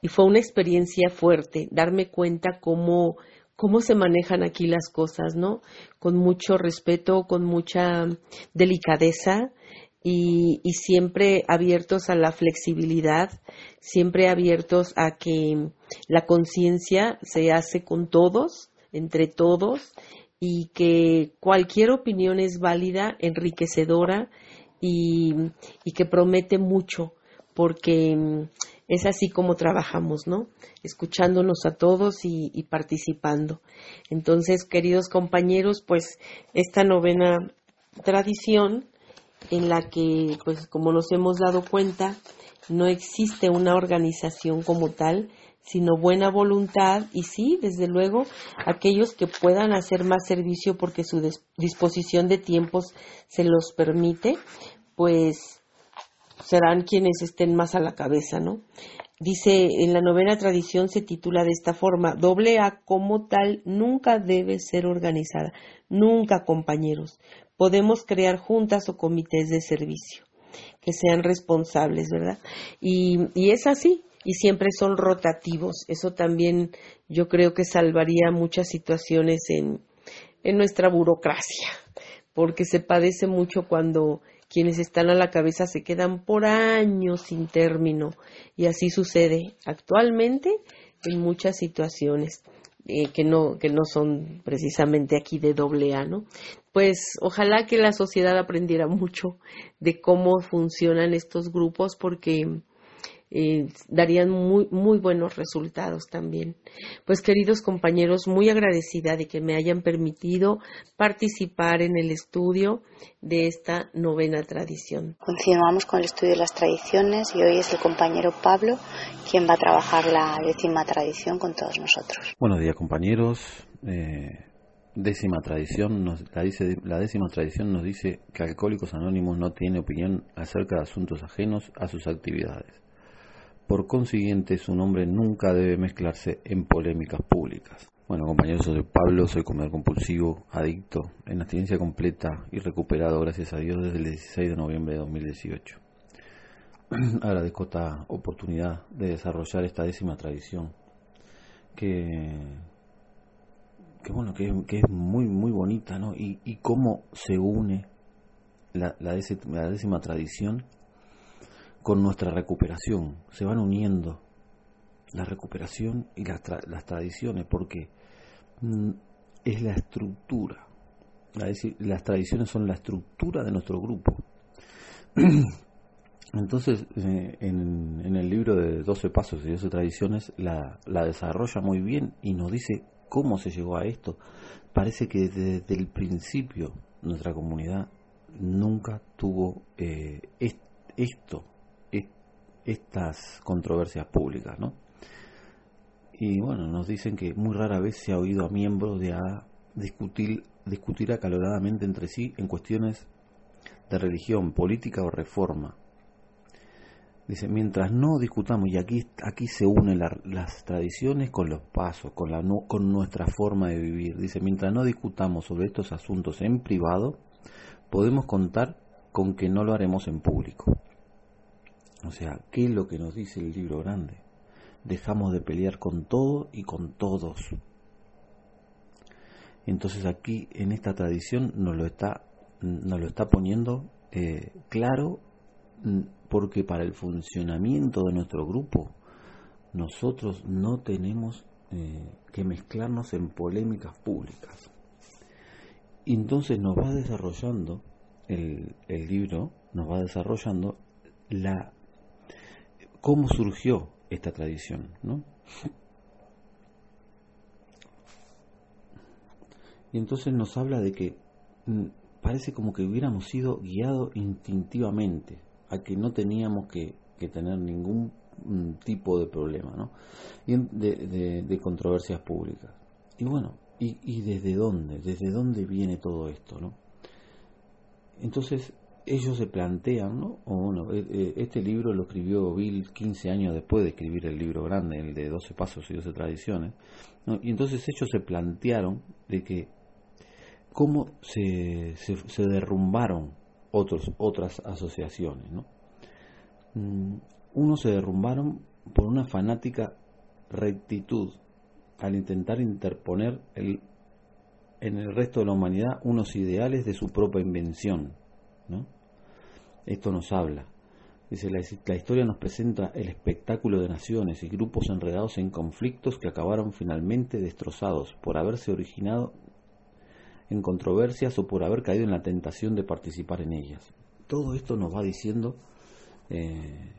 y fue una experiencia fuerte, darme cuenta cómo cómo se manejan aquí las cosas, ¿no? Con mucho respeto, con mucha delicadeza y, siempre abiertos a la flexibilidad, siempre abiertos a que la conciencia se hace con todos, entre todos, y que cualquier opinión es válida, enriquecedora y, y que promete mucho, porque es así como trabajamos, ¿no? Escuchándonos a todos y, participando. Entonces, queridos compañeros, pues esta novena tradición en la que, pues como nos hemos dado cuenta, no existe una organización como tal, sino buena voluntad y sí, desde luego, aquellos que puedan hacer más servicio porque su disposición de tiempos se los permite, pues serán quienes estén más a la cabeza, ¿no? Dice, en la novena tradición se titula de esta forma, doble A como tal nunca debe ser organizada, nunca compañeros. Podemos crear juntas o comités de servicio que sean responsables, ¿verdad? Y, y es así, y siempre son rotativos. Eso también yo creo que salvaría muchas situaciones en, en nuestra burocracia, porque se padece mucho cuando quienes están a la cabeza se quedan por años sin término y así sucede actualmente en muchas situaciones eh, que no que no son precisamente aquí de doble A, ¿no? Pues ojalá que la sociedad aprendiera mucho de cómo funcionan estos grupos porque eh, darían muy, muy buenos resultados también. Pues queridos compañeros, muy agradecida de que me hayan permitido participar en el estudio de esta novena tradición. Continuamos con el estudio de las tradiciones y hoy es el compañero Pablo quien va a trabajar la décima tradición con todos nosotros. Buenos días compañeros. Eh, décima tradición nos, la, dice, la décima tradición nos dice que Alcohólicos Anónimos no tiene opinión acerca de asuntos ajenos a sus actividades. Por consiguiente, su nombre nunca debe mezclarse en polémicas públicas. Bueno, compañeros, soy Pablo, soy comedor compulsivo, adicto, en abstinencia completa y recuperado, gracias a Dios, desde el 16 de noviembre de 2018. <clears throat> Agradezco esta oportunidad de desarrollar esta décima tradición, que, que bueno, que, es muy, muy bonita, ¿no? Y, cómo se une la, la décima tradición con nuestra recuperación. Se van uniendo la recuperación y las, las tradiciones porque mm, es la estructura. las tradiciones son la estructura de nuestro grupo. <clears throat> Entonces, eh, en, en, el libro de 12 Pasos y 12 Tradiciones la, la, desarrolla muy bien y nos dice cómo se llegó a esto. Parece que desde, el principio nuestra comunidad nunca tuvo eh, esto estas controversias públicas, ¿no? Y bueno, nos dicen que muy rara vez se ha oído a miembros de a discutir, discutir acaloradamente entre sí en cuestiones de religión, política o reforma. Dice, mientras no discutamos, y aquí, aquí se unen las tradiciones con los pasos, con, la, con nuestra forma de vivir. Dice, mientras no discutamos sobre estos asuntos en privado, podemos contar con que no lo haremos en público. O sea, ¿qué es lo que nos dice el libro grande? Dejamos de pelear con todo y con todos. Entonces aquí en esta tradición nos lo está, nos lo está poniendo eh, claro mm, porque para el funcionamiento de nuestro grupo nosotros no tenemos eh, que mezclarnos en polémicas públicas. Entonces nos va desarrollando el libro, nos va desarrollando la cómo surgió esta tradición, ¿no? Y entonces nos habla de que mm, parece como que hubiéramos sido guiados instintivamente, a que no teníamos que, tener ningún mm, tipo de problema, ¿no? De, controversias públicas. Y bueno, ¿y, ¿y desde dónde? ¿Desde dónde viene todo esto, no? Entonces, ellos se plantean, ¿no? O bueno, e, e, este libro lo escribió Bill 15 años después de escribir el libro grande, el de 12 pasos y 12 tradiciones, y entonces ellos se plantearon de que cómo se, se, derrumbaron otros, otras asociaciones, ¿no? Mm, unos se derrumbaron por una fanática rectitud al intentar interponer el, en el resto de la humanidad unos ideales de su propia invención, Esto nos habla. Dice, la, la, historia nos presenta el espectáculo de naciones y grupos enredados en conflictos que acabaron finalmente destrozados por haberse originado en controversias o por haber caído en la tentación de participar en ellas. Todo esto nos va diciendo eh,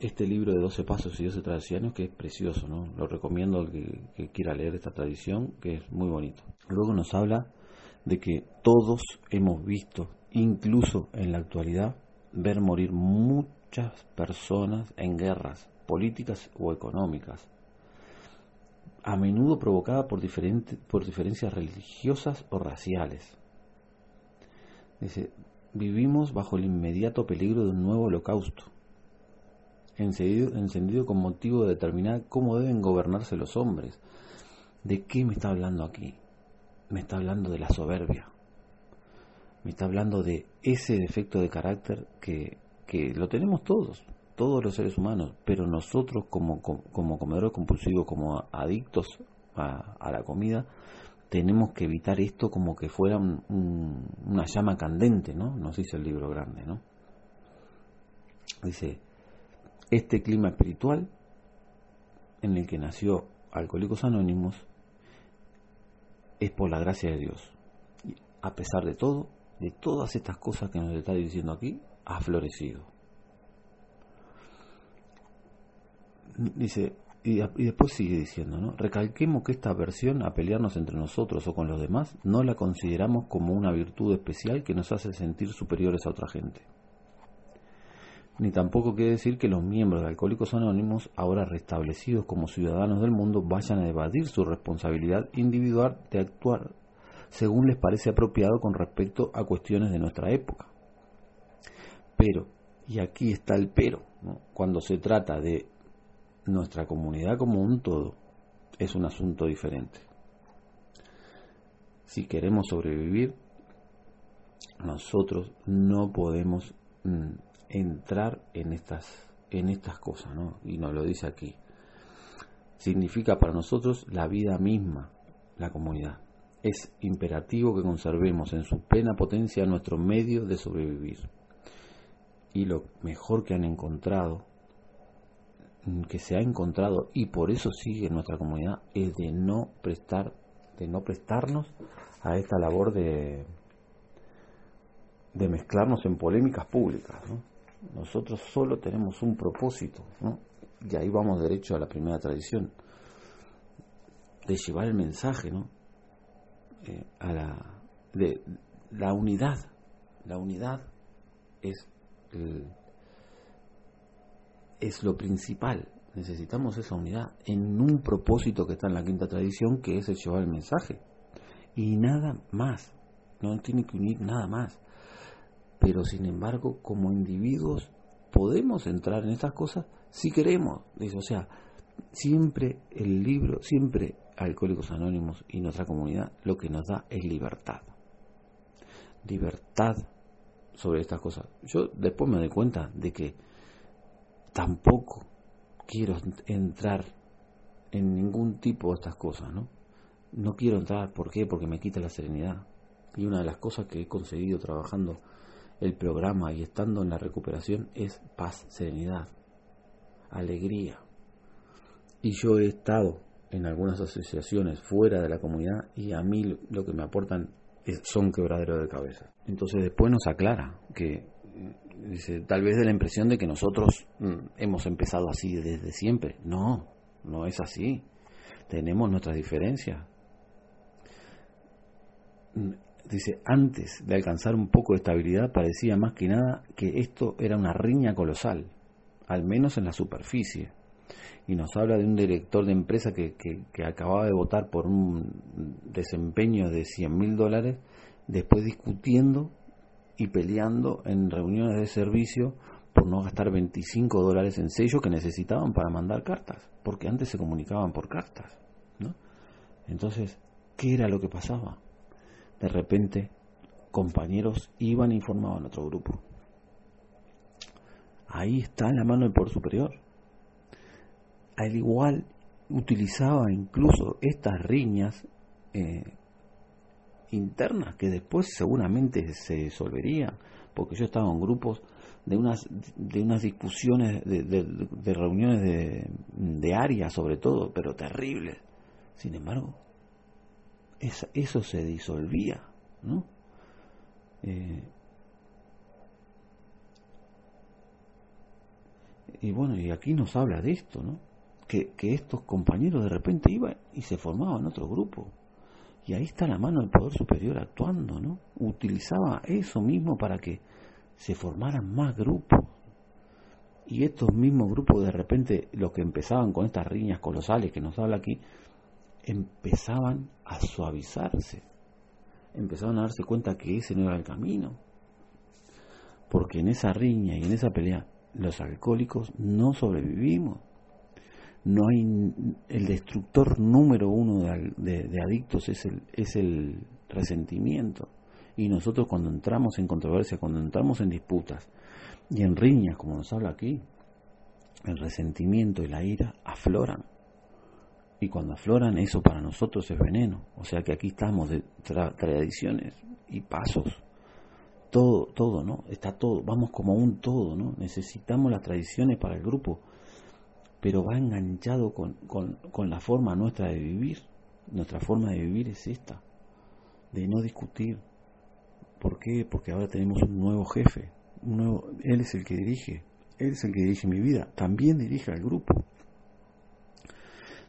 este libro de 12 pasos y 12 tradiciones que es precioso, ¿no? Lo recomiendo al que, que quiera leer esta tradición, que es muy bonito. Luego nos habla de que todos hemos visto incluso en la actualidad, ver morir muchas personas en guerras políticas o económicas, a menudo provocada por, por diferencias religiosas o raciales. Dice, vivimos bajo el inmediato peligro de un nuevo holocausto, encendido con motivo de determinar cómo deben gobernarse los hombres. ¿De qué me está hablando aquí? Me está hablando de la soberbia. Me está hablando de ese defecto de carácter que, que lo tenemos todos, todos los seres humanos, pero nosotros como, como comedores compulsivos, como adictos a, la comida, tenemos que evitar esto como que fuera una llama candente, ¿no? Nos dice el libro grande, ¿no? Dice, este clima espiritual en el que nació Alcohólicos Anónimos es por la gracia de Dios. a pesar de todo, de todas estas cosas que nos está diciendo aquí, ha florecido. Dice, y, después sigue diciendo, ¿no? Recalquemos que esta aversión a pelearnos entre nosotros o con los demás no la consideramos como una virtud especial que nos hace sentir superiores a otra gente. Ni tampoco quiere decir que los miembros de Alcohólicos Anónimos, ahora restablecidos como ciudadanos del mundo, vayan a evadir su responsabilidad individual de actuar según les parece apropiado con respecto a cuestiones de nuestra época. Pero, y aquí está el pero, cuando se trata de nuestra comunidad como un todo es un asunto diferente. Si queremos sobrevivir, nosotros no podemos mm, entrar en estas, en estas cosas, ¿no? Y nos lo dice aquí. Significa para nosotros la vida misma, la comunidad. Es imperativo que conservemos en su plena potencia nuestro medio de sobrevivir. Y lo mejor que han encontrado que se ha encontrado y por eso sigue nuestra comunidad es de no prestar de no prestarnos a esta labor de de mezclarnos en polémicas públicas nosotros solo tenemos un propósito y ahí vamos derecho a la primera tradición de llevar el mensaje ¿no? Eh, a la de la unidad la unidad es el, es lo principal. Necesitamos esa unidad en un propósito que está en la quinta tradición, que es el llevar el mensaje. Y nada más. No tiene que unir nada más. Pero sin embargo, como individuos, podemos entrar en estas cosas si queremos. O sea, siempre el libro, siempre Alcohólicos Anónimos y nuestra comunidad, lo que nos da es libertad. Libertad sobre estas cosas. Yo después me doy cuenta de que tampoco quiero entrar en ningún tipo de estas cosas, ¿no? No quiero entrar, ¿por qué? Porque me quita la serenidad. Y una de las cosas que he conseguido trabajando el programa y estando en la recuperación es paz, serenidad, alegría. Y yo he estado en algunas asociaciones fuera de la comunidad y a mí lo que me aportan son quebraderos de cabeza. Entonces después nos aclara que dice, tal vez de la impresión de que nosotros mm, hemos empezado así desde siempre. No, no es así. Tenemos nuestras diferencias. Mm, dice, antes de alcanzar un poco de estabilidad parecía más que nada que esto era una riña colosal, al menos en la superficie. Y nos habla de un director de empresa que, que, acababa de votar por un desempeño de 100 mil dólares, después discutiendo y peleando en reuniones de servicio por no gastar 25 dólares en sello que necesitaban para mandar cartas, porque antes se comunicaban por cartas. ¿no? Entonces, ¿qué era lo que pasaba? De repente, compañeros iban e informaban a otro grupo. Ahí está la mano del poder superior. Al igual, utilizaba incluso estas riñas eh, internas que después seguramente se disolverían, porque yo estaba en grupos de unas, de unas discusiones, de, de, reuniones de, de área sobre todo, pero terribles. Sin embargo, eso se disolvía, ¿no? Eh, y bueno, y aquí nos habla de esto, ¿no? Que, estos compañeros de repente iban y se formaban otro grupo. Y ahí está la mano del Poder Superior actuando, ¿no? Utilizaba eso mismo para que se formaran más grupos. Y estos mismos grupos, de repente, los que empezaban con estas riñas colosales que nos habla aquí, empezaban a suavizarse. Empezaban a darse cuenta que ese no era el camino. porque en esa riña y en esa pelea los alcohólicos no sobrevivimos. No hay el destructor número uno de, adictos es el, es el resentimiento. Y nosotros cuando entramos en controversia, cuando entramos en disputas y en riñas, como nos habla aquí, el resentimiento y la ira afloran. Y cuando afloran, eso para nosotros es veneno. O sea que aquí estamos de tradiciones y pasos. Todo, todo, ¿no? Está todo. Vamos como un todo, ¿no? Necesitamos las tradiciones para el grupo. Pero va enganchado con, con la forma nuestra de vivir. Nuestra forma de vivir es esta. De no discutir. ¿Por qué? Porque ahora tenemos un nuevo jefe. Nuevo, él es el que dirige. Él es el que dirige mi vida. También dirige al grupo.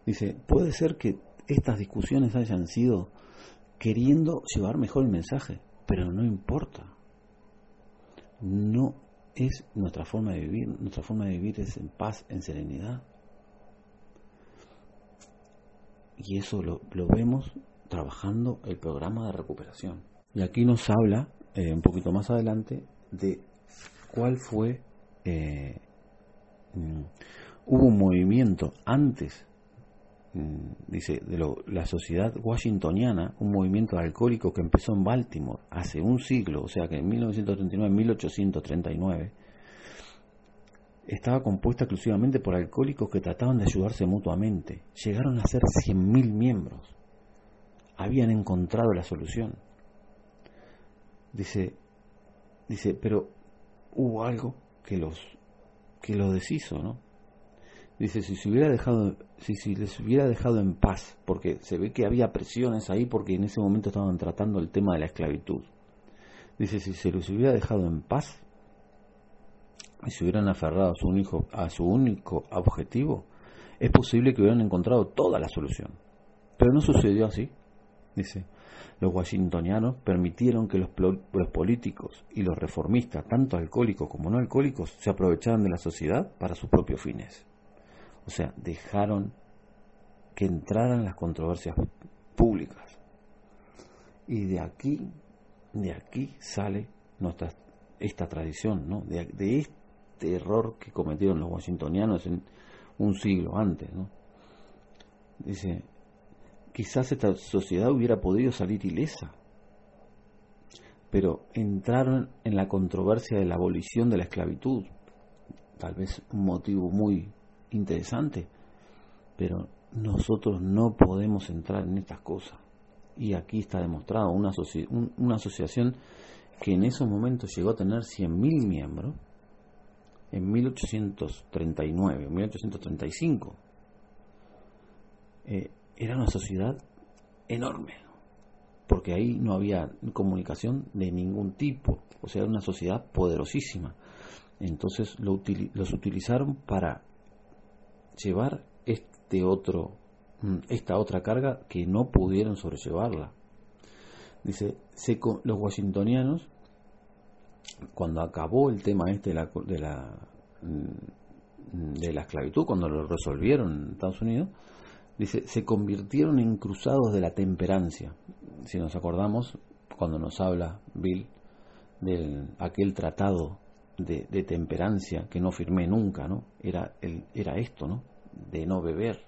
Dice, puede ser que estas discusiones hayan sido queriendo llevar mejor el mensaje, pero no importa. No es nuestra forma de vivir. Nuestra forma de vivir es en paz, en serenidad. Y eso lo, vemos trabajando el programa de recuperación. Y aquí nos habla, eh, un poquito más adelante, de cuál fue... Eh, mm, hubo un movimiento antes dice, de la sociedad washingtoniana, un movimiento alcohólico que empezó en Baltimore hace un siglo, o sea que en 1939, 1839, estaba compuesta exclusivamente por alcohólicos que trataban de ayudarse mutuamente. Llegaron a ser 100.000 miembros. Habían encontrado la solución. Dice, dice, pero hubo algo que los que los deshizo, ¿no? Dice, si se hubiera dejado, si, les hubiera dejado en paz, porque se ve que había presiones ahí porque en ese momento estaban tratando el tema de la esclavitud. Dice, si se les hubiera dejado en paz y se hubieran aferrado a su único, a su único objetivo, es posible que hubieran encontrado toda la solución. Pero no sucedió así. Dice, los washingtonianos permitieron que los, los, políticos y los reformistas, tanto alcohólicos como no alcohólicos, se aprovecharan de la sociedad para sus propios fines. O sea, dejaron que entraran las controversias públicas. Y de aquí, de aquí sale nuestra, esta tradición, ¿no? De, este error que cometieron los washingtonianos en un siglo antes. Dice, quizás esta sociedad hubiera podido salir ilesa, pero entraron en la controversia de la abolición de la esclavitud, tal vez un motivo muy interesante, pero nosotros no podemos entrar en estas cosas. Y aquí está demostrado una, una asociación que en esos momentos llegó a tener 100.000 miembros, en 1839, 1835. Eh, era una sociedad enorme, porque ahí no había comunicación de ningún tipo, o sea, era una sociedad poderosísima. Entonces lo los utilizaron para llevar este otro, mm, esta otra carga que no pudieron sobrellevarla. Dice, los washingtonianos, cuando acabó el tema este de la, de la, mm, de la esclavitud, cuando lo resolvieron en Estados Unidos, dice, se convirtieron en cruzados de la temperancia. Si nos acordamos, cuando nos habla Bill de aquel tratado de, temperancia que no firmé nunca, ¿no? Era, el, era esto, ¿no? De no beber.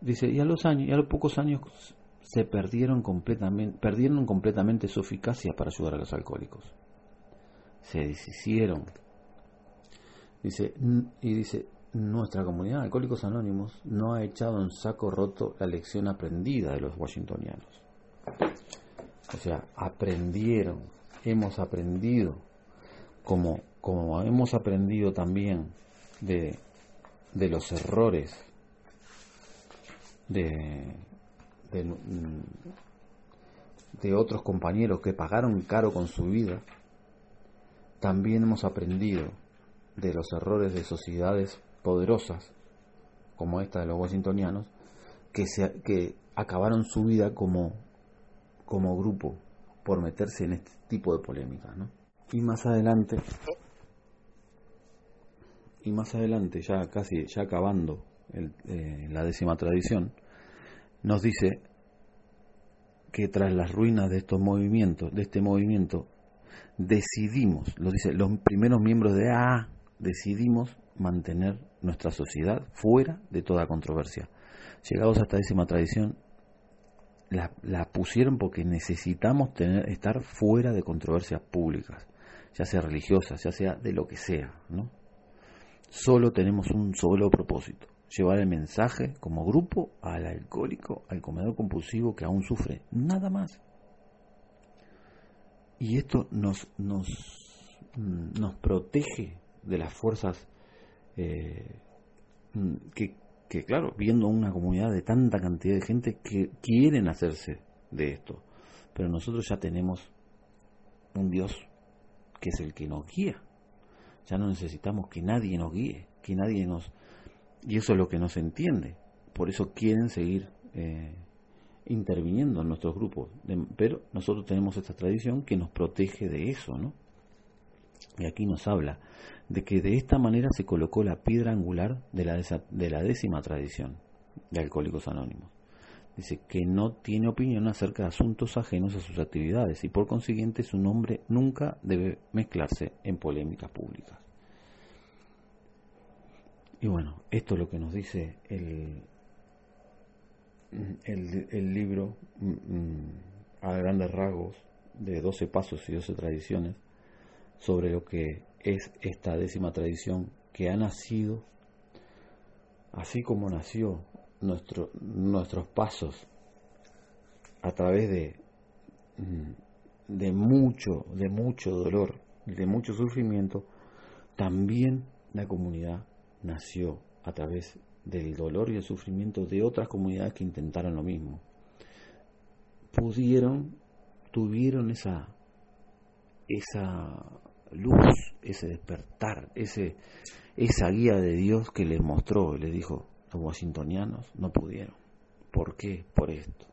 Dice, y a los años, y a los pocos años se perdieron completamente, perdieron completamente su eficacia para ayudar a los alcohólicos. Se deshicieron. Dice, y dice, nuestra comunidad de alcohólicos anónimos no ha echado en saco roto la lección aprendida de los washingtonianos. O sea, aprendieron, hemos aprendido como, como hemos aprendido también de, de los errores de, de, otros compañeros que pagaron caro con su vida, también hemos aprendido de los errores de sociedades poderosas, como esta de los washingtonianos, que, se, que acabaron su vida como, como grupo por meterse en este tipo de polémicas. ¿no? Y más adelante, y más adelante, ya casi ya acabando eh, la décima tradición, nos dice que tras las ruinas de estos movimientos, de este movimiento, decidimos, lo dice, los primeros miembros de AA decidimos mantener nuestra sociedad fuera de toda controversia. Llegados a esta décima tradición, la, la pusieron porque necesitamos tener, estar fuera de controversias públicas, ya sea religiosas, ya sea de lo que sea, ¿no? Solo tenemos un solo propósito, llevar el mensaje como grupo al alcohólico, al comedor compulsivo que aún sufre, nada más. Y esto nos, nos, nos protege de las fuerzas eh, que, que, claro, viendo una comunidad de tanta cantidad de gente que quieren hacerse de esto, pero nosotros ya tenemos un Dios que es el que nos guía. Ya no necesitamos que nadie nos guíe, que nadie nos... Y eso es lo que no se entiende. Por eso quieren seguir eh, interviniendo en nuestros grupos. pero nosotros tenemos esta tradición que nos protege de eso, ¿no? Y aquí nos habla de que de esta manera se colocó la piedra angular de la, de la décima tradición de Alcohólicos Anónimos. Dice que no tiene opinión acerca de asuntos ajenos a sus actividades y por consiguiente su nombre nunca debe mezclarse en polémicas públicas. Y bueno, esto es lo que nos dice el, el, libro mm, mm, a grandes rasgos de 12 pasos y 12 tradiciones sobre lo que es esta décima tradición que ha nacido así como nació nuestro, nuestros pasos a través de, mm, de mucho, de mucho dolor, de mucho sufrimiento, también la comunidad nació a través del dolor y el sufrimiento de otras comunidades que intentaron lo mismo. Pudieron, tuvieron esa, esa luz, ese despertar, ese, esa guía de Dios que les mostró, les dijo, los washingtonianos no pudieron. ¿Por qué? Por esto.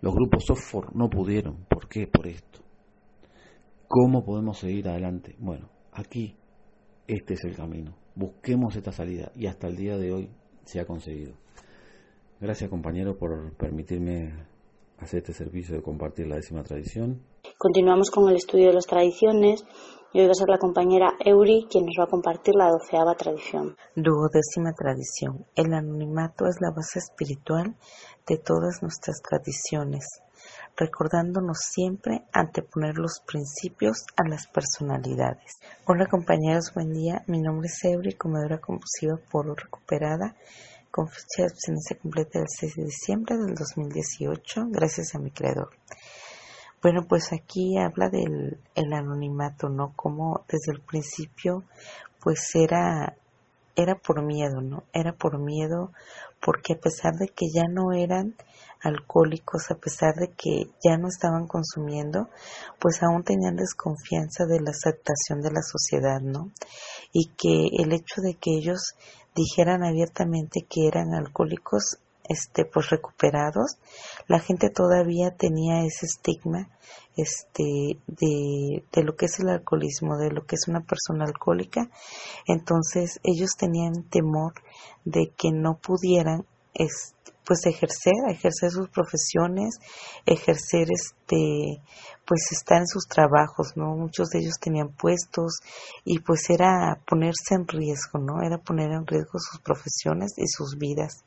Los grupos software no pudieron. ¿Por qué? Por esto. ¿Cómo podemos seguir adelante? Bueno, aquí este es el camino. Busquemos esta salida y hasta el día de hoy se ha conseguido. Gracias compañero por permitirme hacer este servicio de compartir la décima tradición. Continuamos con el estudio de las tradiciones y hoy a ser la compañera Euri quien nos va a compartir la doceava tradición. Duodécima tradición. El anonimato es la base espiritual de todas nuestras tradiciones, recordándonos siempre anteponer los principios a las personalidades. Hola compañeros, buen día. Mi nombre es Euri, comedora compulsiva por recuperada con fecha de abstinencia completa del 6 de diciembre del 2018, gracias a mi creador. Bueno, pues aquí habla del el anonimato, ¿no? Como desde el principio, pues era, era por miedo, ¿no? Era por miedo porque a pesar de que ya no eran alcohólicos, a pesar de que ya no estaban consumiendo, pues aún tenían desconfianza de la aceptación de la sociedad, ¿no? Y que el hecho de que ellos dijeran abiertamente que eran alcohólicos este pues recuperados. La gente todavía tenía ese estigma este de, de lo que es el alcoholismo de lo que es una persona alcohólica. Entonces ellos tenían temor de que no pudieran pues ejercer ejercer sus profesiones ejercer este pues estar en sus trabajos no muchos de ellos tenían puestos y pues era ponerse en riesgo no era poner en riesgo sus profesiones y sus vidas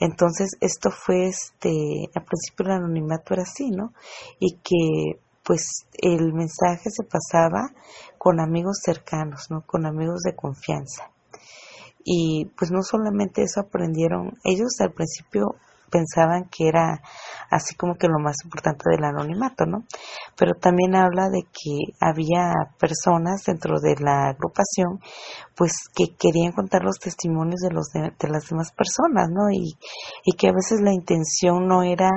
entonces, esto fue, este, al principio el anonimato era así, ¿no? Y que, pues, el mensaje se pasaba con amigos cercanos, ¿no? Con amigos de confianza. Y, pues, no solamente eso aprendieron, ellos al principio pensaban que era así como que lo más importante del anonimato, ¿no? Pero también habla de que había personas dentro de la agrupación, pues que querían contar los testimonios de los de, las demás personas, ¿no? Y, y que a veces la intención no era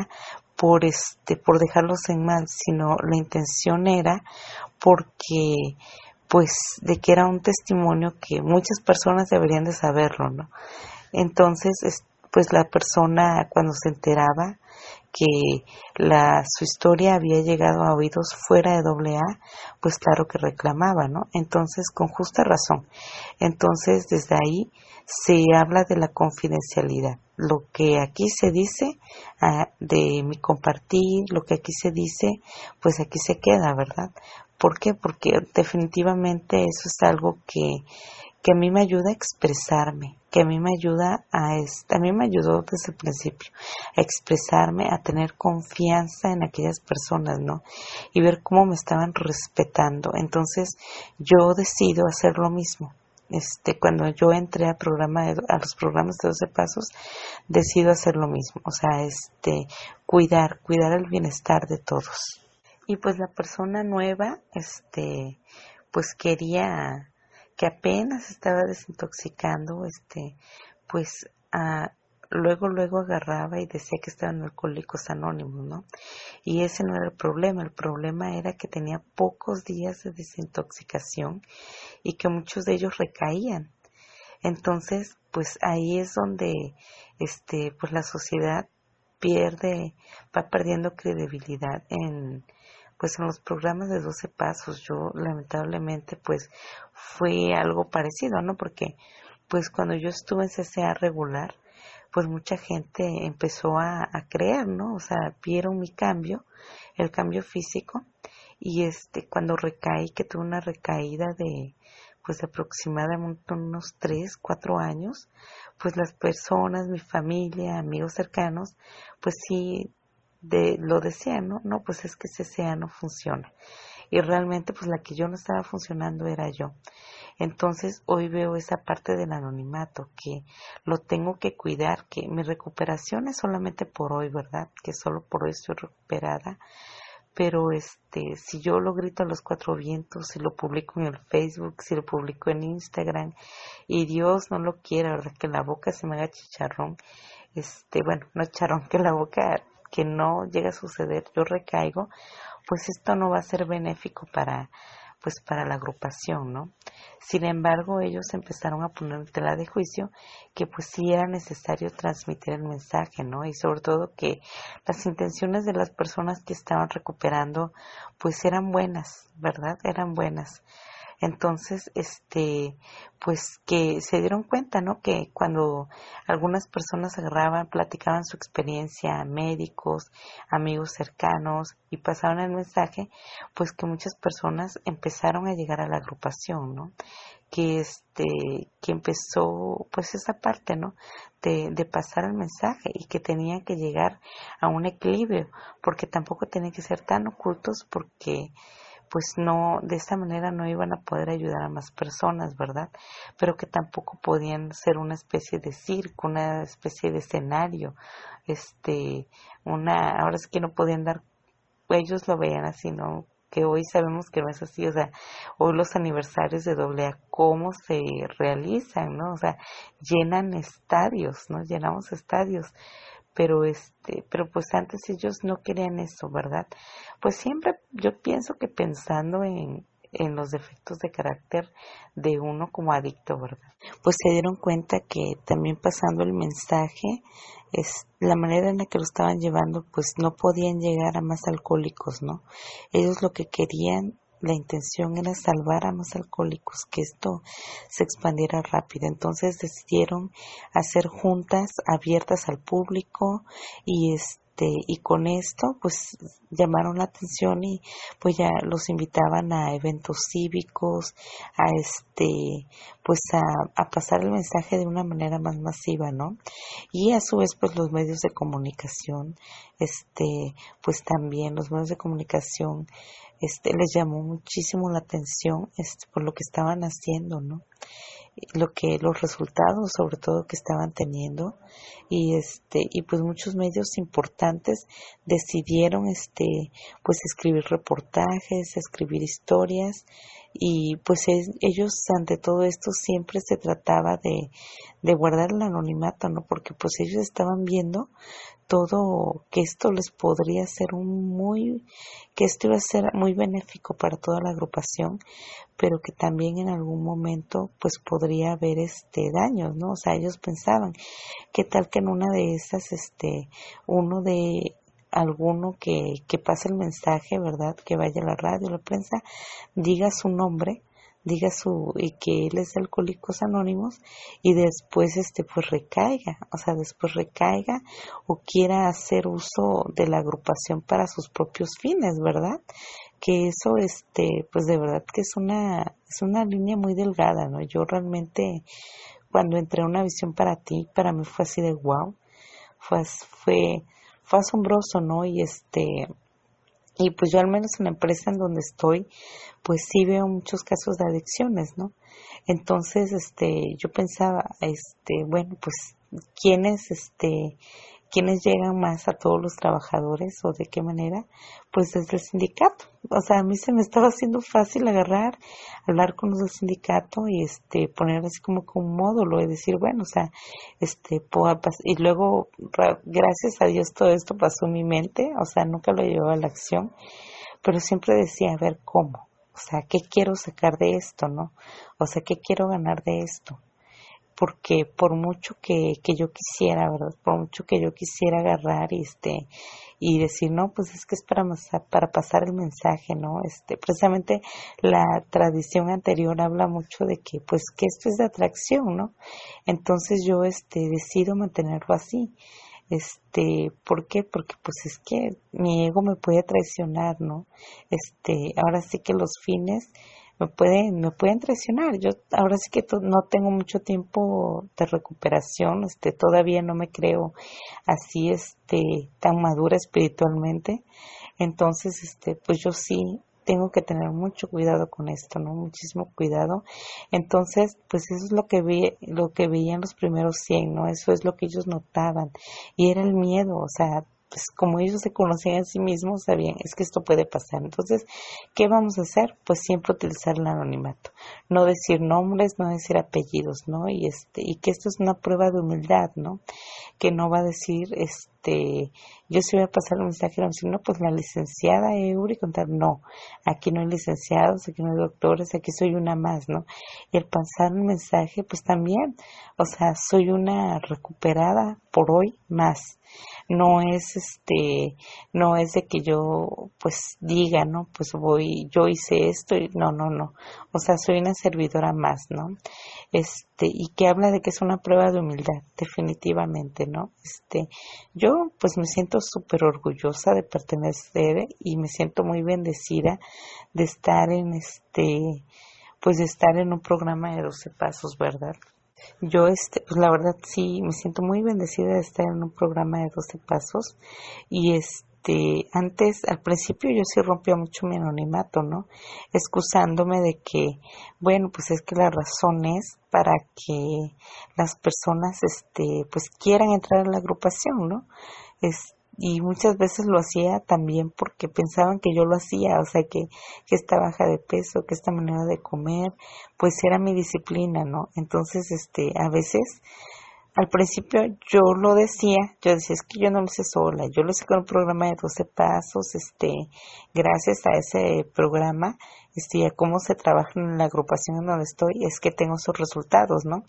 por este por dejarlos en mal, sino la intención era porque pues de que era un testimonio que muchas personas deberían de saberlo, ¿no? Entonces, pues la persona cuando se enteraba que la, su historia había llegado a oídos fuera de AA, pues claro que reclamaba, ¿no? Entonces, con justa razón. Entonces, desde ahí se habla de la confidencialidad. Lo que aquí se dice ah, de mi compartir, lo que aquí se dice, pues aquí se queda, ¿verdad? ¿Por qué? Porque definitivamente eso es algo que, que a mí me ayuda a expresarme, que a mí me ayuda a, a mí me ayudó desde el principio a expresarme, a tener confianza en aquellas personas, ¿no? Y ver cómo me estaban respetando. Entonces yo decido hacer lo mismo. Este, cuando yo entré a, programa a los programas de 12 pasos, decido hacer lo mismo, o sea, este, cuidar, cuidar el bienestar de todos. Y pues la persona nueva, este, pues quería que apenas estaba desintoxicando, este, pues luego, luego agarraba y decía que estaban alcohólicos anónimos, ¿no? Y ese no era el problema, el problema era que tenía pocos días de desintoxicación y que muchos de ellos recaían. Entonces, pues ahí es donde, este, pues la sociedad pierde, va perdiendo credibilidad en, pues en los programas de 12 pasos. Yo lamentablemente, pues fue algo parecido, ¿no? Porque, pues cuando yo estuve en CCA regular, pues mucha gente empezó a, creer, ¿no? O sea, vieron mi cambio, el cambio físico, y este, cuando recaí, que tuve una recaída de, pues aproximadamente unos tres, cuatro años, pues las personas, mi familia, amigos cercanos, pues sí, de, lo decían, ¿no? No, pues es que CCA no funciona. Y realmente, pues la que yo no estaba funcionando era yo. Entonces hoy veo esa parte del anonimato, que lo tengo que cuidar, que mi recuperación es solamente por hoy, ¿verdad? Que solo por hoy estoy recuperada. Pero este, si yo lo grito a los cuatro vientos, si lo publico en el Facebook, si lo publico en Instagram, y Dios no lo quiera, ¿verdad? Que la boca se me haga chicharrón, este, bueno, no chicharrón, que la boca que no llega a suceder, yo recaigo, pues esto no va a ser benéfico para, pues para la agrupación, ¿no? Sin embargo, ellos empezaron a poner tela de juicio que pues sí era necesario transmitir el mensaje, ¿no? Y sobre todo que las intenciones de las personas que estaban recuperando pues eran buenas, ¿verdad? Eran buenas. Entonces, este, pues que se dieron cuenta, ¿no? Que cuando algunas personas agarraban, platicaban su experiencia, médicos, amigos cercanos y pasaban el mensaje, pues que muchas personas empezaron a llegar a la agrupación, ¿no? Que este, que empezó, pues esa parte, ¿no? De, de pasar el mensaje y que tenían que llegar a un equilibrio, porque tampoco tenían que ser tan ocultos porque pues no, de esa manera no iban a poder ayudar a más personas, ¿verdad? Pero que tampoco podían ser una especie de circo, una especie de escenario, este, una, ahora es que no podían dar, ellos lo veían así, ¿no? que hoy sabemos que no es así, o sea, hoy los aniversarios de AA, cómo se realizan, ¿no? O sea, llenan estadios, ¿no? Llenamos estadios, pero este, pero pues antes ellos no querían eso, ¿verdad? Pues siempre yo pienso que pensando en, en los defectos de carácter de uno como adicto, ¿verdad? Pues se dieron cuenta que también pasando el mensaje, es la manera en la que lo estaban llevando, pues no podían llegar a más alcohólicos, ¿no? Ellos lo que querían la intención era salvar a más alcohólicos, que esto se expandiera rápido. Entonces decidieron hacer juntas abiertas al público y este y con esto pues llamaron la atención y pues ya los invitaban a eventos cívicos a este pues a, a pasar el mensaje de una manera más masiva no y a su vez pues los medios de comunicación este pues también los medios de comunicación este, les llamó muchísimo la atención este, por lo que estaban haciendo, ¿no? lo que los resultados sobre todo que estaban teniendo. Y este y pues muchos medios importantes decidieron este pues escribir reportajes escribir historias. Y pues ellos ante todo esto siempre se trataba de, de guardar el anonimato no porque pues ellos estaban viendo todo que esto les podría ser un muy que esto iba a ser muy benéfico para toda la agrupación pero que también en algún momento pues podría haber este daños no o sea ellos pensaban qué tal que en una de esas este uno de alguno que, que pase el mensaje, ¿verdad? Que vaya a la radio, la prensa, diga su nombre, diga su y que él es de Alcohólicos Anónimos y después este pues recaiga, o sea, después recaiga o quiera hacer uso de la agrupación para sus propios fines, ¿verdad? Que eso este pues de verdad que es una es una línea muy delgada, ¿no? Yo realmente cuando entré a una visión para ti, para mí fue así de wow, fue fue fue asombroso, ¿no? Y este y pues yo al menos en la empresa en donde estoy, pues sí veo muchos casos de adicciones, ¿no? Entonces, este, yo pensaba, este, bueno, pues, ¿quiénes, este, quiénes llegan más a todos los trabajadores o de qué manera? Pues desde el sindicato. O sea, a mí se me estaba haciendo fácil agarrar, hablar con los del sindicato y este poner así como con un módulo y decir, bueno, o sea, este y luego gracias a Dios todo esto pasó en mi mente, o sea, nunca lo llevaba a la acción, pero siempre decía, a ver cómo, o sea, ¿qué quiero sacar de esto, no? O sea, ¿qué quiero ganar de esto? Porque por mucho que, que yo quisiera, ¿verdad? Por mucho que yo quisiera agarrar y este y decir, no, pues es que es para, para pasar el mensaje, ¿no? Este, precisamente la tradición anterior habla mucho de que, pues, que esto es de atracción, ¿no? Entonces yo, este, decido mantenerlo así. Este, ¿por qué? Porque pues es que mi ego me puede traicionar, ¿no? Este, ahora sí que los fines me pueden, me pueden traicionar. Yo ahora sí que no tengo mucho tiempo de recuperación, este, todavía no me creo así, este, tan madura espiritualmente. Entonces, este, pues yo sí tengo que tener mucho cuidado con esto, ¿no? Muchísimo cuidado. Entonces, pues eso es lo que vi, lo que veían los primeros 100, ¿no? Eso es lo que ellos notaban. Y era el miedo, o sea, pues como ellos se conocían a sí mismos, sabían, es que esto puede pasar. Entonces, ¿qué vamos a hacer? Pues siempre utilizar el anonimato. No decir nombres, no decir apellidos, ¿no? Y este, y que esto es una prueba de humildad, ¿no? Que no va a decir, este, yo sí voy a pasar el mensaje, no, pues la licenciada Euri contar, no, aquí no hay licenciados, aquí no hay doctores, aquí soy una más, ¿no? Y el pasar el mensaje, pues también, o sea, soy una recuperada por hoy más. No es este no es de que yo pues diga no pues voy yo hice esto y no no no. O sea soy una servidora más no este y que habla de que es una prueba de humildad definitivamente no este yo pues me siento súper orgullosa de pertenecer y me siento muy bendecida de estar en este pues de estar en un programa de 12 pasos verdad yo, este, pues la verdad sí, me siento muy bendecida de estar en un programa de 12 pasos y este, antes, al principio yo sí rompía mucho mi anonimato, ¿no? Excusándome de que, bueno, pues es que la razón es para que las personas, este, pues quieran entrar a la agrupación, ¿no? Es, y muchas veces lo hacía también porque pensaban que yo lo hacía, o sea, que, que esta baja de peso, que esta manera de comer, pues era mi disciplina, ¿no? Entonces, este, a veces, al principio yo lo decía, yo decía, es que yo no lo hice sola, yo lo hice con un programa de 12 pasos, este, gracias a ese programa, este, a cómo se trabaja en la agrupación donde estoy, es que tengo esos resultados, ¿no?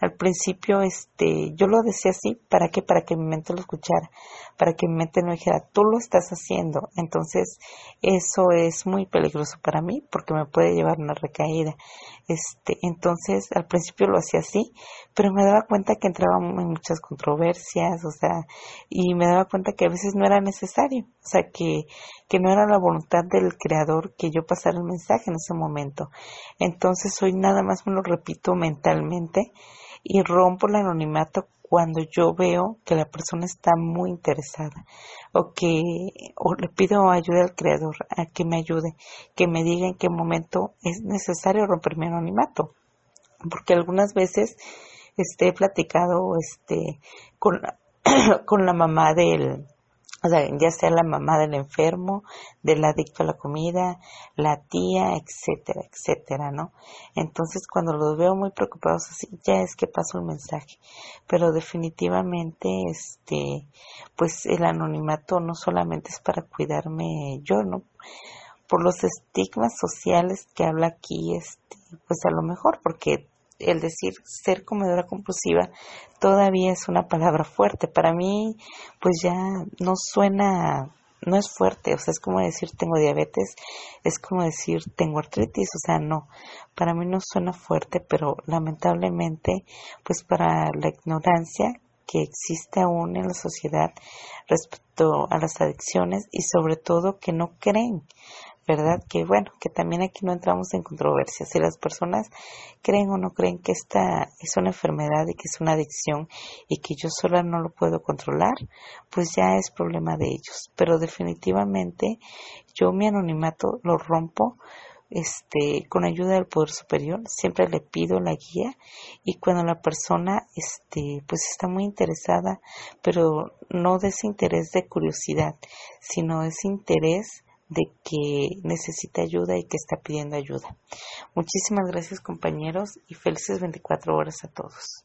Al principio, este, yo lo decía así, ¿para qué? Para que mi mente lo escuchara, para que mi mente no dijera, tú lo estás haciendo. Entonces, eso es muy peligroso para mí porque me puede llevar a una recaída. Este, entonces, al principio lo hacía así, pero me daba cuenta que entraba en muchas controversias, o sea, y me daba cuenta que a veces no era necesario, o sea, que, que no era la voluntad del creador que yo pasara el mensaje en ese momento. Entonces, hoy nada más me lo repito mentalmente y rompo el anonimato cuando yo veo que la persona está muy interesada o que o le pido ayuda al creador a que me ayude, que me diga en qué momento es necesario romper mi anonimato, porque algunas veces este he platicado este con <clears throat> con la mamá del o sea, ya sea la mamá del enfermo, del adicto a la comida, la tía, etcétera, etcétera, ¿no? Entonces, cuando los veo muy preocupados así, ya es que paso el mensaje. Pero definitivamente, este, pues el anonimato no solamente es para cuidarme yo, ¿no? Por los estigmas sociales que habla aquí, este, pues a lo mejor, porque el decir ser comedora compulsiva todavía es una palabra fuerte. Para mí, pues ya no suena, no es fuerte, o sea, es como decir tengo diabetes, es como decir tengo artritis, o sea, no, para mí no suena fuerte, pero lamentablemente, pues para la ignorancia que existe aún en la sociedad respecto a las adicciones y sobre todo que no creen ¿verdad? Que bueno, que también aquí no entramos en controversia. Si las personas creen o no creen que esta es una enfermedad y que es una adicción y que yo sola no lo puedo controlar, pues ya es problema de ellos. Pero definitivamente yo mi anonimato lo rompo este, con ayuda del poder superior, siempre le pido la guía y cuando la persona este, pues está muy interesada, pero no de ese interés de curiosidad, sino ese interés de que necesita ayuda y que está pidiendo ayuda. Muchísimas gracias compañeros y felices 24 horas a todos.